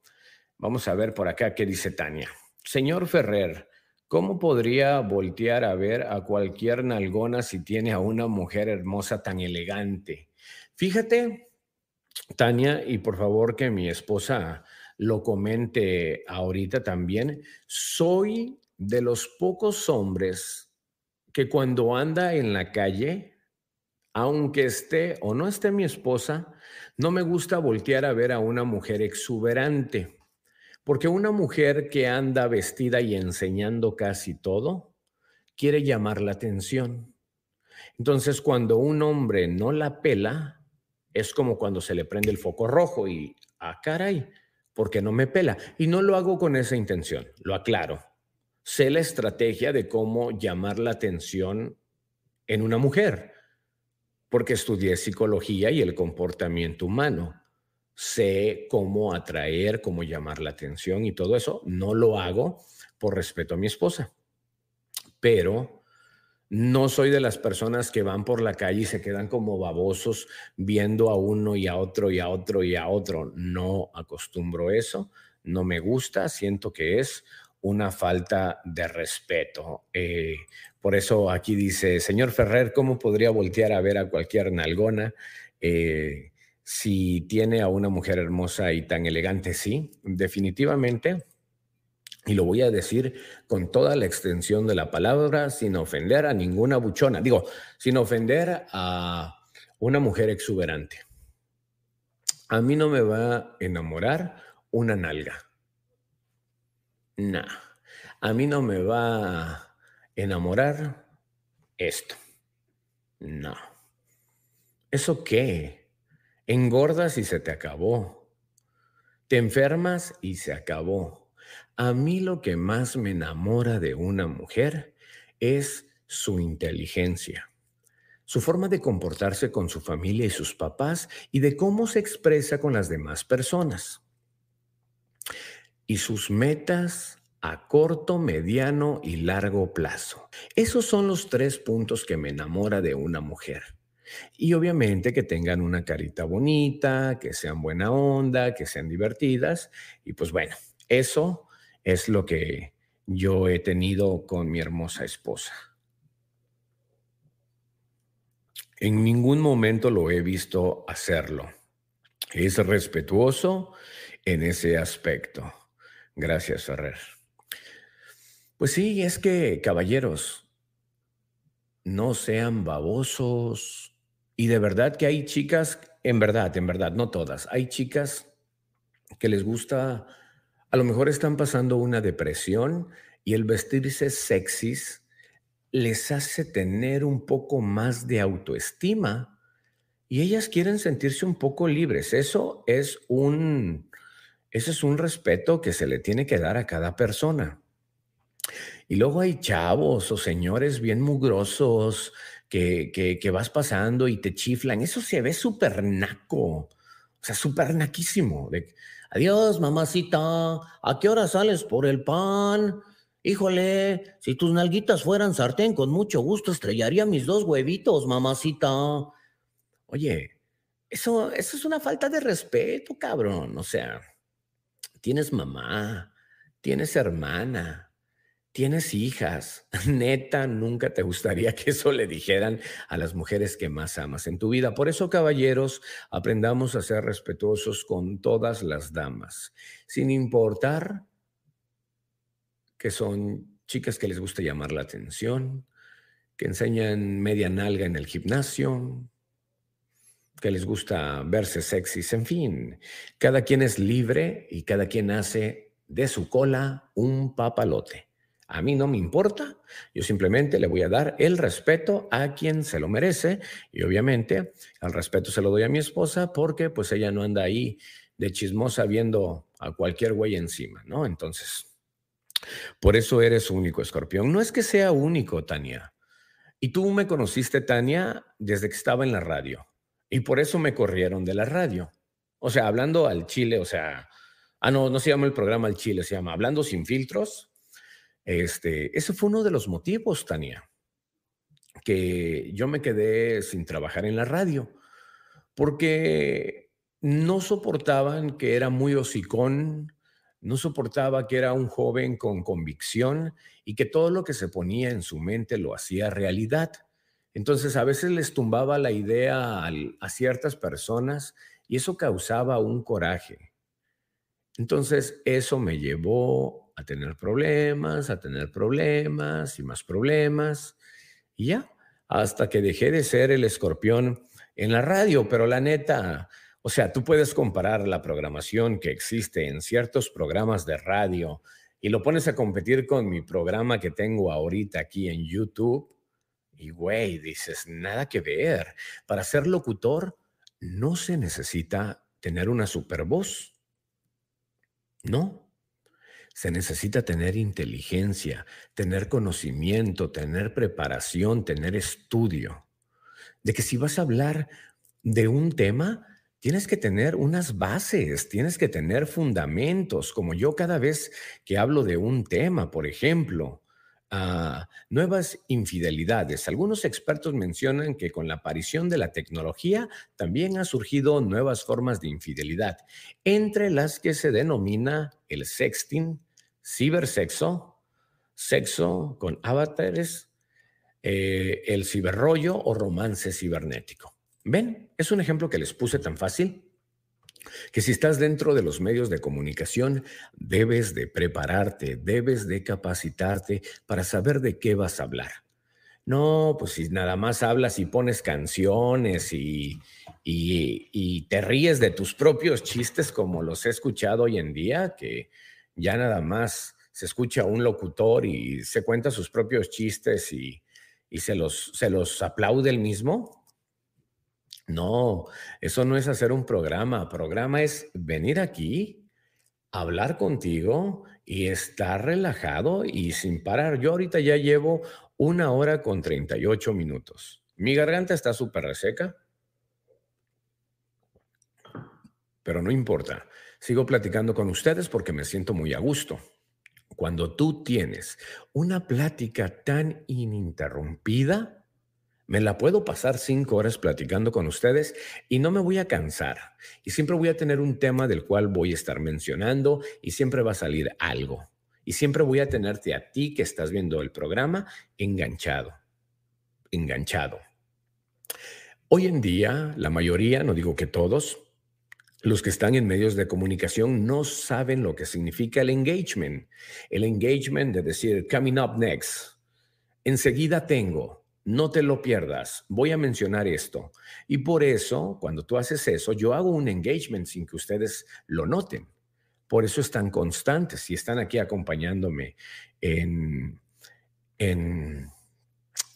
Vamos a ver por acá qué dice Tania. Señor Ferrer, ¿cómo podría voltear a ver a cualquier nalgona si tiene a una mujer hermosa tan elegante? Fíjate, Tania, y por favor que mi esposa lo comente ahorita también, soy de los pocos hombres que cuando anda en la calle, aunque esté o no esté mi esposa, no me gusta voltear a ver a una mujer exuberante, porque una mujer que anda vestida y enseñando casi todo, quiere llamar la atención. Entonces, cuando un hombre no la pela, es como cuando se le prende el foco rojo y, ah, caray, porque no me pela? Y no lo hago con esa intención, lo aclaro. Sé la estrategia de cómo llamar la atención en una mujer porque estudié psicología y el comportamiento humano. Sé cómo atraer, cómo llamar la atención y todo eso. No lo hago por respeto a mi esposa. Pero no soy de las personas que van por la calle y se quedan como babosos viendo a uno y a otro y a otro y a otro. No acostumbro eso. No me gusta. Siento que es una falta de respeto. Eh, por eso aquí dice, señor Ferrer, ¿cómo podría voltear a ver a cualquier nalgona? Eh, si tiene a una mujer hermosa y tan elegante, sí, definitivamente. Y lo voy a decir con toda la extensión de la palabra, sin ofender a ninguna buchona. Digo, sin ofender a una mujer exuberante. A mí no me va a enamorar una nalga no, a mí no me va a enamorar esto. No. ¿Eso qué? Engordas y se te acabó. Te enfermas y se acabó. A mí lo que más me enamora de una mujer es su inteligencia, su forma de comportarse con su familia y sus papás y de cómo se expresa con las demás personas. y sus metas a corto, mediano y largo plazo. Esos son los tres puntos que me enamora de una mujer. Y obviamente que tengan una carita bonita, que sean buena onda, que sean divertidas. Y pues bueno, eso es lo que yo he tenido con mi hermosa esposa. En ningún momento lo he visto hacerlo. Es respetuoso en ese aspecto. Gracias, Ferrer. Pues sí, es que, caballeros, no sean babosos. Y de verdad que hay chicas, en verdad, en verdad, no todas, hay chicas que les gusta, a lo mejor están pasando una depresión y el vestirse sexys les hace tener un poco más de autoestima y ellas quieren sentirse un poco libres. Eso es un, eso es un respeto que se le tiene que dar a cada persona. Y luego hay chavos o señores bien mugrosos que, vas pasando y te chiflan. Eso se ve súper naco, o sea, súper naquísimo. Adiós, mamacita, ¿a qué hora sales por el pan? Híjole, si tus nalguitas fueran sartén, con mucho gusto estrellaría mis dos huevitos, mamacita. Oye, eso, eso es una falta de respeto, cabrón. O sea, tienes mamá, tienes hermana, tienes hijas. Neta, nunca te gustaría que eso le dijeran a las mujeres que más amas en tu vida. Por eso, caballeros, aprendamos a ser respetuosos con todas las damas, sin importar que son chicas que les gusta llamar la atención, que enseñan media nalga en el gimnasio, que les gusta verse sexys, en fin, cada quien es libre y cada quien hace de su cola un papalote. A mí no me importa, yo simplemente le voy a dar el respeto a quien se lo merece y obviamente el respeto se lo doy a mi esposa porque pues ella no anda ahí de chismosa viendo a cualquier güey encima, ¿no? Entonces, por eso eres único, escorpión. No es que sea único, Tania. Y tú me conociste, Tania, desde que estaba en la radio. Y por eso me corrieron de la radio. O sea, hablando al Chile, o sea, ah, no, no se llama el programa al Chile, se llama Hablando sin filtros. Este, ese fue uno de los motivos, Tania, que yo me quedé sin trabajar en la radio, porque no soportaban que era muy hocicón, no soportaba que era un joven con convicción y que todo lo que se ponía en su mente lo hacía realidad. Entonces a veces les tumbaba la idea a, ciertas personas y eso causaba un coraje. Entonces eso me llevó a tener problemas, a tener problemas y más problemas. Y ya, hasta que dejé de ser el escorpión en la radio, pero la neta, o sea, tú puedes comparar la programación que existe en ciertos programas de radio y lo pones a competir con mi programa que tengo ahorita aquí en YouTube y güey, dices, nada que ver. Para ser locutor no se necesita tener una super voz. No. Se necesita tener inteligencia, tener conocimiento, tener preparación, tener estudio. De que si vas a hablar de un tema, tienes que tener unas bases, tienes que tener fundamentos, como yo cada vez que hablo de un tema, por ejemplo, nuevas infidelidades. Algunos expertos mencionan que con la aparición de la tecnología también ha surgido nuevas formas de infidelidad, entre las que se denomina el sexting, cibersexo, sexo con avatares, eh, el ciberrollo o romance cibernético. ¿Ven? Es un ejemplo que les puse tan fácil que si estás dentro de los medios de comunicación, debes de prepararte, debes de capacitarte para saber de qué vas a hablar. No, pues si nada más hablas y pones canciones y, y, te ríes de tus propios chistes como los he escuchado hoy en día, que ya nada más se escucha un locutor y se cuenta sus propios chistes y, y se, los, se los aplaude el mismo, no, eso no es hacer un programa. Programa es venir aquí, hablar contigo y estar relajado y sin parar. Yo ahorita ya llevo una hora con 38 minutos. Mi garganta está súper reseca. pero no importa. Sigo platicando con ustedes porque me siento muy a gusto. Cuando tú tienes una plática tan ininterrumpida, me la puedo pasar cinco horas platicando con ustedes y no me voy a cansar. Y siempre voy a tener un tema del cual voy a estar mencionando y siempre va a salir algo. Y siempre voy a tenerte a ti que estás viendo el programa enganchado. Enganchado. Hoy en día, la mayoría, no digo que todos, los que están en medios de comunicación no saben lo que significa el engagement. El engagement de decir, coming up next. Enseguida tengo, no te lo pierdas, voy a mencionar esto. Y por eso, cuando tú haces eso, yo hago un engagement sin que ustedes lo noten. Por eso están constantes y están aquí acompañándome en, en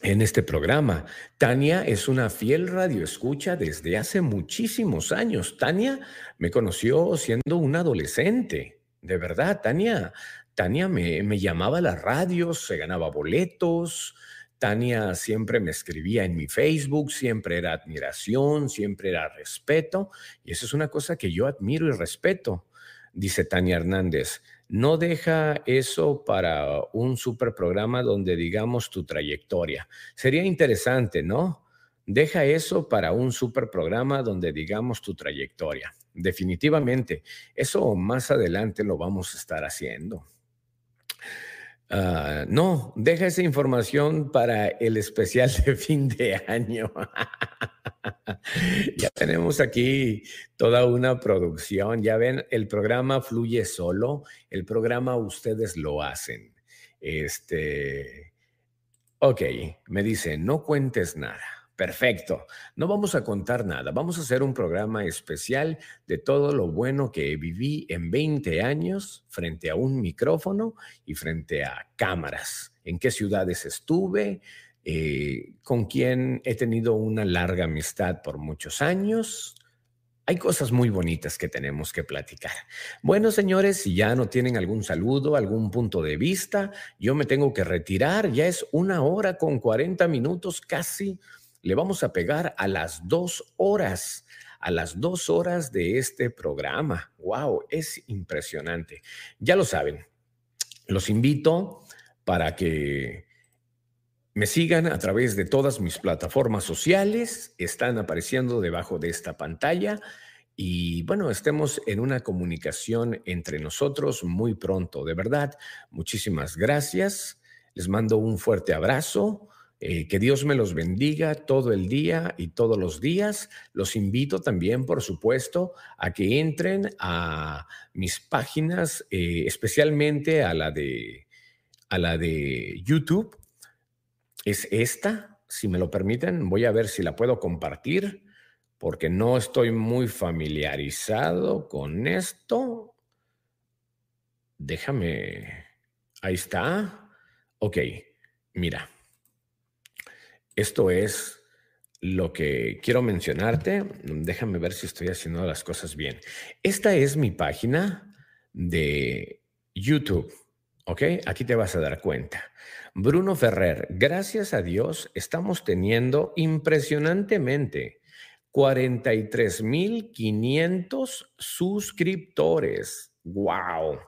en este programa. Tania es una fiel radioescucha desde hace muchísimos años. Tania me conoció siendo un adolescente. De verdad, Tania, Tania me, me llamaba a la radio, se ganaba boletos. Tania siempre me escribía en mi Facebook, siempre era admiración, siempre era respeto. Y eso es una cosa que yo admiro y respeto, dice Tania Hernández no deja eso para un super programa donde digamos tu trayectoria. Sería interesante, ¿no? Deja eso para un super programa donde digamos tu trayectoria. Definitivamente, eso más adelante lo vamos a estar haciendo. Ah, no, deja esa información para el especial de fin de año. ya tenemos aquí toda una producción. Ya ven, el programa fluye solo. El programa ustedes lo hacen. Este, ok, me dice, no cuentes nada. Perfecto. No vamos a contar nada. Vamos a hacer un programa especial de todo lo bueno que viví en 20 años frente a un micrófono y frente a cámaras. En qué ciudades estuve, eh, con quién he tenido una larga amistad por muchos años. Hay cosas muy bonitas que tenemos que platicar. Bueno, señores, si ya no tienen algún saludo, algún punto de vista, yo me tengo que retirar. Ya es una hora con 40 minutos casi le vamos a pegar a las dos horas, a las dos horas de este programa. ¡Wow! Es impresionante. Ya lo saben. Los invito para que me sigan a través de todas mis plataformas sociales. Están apareciendo debajo de esta pantalla. Y bueno, estemos en una comunicación entre nosotros muy pronto. De verdad, muchísimas gracias. Les mando un fuerte abrazo. Eh, que Dios me los bendiga todo el día y todos los días. Los invito también, por supuesto, a que entren a mis páginas, eh, especialmente a la de a la de YouTube. Es esta, si me lo permiten, voy a ver si la puedo compartir, porque no estoy muy familiarizado con esto. Déjame. Ahí está. Ok, mira. Esto es lo que quiero mencionarte. Déjame ver si estoy haciendo las cosas bien. Esta es mi página de YouTube. ¿Ok? Aquí te vas a dar cuenta. Bruno Ferrer, gracias a Dios estamos teniendo impresionantemente 43.500 suscriptores. ¡Wow!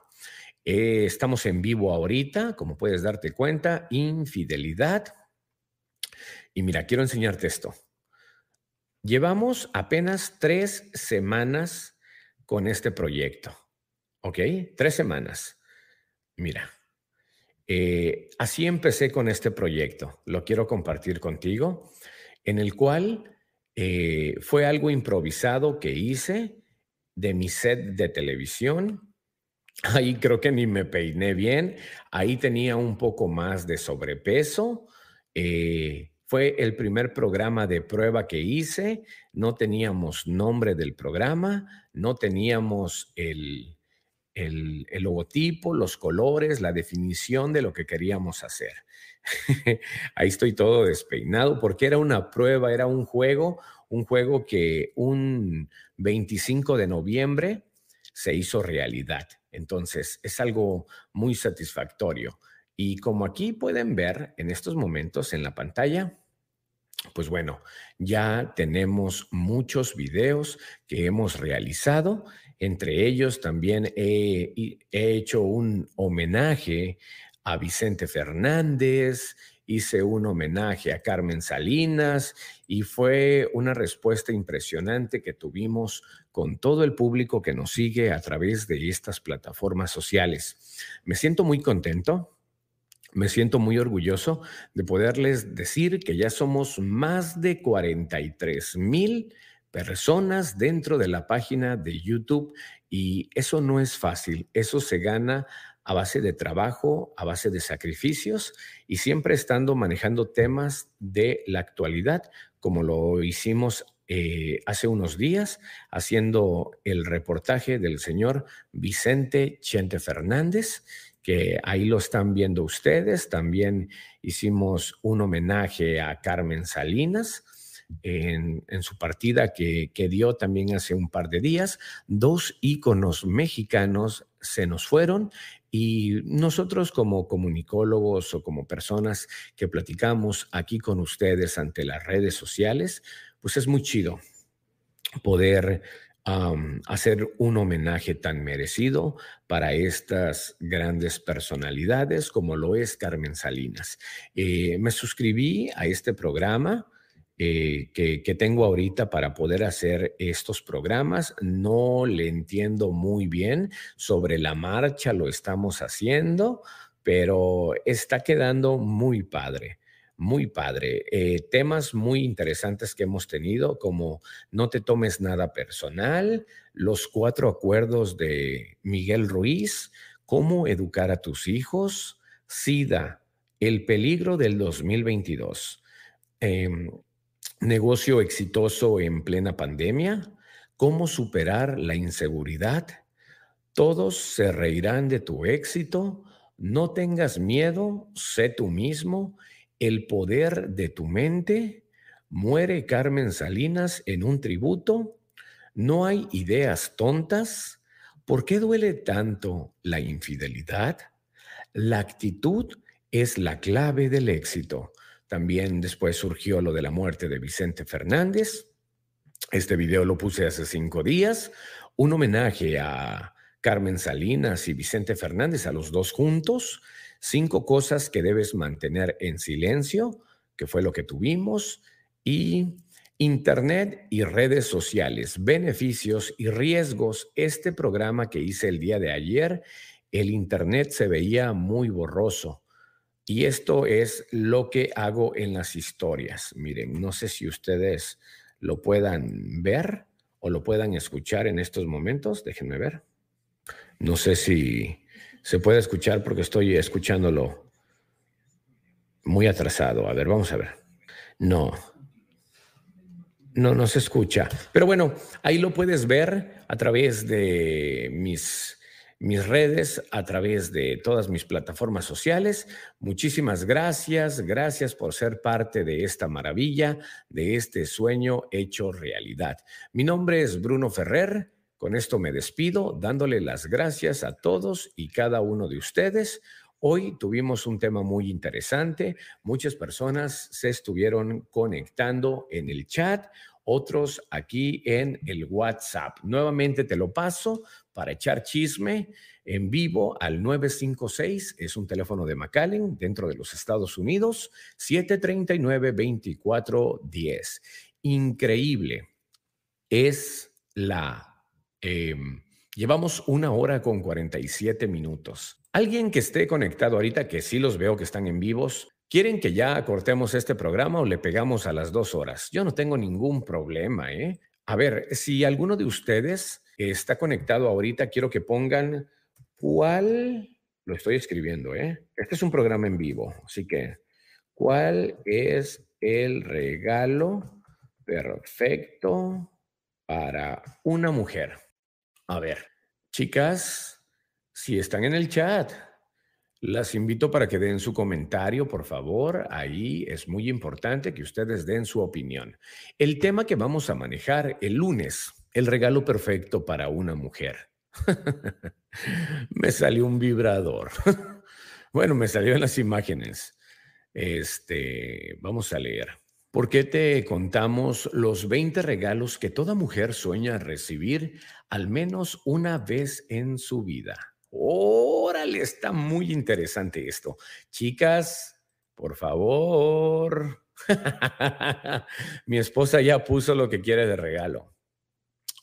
Eh, estamos en vivo ahorita, como puedes darte cuenta, infidelidad y mira, quiero enseñarte esto. Llevamos apenas tres semanas con este proyecto, ¿ok? Tres semanas. Mira, eh, así empecé con este proyecto. Lo quiero compartir contigo, en el cual eh, fue algo improvisado que hice de mi set de televisión. Ahí creo que ni me peiné bien. Ahí tenía un poco más de sobrepeso. Eh, fue el primer programa de prueba que hice. No teníamos nombre del programa, no teníamos el, el, logotipo, los colores, la definición de lo que queríamos hacer. Ahí estoy todo despeinado porque era una prueba, era un juego, un juego que un 25 de noviembre se hizo realidad. Entonces, es algo muy satisfactorio. Y como aquí pueden ver en estos momentos en la pantalla, Pues bueno, ya tenemos muchos videos que hemos realizado. Entre ellos también he, he hecho un homenaje a Vicente Fernández, hice un homenaje a Carmen Salinas y fue una respuesta impresionante que tuvimos con todo el público que nos sigue a través de estas plataformas sociales. Me siento muy contento, me siento muy orgulloso de poderles decir que ya somos más de 43 mil personas dentro de la página de YouTube y eso no es fácil, eso se gana a base de trabajo, a base de sacrificios y siempre estando manejando temas de la actualidad, como lo hicimos eh, hace unos días, haciendo el reportaje del señor Vicente Chente Fernández, que ahí lo están viendo ustedes. También hicimos un homenaje a Carmen Salinas. En, su partida que, que, dio también hace un par de días. Dos íconos mexicanos se nos fueron y nosotros como comunicólogos o como personas que platicamos aquí con ustedes ante las redes sociales, pues es muy chido poder hacer un homenaje tan merecido para estas grandes personalidades como lo es Carmen Salinas. Eh, me suscribí a este programa eh, que, tengo ahorita para poder hacer estos programas. No le entiendo muy bien sobre la marcha, lo estamos haciendo, pero está quedando muy padre. Muy padre. Eh, temas muy interesantes que hemos tenido, como no te tomes nada personal, los cuatro acuerdos de Miguel Ruiz, cómo educar a tus hijos, SIDA, el peligro del 2022 negocio exitoso en plena pandemia, cómo superar la inseguridad. Todos se reirán de tu éxito, no tengas miedo, sé tú mismo, el poder de tu mente. Muere Carmen Salinas en un tributo. No hay ideas tontas. ¿Por qué duele tanto la infidelidad? La actitud es la clave del éxito. También después surgió lo de la muerte de Vicente Fernández. Este video lo puse hace cinco días. Un homenaje a Carmen Salinas y Vicente Fernández, a los dos juntos. Cinco cosas que debes mantener en silencio, que fue lo que tuvimos. Y Internet y redes sociales, beneficios y riesgos. Este programa que hice el día de ayer, el Internet se veía muy borroso. Y esto es lo que hago en las historias. Miren, no sé si ustedes lo puedan ver o lo puedan escuchar en estos momentos. Déjenme ver. No sé si se puede escuchar porque estoy escuchándolo muy atrasado. A ver, vamos a ver. No. No, no se escucha. Pero bueno, ahí lo puedes ver a través de mis mis redes, a través de todas mis plataformas sociales. Muchísimas gracias, gracias por ser parte de esta maravilla, de este sueño hecho realidad. Mi nombre es Bruno Ferrer. Con esto me despido, dándole las gracias a todos y cada uno de ustedes. Hoy tuvimos un tema muy interesante. Muchas personas se estuvieron conectando en el chat, otros aquí en el WhatsApp. Nuevamente te lo paso para echar chisme en vivo al 956, es un teléfono de McAllen dentro de los Estados Unidos, 739-2410. Increíble. Es la... Em, llevamos una hora con 47 minutos. Alguien que esté conectado ahorita, que sí los veo que están en vivos, ¿quieren que ya cortemos este programa o le pegamos a las dos horas? Yo no tengo ningún problema, ¿eh? A ver, si alguno de ustedes está conectado ahorita, quiero que pongan cuál, lo estoy escribiendo, ¿eh? Este es un programa en vivo, así que, ¿cuál es el regalo perfecto para una mujer? A ver, chicas, si están en el chat, las invito para que den su comentario, por favor. Ahí es muy importante que ustedes den su opinión. El tema que vamos a manejar el lunes el regalo perfecto para una mujer. me salió un vibrador. bueno, me salió en las imágenes. Este, vamos a leer. ¿Por qué te contamos los 20 regalos que toda mujer sueña recibir al menos una vez en su vida? Órale, está muy interesante esto. Chicas, por favor. mi esposa ya puso lo que quiere de regalo.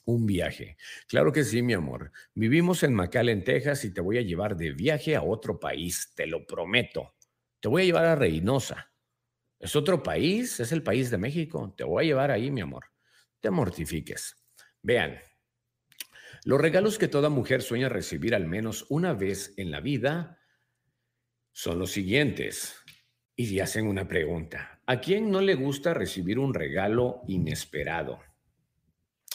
Un viaje. Claro que sí, mi amor. Vivimos en McAllen, Texas y te voy a llevar de viaje a otro país, te lo prometo. Te voy a llevar a Reynosa. Es otro país, es el país de México. Te voy a llevar ahí, mi amor. Te mortifiques. Vean, los regalos que toda mujer sueña recibir al menos una vez en la vida son los siguientes. Y hacen una pregunta. ¿A quién no le gusta recibir un regalo inesperado?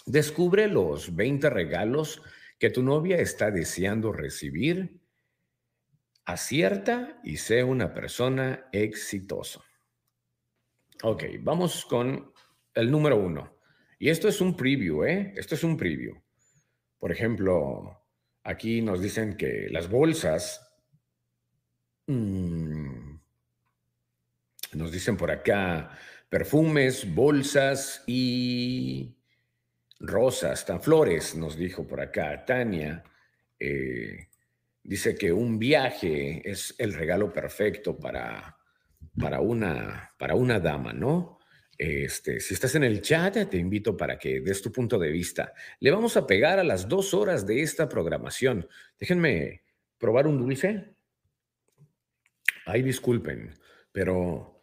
Descubre los 20 regalos que tu novia está deseando recibir. Acierta y sé una persona exitosa. Ok, vamos con el número uno. Y esto es un preview, ¿eh? Esto es un preview. Por ejemplo, aquí nos dicen que las bolsas, mm, nos dicen por acá, perfumes, bolsas y rosas, tan flores, nos dijo por acá Tania. Eh, dice que un viaje es el regalo perfecto para para una, para una dama, ¿no? Este, si estás en el chat, te invito para que des tu punto de vista. Le vamos a pegar a las dos horas de esta programación. Déjenme probar un dulce. Ay, disculpen, pero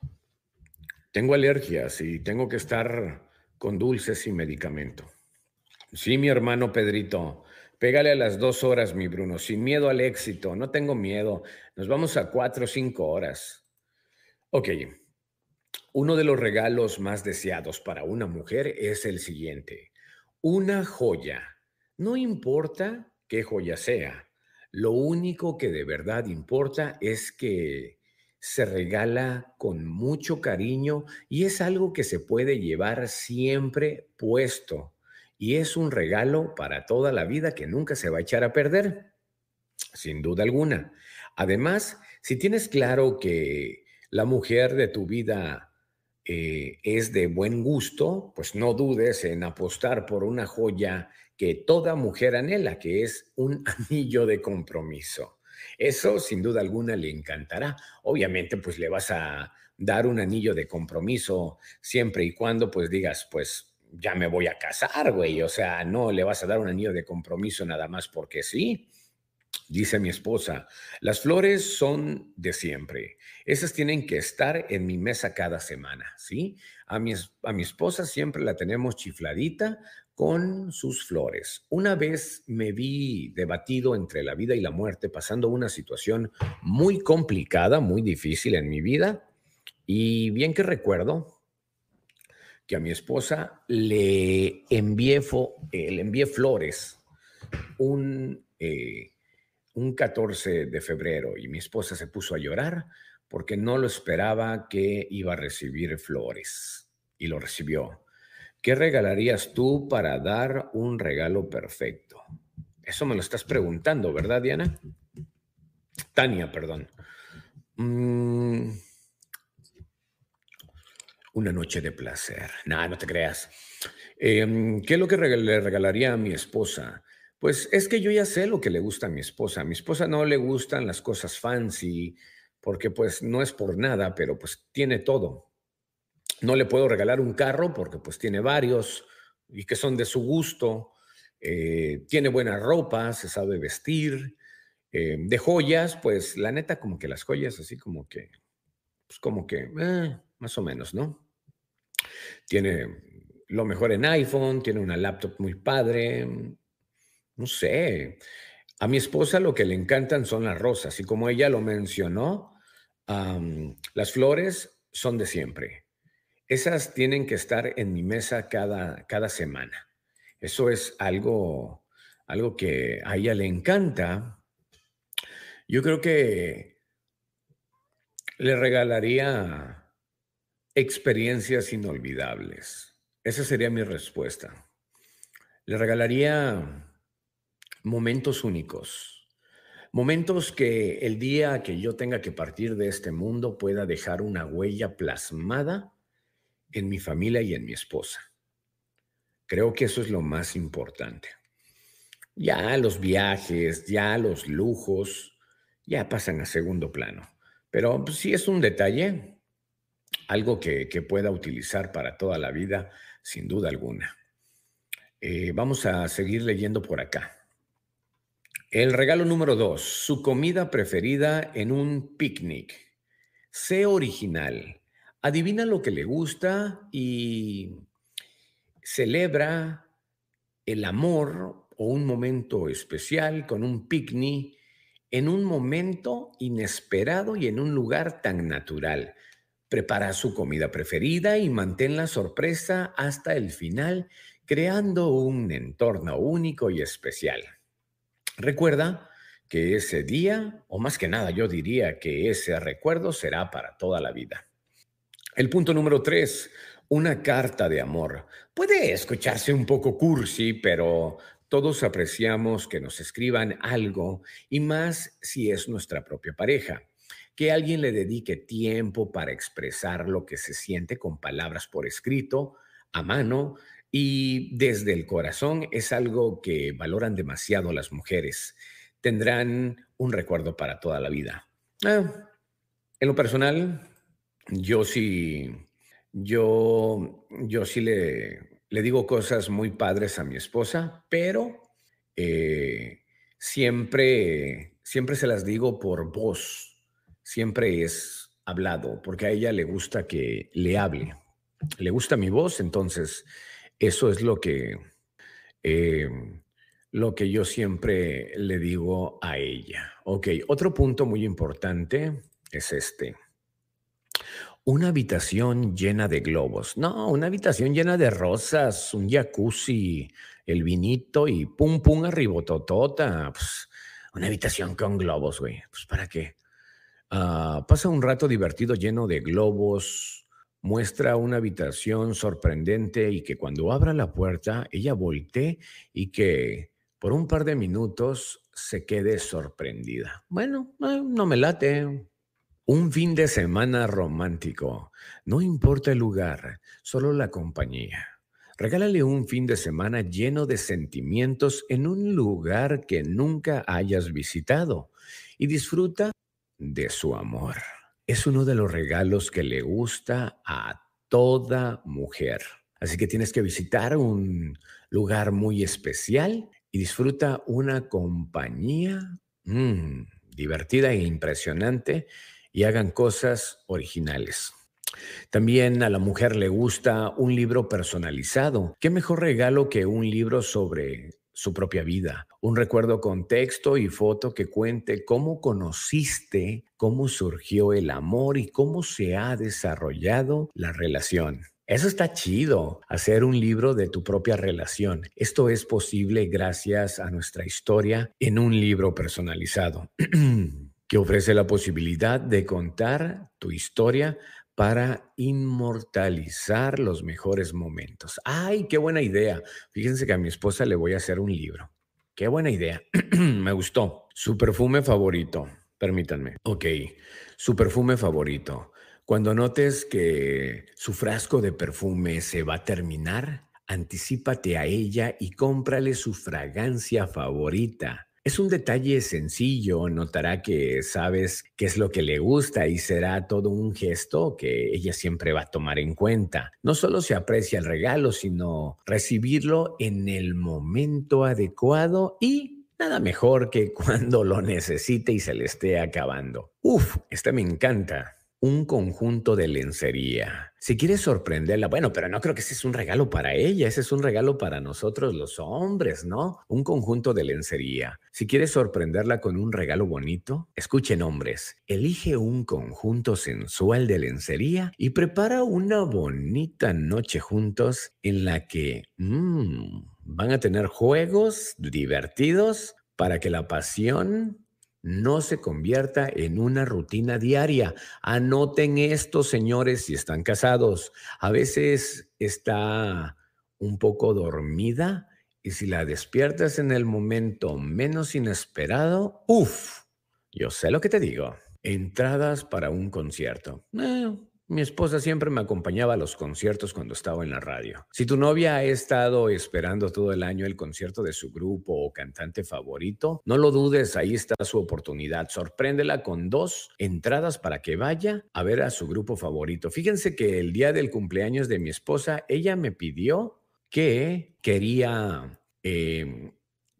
tengo alergias y tengo que estar con dulces y medicamento. Sí, mi hermano Pedrito, pégale a las dos horas, mi Bruno, sin miedo al éxito. No tengo miedo. Nos vamos a cuatro o cinco horas. Ok, uno de los regalos más deseados para una mujer es el siguiente, una joya. No importa qué joya sea, lo único que de verdad importa es que se regala con mucho cariño y es algo que se puede llevar siempre puesto. Y es un regalo para toda la vida que nunca se va a echar a perder, sin duda alguna. Además, si tienes claro que la mujer de tu vida eh, es de buen gusto, pues no dudes en apostar por una joya que toda mujer anhela, que es un anillo de compromiso. Eso sin duda alguna le encantará. Obviamente pues le vas a dar un anillo de compromiso siempre y cuando pues digas pues ya me voy a casar, güey. O sea, no le vas a dar un anillo de compromiso nada más porque sí. Dice mi esposa, las flores son de siempre. Esas tienen que estar en mi mesa cada semana, ¿sí? A mi, a mi esposa siempre la tenemos chifladita con sus flores. Una vez me vi debatido entre la vida y la muerte, pasando una situación muy complicada, muy difícil en mi vida. Y bien que recuerdo que a mi esposa le envié, eh, le flores, un... Eh, un 14 de febrero y mi esposa se puso a llorar porque no lo esperaba que iba a recibir flores y lo recibió. ¿Qué regalarías tú para dar un regalo perfecto? Eso me lo estás preguntando, ¿verdad, Diana? Tania, perdón. Mm, una noche de placer. Nada, no te creas. Em, ¿Qué es lo que le regalaría a mi esposa? Pues es que yo ya sé lo que le gusta a mi esposa. A mi esposa no le gustan las cosas fancy, porque pues no es por nada, pero pues tiene todo. No le puedo regalar un carro porque pues tiene varios y que son de su gusto. Eh, tiene buena ropa, se sabe vestir. Eh, de joyas, pues la neta como que las joyas así como que, pues como que, eh, más o menos, ¿no? Tiene lo mejor en iPhone, tiene una laptop muy padre, no sé. A mi esposa lo que le encantan son las rosas y como ella lo mencionó, las flores son de siempre. Esas tienen que estar en mi mesa cada, cada semana. Eso es algo, algo que a ella le encanta. Yo creo que le regalaría experiencias inolvidables. Esa sería mi respuesta. Le regalaría momentos únicos, momentos que el día que yo tenga que partir de este mundo pueda dejar una huella plasmada en mi familia y en mi esposa. Creo que eso es lo más importante. Ya los viajes, ya los lujos, ya pasan a segundo plano. Pero pues, si es un detalle, algo que, pueda utilizar para toda la vida, sin duda alguna. Eh, vamos a seguir leyendo por acá. El regalo número dos, su comida preferida en un picnic. Sé original. Adivina lo que le gusta y celebra el amor o un momento especial con un picnic en un momento inesperado y en un lugar tan natural. Prepara su comida preferida y mantén la sorpresa hasta el final, creando un entorno único y especial. Recuerda que ese día, o más que nada yo diría que ese recuerdo será para toda la vida. El punto número tres, una carta de amor. Puede escucharse un poco cursi, pero todos apreciamos que nos escriban algo y más si es nuestra propia pareja. Que alguien le dedique tiempo para expresar lo que se siente con palabras por escrito, a mano, y desde el corazón es algo que valoran demasiado las mujeres. Tendrán un recuerdo para toda la vida. Ah, en lo personal, yo sí, yo, yo sí le, le digo cosas muy padres a mi esposa, pero eh, siempre, siempre se las digo por voz, siempre es hablado, porque a ella le gusta que le hable. Le gusta mi voz, entonces eso es lo que, em, lo que yo siempre le digo a ella. Ok, otro punto muy importante es este. Una habitación llena de globos. No, una habitación llena de rosas, un jacuzzi, el vinito y pum, pum, arribototota. Pues, una habitación con globos, güey. Pues, ¿para qué? Ah, pasa un rato divertido lleno de globos, muestra una habitación sorprendente y que cuando abra la puerta ella voltee y que por un par de minutos se quede sorprendida. Bueno, no me late. Un fin de semana romántico. No importa el lugar, solo la compañía. Regálale un fin de semana lleno de sentimientos en un lugar que nunca hayas visitado y disfruta de su amor es uno de los regalos que le gusta a toda mujer. Así que tienes que visitar un lugar muy especial y disfruta una compañía mm, divertida e impresionante y hagan cosas originales. También a la mujer le gusta un libro personalizado. ¿Qué mejor regalo que un libro sobre su propia vida. Un recuerdo con texto y foto que cuente cómo conociste, cómo surgió el amor y cómo se ha desarrollado la relación. Eso está chido, hacer un libro de tu propia relación. Esto es posible gracias a nuestra historia en un libro personalizado, que ofrece la posibilidad de contar tu historia para inmortalizar los mejores momentos. ¡Ay, qué buena idea! Fíjense que a mi esposa le voy a hacer un libro. ¡Qué buena idea! Me gustó. Su perfume favorito. Permítanme. Ok, su perfume favorito. Cuando notes que su frasco de perfume se va a terminar, anticípate a ella y cómprale su fragancia favorita. Es un detalle sencillo, notará que sabes qué es lo que le gusta y será todo un gesto que ella siempre va a tomar en cuenta. No solo se aprecia el regalo, sino recibirlo en el momento adecuado y nada mejor que cuando lo necesite y se le esté acabando. Uf, este me encanta un conjunto de lencería. Si quieres sorprenderla, bueno, pero no creo que ese es un regalo para ella, ese es un regalo para nosotros los hombres, ¿no? Un conjunto de lencería. Si quieres sorprenderla con un regalo bonito, escuchen hombres, elige un conjunto sensual de lencería y prepara una bonita noche juntos en la que mmm, van a tener juegos divertidos para que la pasión no se convierta en una rutina diaria. Anoten esto, señores, si están casados. A veces está un poco dormida y si la despiertas en el momento menos inesperado, uff, yo sé lo que te digo. Entradas para un concierto. Eh, Mi esposa siempre me acompañaba a los conciertos cuando estaba en la radio. Si tu novia ha estado esperando todo el año el concierto de su grupo o cantante favorito, no lo dudes, ahí está su oportunidad. Sorpréndela con dos entradas para que vaya a ver a su grupo favorito. Fíjense que el día del cumpleaños de mi esposa, ella me pidió que quería... Eh,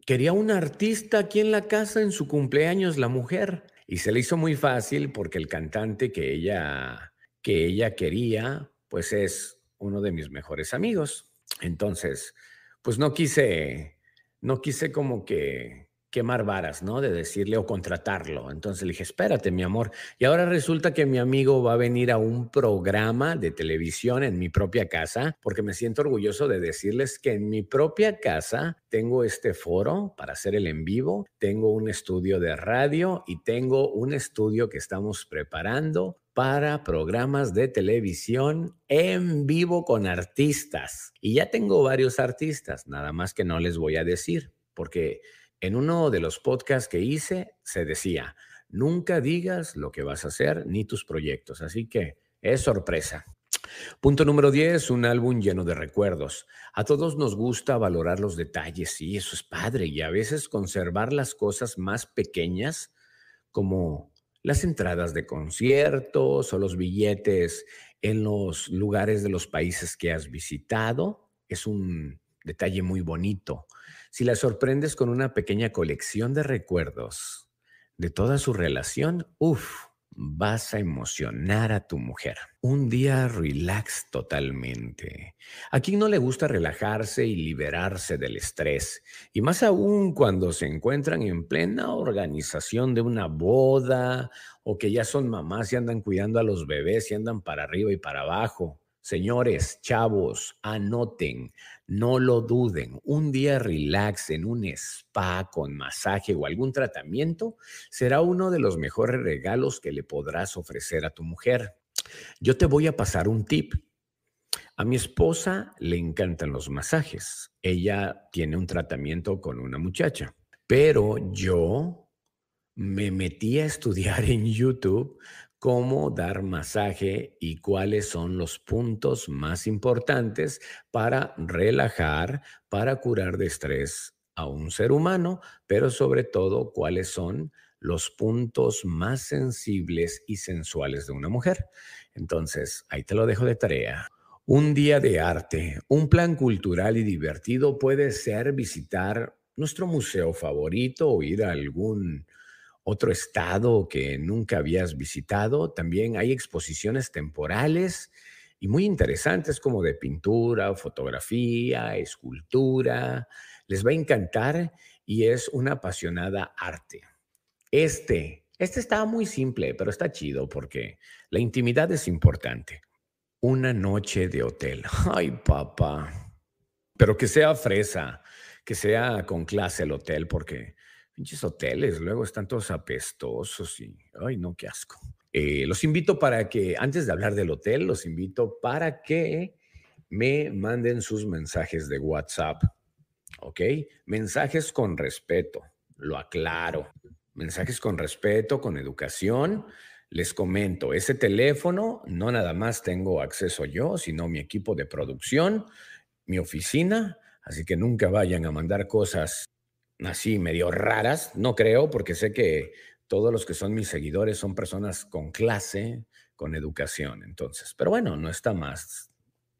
quería un artista aquí en la casa en su cumpleaños, la mujer. Y se le hizo muy fácil porque el cantante que ella que ella quería, pues es uno de mis mejores amigos. Entonces, pues no quise, no quise como que quemar varas, ¿no? De decirle o contratarlo. Entonces le dije, espérate, mi amor. Y ahora resulta que mi amigo va a venir a un programa de televisión en mi propia casa, porque me siento orgulloso de decirles que en mi propia casa tengo este foro para hacer el en vivo, tengo un estudio de radio y tengo un estudio que estamos preparando para programas de televisión en vivo con artistas. Y ya tengo varios artistas, nada más que no les voy a decir, porque en uno de los podcasts que hice se decía, nunca digas lo que vas a hacer ni tus proyectos, así que es sorpresa. Punto número 10, un álbum lleno de recuerdos. A todos nos gusta valorar los detalles, sí, eso es padre, y a veces conservar las cosas más pequeñas como las entradas de conciertos o los billetes en los lugares de los países que has visitado. Es un detalle muy bonito. Si la sorprendes con una pequeña colección de recuerdos de toda su relación, uff, vas a emocionar a tu mujer. Un día relax totalmente. A quien no le gusta relajarse y liberarse del estrés, y más aún cuando se encuentran en plena organización de una boda o que ya son mamás y andan cuidando a los bebés y andan para arriba y para abajo. Señores, chavos, anoten, no lo duden. Un día relax en un spa con masaje o algún tratamiento será uno de los mejores regalos que le podrás ofrecer a tu mujer. Yo te voy a pasar un tip. A mi esposa le encantan los masajes. Ella tiene un tratamiento con una muchacha, pero yo me metí a estudiar en YouTube cómo dar masaje y cuáles son los puntos más importantes para relajar, para curar de estrés a un ser humano, pero sobre todo cuáles son los puntos más sensibles y sensuales de una mujer. Entonces, ahí te lo dejo de tarea. Un día de arte, un plan cultural y divertido puede ser visitar nuestro museo favorito o ir a algún otro estado que nunca habías visitado. También hay exposiciones temporales y muy interesantes como de pintura, fotografía, escultura. Les va a encantar y es una apasionada arte. Este, este está muy simple, pero está chido porque la intimidad es importante. Una noche de hotel. Ay, papá. Pero que sea fresa, que sea con clase el hotel, porque Pinches hoteles, luego están todos apestosos y, ay, no, qué asco. Eh, los invito para que, antes de hablar del hotel, los invito para que me manden sus mensajes de WhatsApp, ¿ok? Mensajes con respeto, lo aclaro. Mensajes con respeto, con educación. Les comento, ese teléfono no nada más tengo acceso yo, sino mi equipo de producción, mi oficina, así que nunca vayan a mandar cosas así medio raras, no creo, porque sé que todos los que son mis seguidores son personas con clase, con educación, entonces, pero bueno, no está más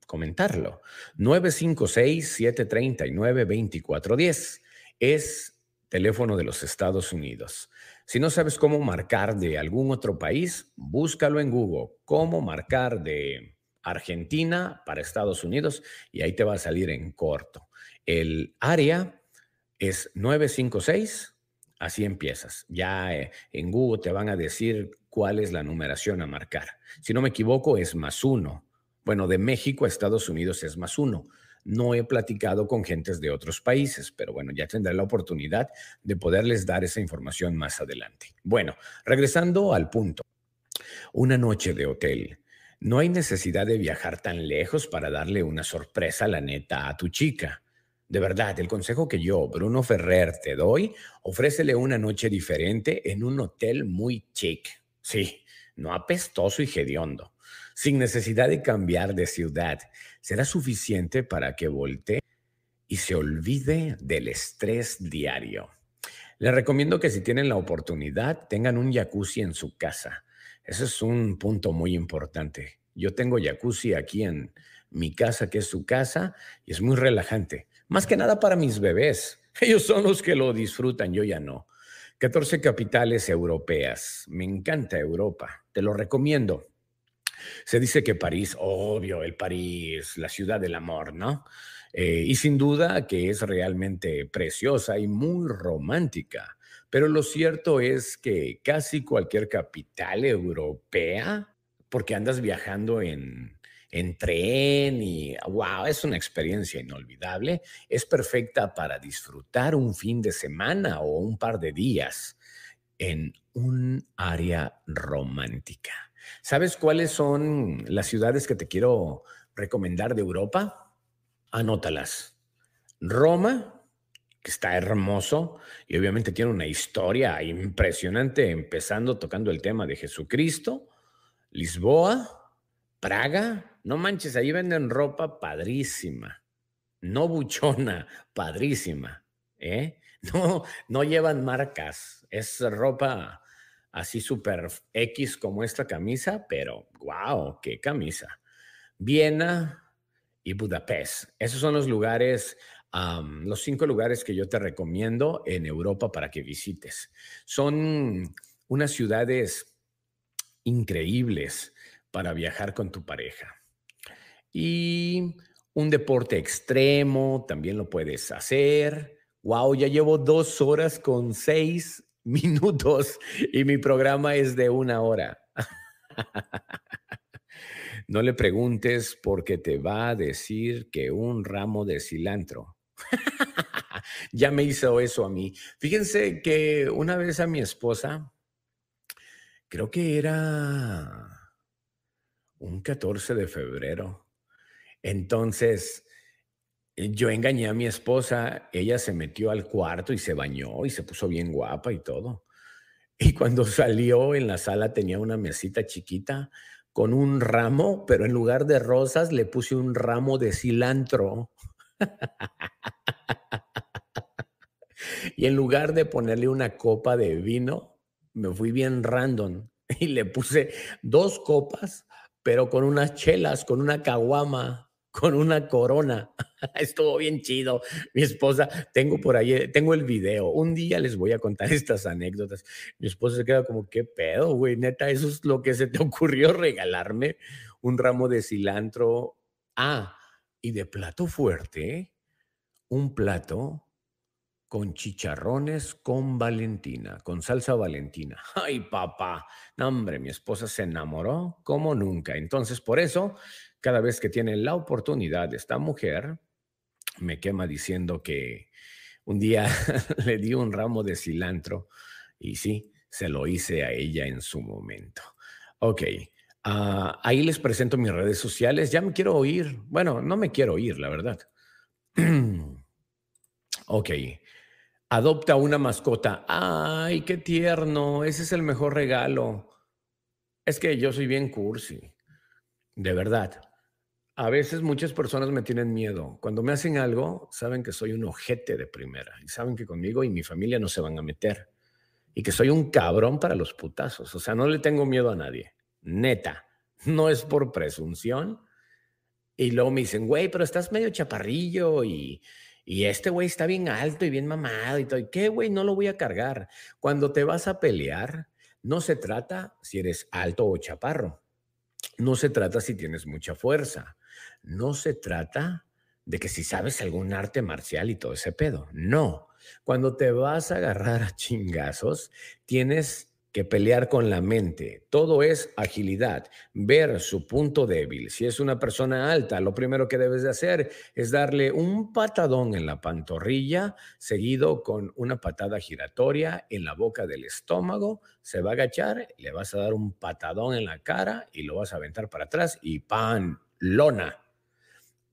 comentarlo. 956-739-2410 es teléfono de los Estados Unidos. Si no sabes cómo marcar de algún otro país, búscalo en Google, cómo marcar de Argentina para Estados Unidos y ahí te va a salir en corto. El área es 956, así empiezas. Ya eh, en Google te van a decir cuál es la numeración a marcar. Si no me equivoco, es más uno. Bueno, de México a Estados Unidos es más uno. No he platicado con gentes de otros países, pero bueno, ya tendré la oportunidad de poderles dar esa información más adelante. Bueno, regresando al punto. Una noche de hotel. No hay necesidad de viajar tan lejos para darle una sorpresa, la neta, a tu chica. De verdad, el consejo que yo, Bruno Ferrer, te doy, ofrécele una noche diferente en un hotel muy chic. Sí, no apestoso y hediondo. sin necesidad de cambiar de ciudad, será suficiente para que voltee y se olvide del estrés diario. Les recomiendo que si tienen la oportunidad, tengan un jacuzzi en su casa. Ese es un punto muy importante. Yo tengo jacuzzi aquí en mi casa, que es su casa, y es muy relajante. Más que nada para mis bebés. Ellos son los que lo disfrutan, yo ya no. 14 capitales europeas. Me encanta Europa. Te lo recomiendo. Se dice que París, obvio, el París, la ciudad del amor, ¿no? Eh, y sin duda que es realmente preciosa y muy romántica. Pero lo cierto es que casi cualquier capital europea, porque andas viajando en, en tren y wow, es una experiencia inolvidable, es perfecta para disfrutar un fin de semana o un par de días en un área romántica. ¿Sabes cuáles son las ciudades que te quiero recomendar de Europa? Anótalas. Roma, que está hermoso y obviamente tiene una historia impresionante, empezando tocando el tema de Jesucristo. Lisboa, Praga, no manches, ahí venden ropa padrísima, no buchona, padrísima, ¿eh? No, no llevan marcas, es ropa así súper X como esta camisa, pero wow, qué camisa. Viena y Budapest, esos son los lugares, los cinco lugares que yo te recomiendo en Europa para que visites. Son unas ciudades increíbles para viajar con tu pareja. Y un deporte extremo también lo puedes hacer. Wow, ya llevo dos horas con seis minutos y mi programa es de una hora. No le preguntes porque te va a decir que un ramo de cilantro. ya me hizo eso a mí. Fíjense que una vez a mi esposa, creo que era un 14 de febrero, entonces, eh, yo engañé a mi esposa, ella se metió al cuarto y se bañó y se puso bien guapa y todo. Y cuando salió en la sala tenía una mesita chiquita con un ramo, pero en lugar de rosas le puse un ramo de cilantro. y en lugar de ponerle una copa de vino, me fui bien random y le puse dos copas, pero con unas chelas, con una caguama con una corona. Estuvo bien chido. Mi esposa, tengo por ahí, tengo el video. Un día les voy a contar estas anécdotas. Mi esposa se queda como, ¿qué pedo, güey? Neta, eso es lo que se te ocurrió regalarme. Un ramo de cilantro. Ah, y de plato fuerte, un plato con chicharrones con Valentina, con salsa Valentina. Ay, papá. No, hombre, mi esposa se enamoró como nunca. Entonces, por eso cada vez que tiene la oportunidad esta mujer, me quema diciendo que un día le di un ramo de cilantro y sí, se lo hice a ella en su momento. Ok, ah, ahí les presento mis redes sociales. Ya me quiero oír. Bueno, no me quiero oír, la verdad. ok. Adopta una mascota. Ay, qué tierno. Ese es el mejor regalo. Es que yo soy bien cursi. De verdad. A veces muchas personas me tienen miedo. Cuando me hacen algo, saben que soy un ojete de primera y saben que conmigo y mi familia no se van a meter y que soy un cabrón para los putazos. O sea, no le tengo miedo a nadie. Neta, no es por presunción. Y luego me dicen, güey, pero estás medio chaparrillo y, y este güey está bien alto y bien mamado y todo. ¿Y qué, güey? No lo voy a cargar. Cuando te vas a pelear, no se trata si eres alto o chaparro. No se trata si tienes mucha fuerza no se trata de que si sabes algún arte marcial y todo ese pedo. No. Cuando te vas a agarrar a chingazos, tienes que pelear con la mente. Todo es agilidad, ver su punto débil. Si es una persona alta, lo primero que debes de hacer es darle un patadón en la pantorrilla, seguido con una patada giratoria en la boca del estómago. Se va a agachar, le vas a dar un patadón en la cara y lo vas a aventar para atrás y ¡pan! Lona.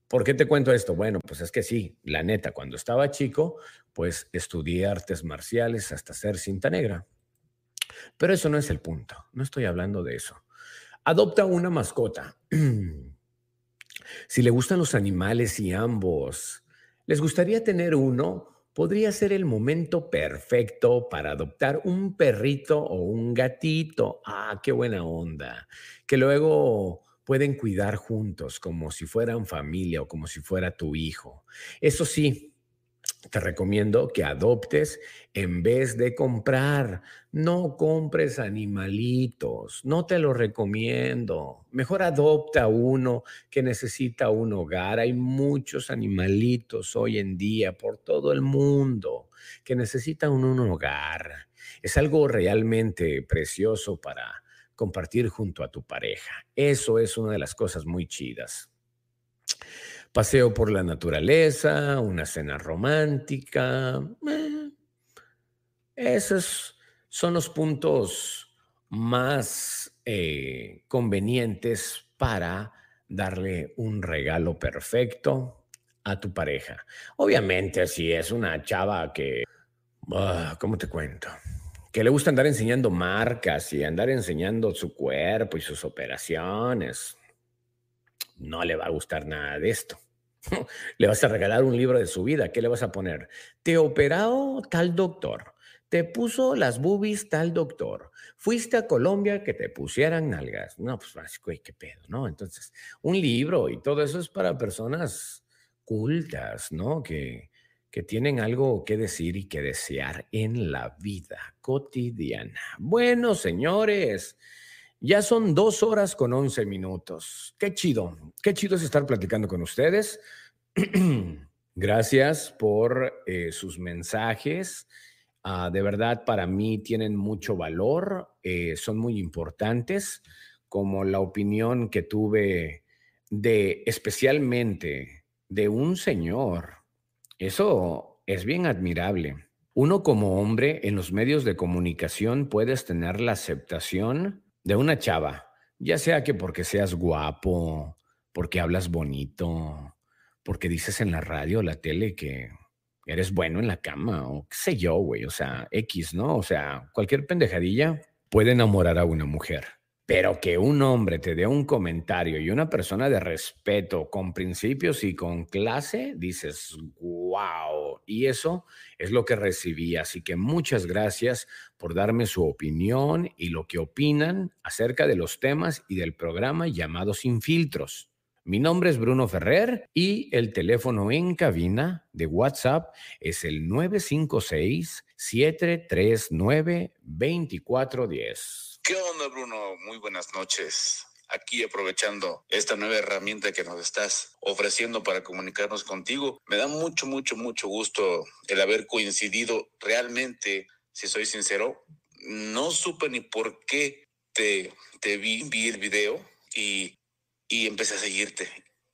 ¿Por qué te cuento esto? Bueno, pues es que sí, la neta, cuando estaba chico, pues estudié artes marciales hasta ser cinta negra. Pero eso no es el punto, no estoy hablando de eso. Adopta una mascota. si le gustan los animales y ambos les gustaría tener uno, podría ser el momento perfecto para adoptar un perrito o un gatito. Ah, qué buena onda. Que luego pueden cuidar juntos como si fueran familia o como si fuera tu hijo. Eso sí, te recomiendo que adoptes en vez de comprar. No compres animalitos, no te lo recomiendo. Mejor adopta uno que necesita un hogar. Hay muchos animalitos hoy en día por todo el mundo que necesitan un hogar. Es algo realmente precioso para compartir junto a tu pareja. Eso es una de las cosas muy chidas paseo por la naturaleza, una cena romántica. Eh, esos son los puntos más eh, convenientes para darle un regalo perfecto a tu pareja. Obviamente, si es una chava que, ah, ¿cómo te cuento? Que le gusta andar enseñando marcas y andar enseñando su cuerpo y sus operaciones, no le va a gustar nada de esto. Le vas a regalar un libro de su vida. ¿Qué le vas a poner? Te operó tal doctor. Te puso las boobies tal doctor. Fuiste a Colombia que te pusieran nalgas. No, pues, güey, qué pedo, ¿no? Entonces, un libro y todo eso es para personas cultas, ¿no? Que, que tienen algo que decir y que desear en la vida cotidiana. Bueno, señores, ya son dos horas con once minutos. Qué chido, qué chido es estar platicando con ustedes. Gracias por eh, sus mensajes. Ah, de verdad, para mí tienen mucho valor, eh, son muy importantes, como la opinión que tuve de especialmente de un señor. Eso es bien admirable. Uno como hombre en los medios de comunicación puedes tener la aceptación de una chava, ya sea que porque seas guapo, porque hablas bonito, porque dices en la radio o la tele que eres bueno en la cama o qué sé yo, güey, o sea, X, ¿no? O sea, cualquier pendejadilla puede enamorar a una mujer. Pero que un hombre te dé un comentario y una persona de respeto, con principios y con clase, dices, wow. Y eso es lo que recibí. Así que muchas gracias por darme su opinión y lo que opinan acerca de los temas y del programa llamado Sin Filtros. Mi nombre es Bruno Ferrer y el teléfono en cabina de WhatsApp es el 956-739-2410. ¿Qué onda, Bruno? Muy buenas noches. Aquí aprovechando esta nueva herramienta que nos estás ofreciendo para comunicarnos contigo. Me da mucho, mucho, mucho gusto el haber coincidido realmente, si soy sincero. No supe ni por qué te, vi, vi el video y empecé a seguirte.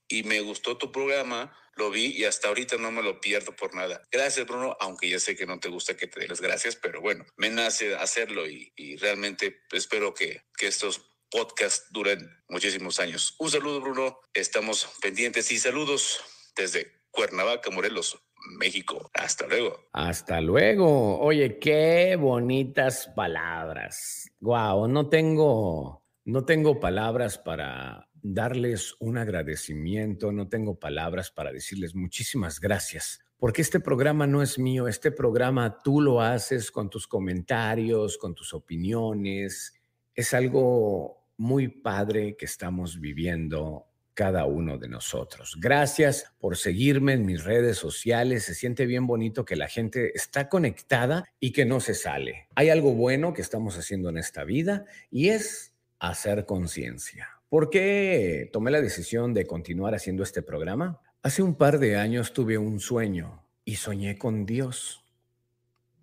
Y me gustó tu programa lo vi y hasta ahorita no me lo pierdo por nada. Gracias, Bruno, aunque ya sé que no te gusta que te dé las gracias, pero bueno, me nace hacerlo y, realmente espero que, que estos podcasts duren muchísimos años. Un saludo, Bruno. Estamos pendientes y saludos desde Cuernavaca, Morelos, México. Hasta luego. Hasta luego. Oye, qué bonitas palabras. Guau, no tengo, no tengo palabras para darles un agradecimiento, no tengo palabras para decirles muchísimas gracias, porque este programa no es mío, este programa tú lo haces con tus comentarios, con tus opiniones. Es algo muy padre que estamos viviendo cada uno de nosotros. Gracias por seguirme en mis redes sociales. Se siente bien bonito que la gente está conectada y que no se sale. Hay algo bueno que estamos haciendo en esta vida y es hacer conciencia. ¿Por qué tomé la decisión de continuar haciendo este programa? Hace un par de años tuve un sueño y soñé con Dios.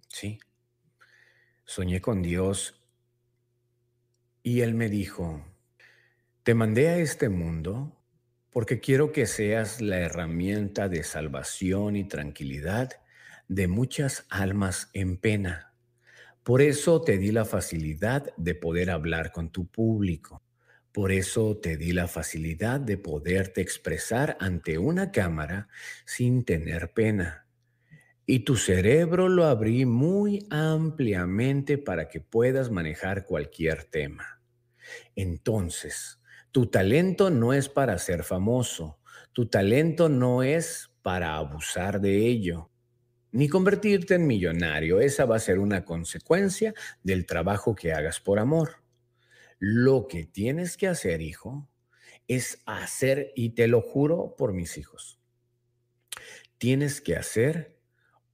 Sí, soñé con Dios y Él me dijo, te mandé a este mundo porque quiero que seas la herramienta de salvación y tranquilidad de muchas almas en pena. Por eso te di la facilidad de poder hablar con tu público. Por eso te di la facilidad de poderte expresar ante una cámara sin tener pena. Y tu cerebro lo abrí muy ampliamente para que puedas manejar cualquier tema. Entonces, tu talento no es para ser famoso, tu talento no es para abusar de ello, ni convertirte en millonario. Esa va a ser una consecuencia del trabajo que hagas por amor. Lo que tienes que hacer, hijo, es hacer, y te lo juro por mis hijos, tienes que hacer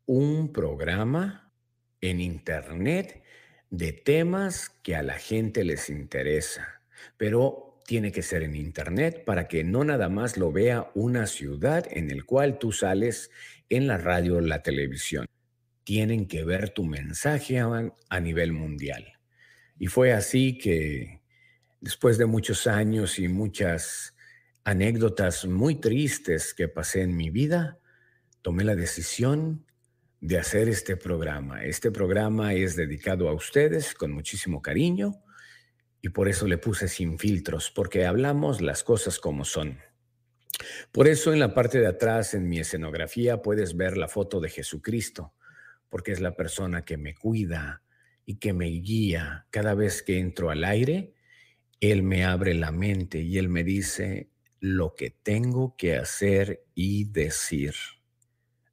un programa en internet de temas que a la gente les interesa, pero tiene que ser en internet para que no nada más lo vea una ciudad en el cual tú sales en la radio o la televisión. Tienen que ver tu mensaje a, a nivel mundial. Y fue así que después de muchos años y muchas anécdotas muy tristes que pasé en mi vida, tomé la decisión de hacer este programa. Este programa es dedicado a ustedes con muchísimo cariño y por eso le puse sin filtros, porque hablamos las cosas como son. Por eso en la parte de atrás, en mi escenografía, puedes ver la foto de Jesucristo, porque es la persona que me cuida y que me guía cada vez que entro al aire. Él me abre la mente y él me dice lo que tengo que hacer y decir.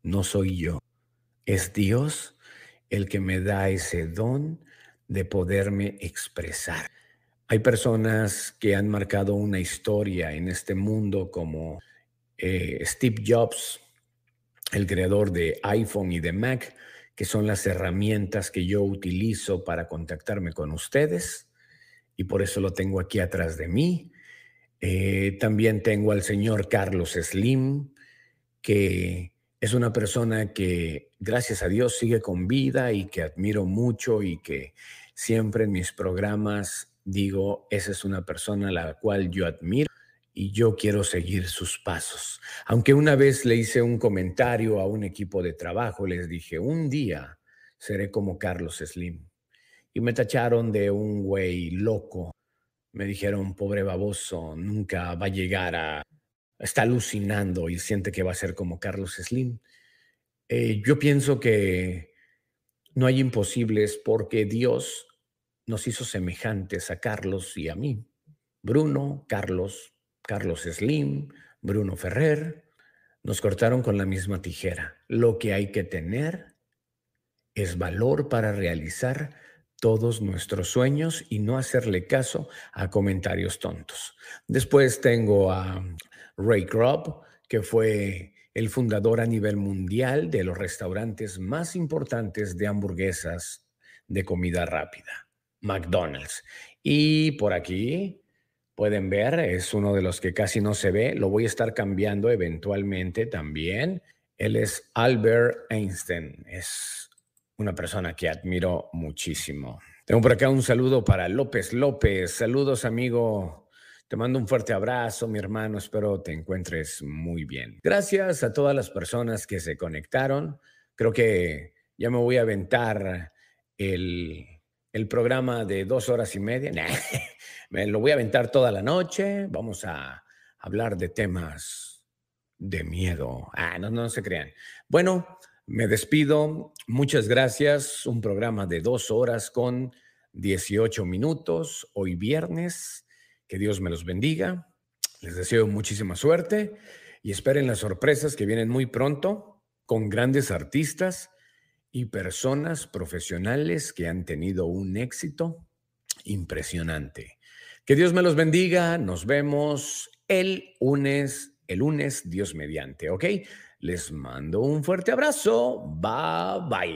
No soy yo es Dios el que me da ese don de poderme expresar. Hay personas que han marcado una historia en este mundo como eh, Steve Jobs, el creador de iPhone y de Mac, que son las herramientas que yo utilizo para contactarme con ustedes y por eso lo tengo aquí atrás de mí. Eh, también tengo al señor Carlos Slim, que es una persona que, gracias a Dios, sigue con vida y que admiro mucho y que siempre en mis programas digo, esa es una persona a la cual yo admiro y yo quiero seguir sus pasos. Aunque una vez le hice un comentario a un equipo de trabajo, les dije, un día seré como Carlos Slim. Y me tacharon de un güey loco. Me dijeron, pobre baboso, nunca va a llegar a está alucinando y siente que va a ser como Carlos Slim. Eh, yo pienso que no hay imposibles porque Dios nos hizo semejantes a Carlos y a mí. Bruno, Carlos, Carlos Slim, Bruno Ferrer, nos cortaron con la misma tijera. Lo que hay que tener es valor para realizar todos nuestros sueños y no hacerle caso a comentarios tontos. Después tengo a Ray Kroc, que fue el fundador a nivel mundial de los restaurantes más importantes de hamburguesas de comida rápida, McDonald's. Y por aquí pueden ver, es uno de los que casi no se ve, lo voy a estar cambiando eventualmente también. Él es Albert Einstein, es una persona que admiro muchísimo. Tengo por acá un saludo para López López. Saludos, amigo te mando un fuerte abrazo, mi hermano. Espero te encuentres muy bien. Gracias a todas las personas que se conectaron. Creo que ya me voy a aventar el, el programa de dos horas y media. lo voy a aventar toda la noche. Vamos a hablar de temas de miedo. Ah, no, no se crean. Bueno, me despido. Muchas gracias. Un programa de dos horas con 18 minutos. Hoy viernes que Dios me los bendiga. Les deseo muchísima suerte y esperen las sorpresas que vienen muy pronto con grandes artistas y personas profesionales que han tenido un éxito impresionante. Que Dios me los bendiga. Nos vemos el lunes, el lunes, Dios mediante, ¿ok? Les mando un fuerte abrazo. Bye bye.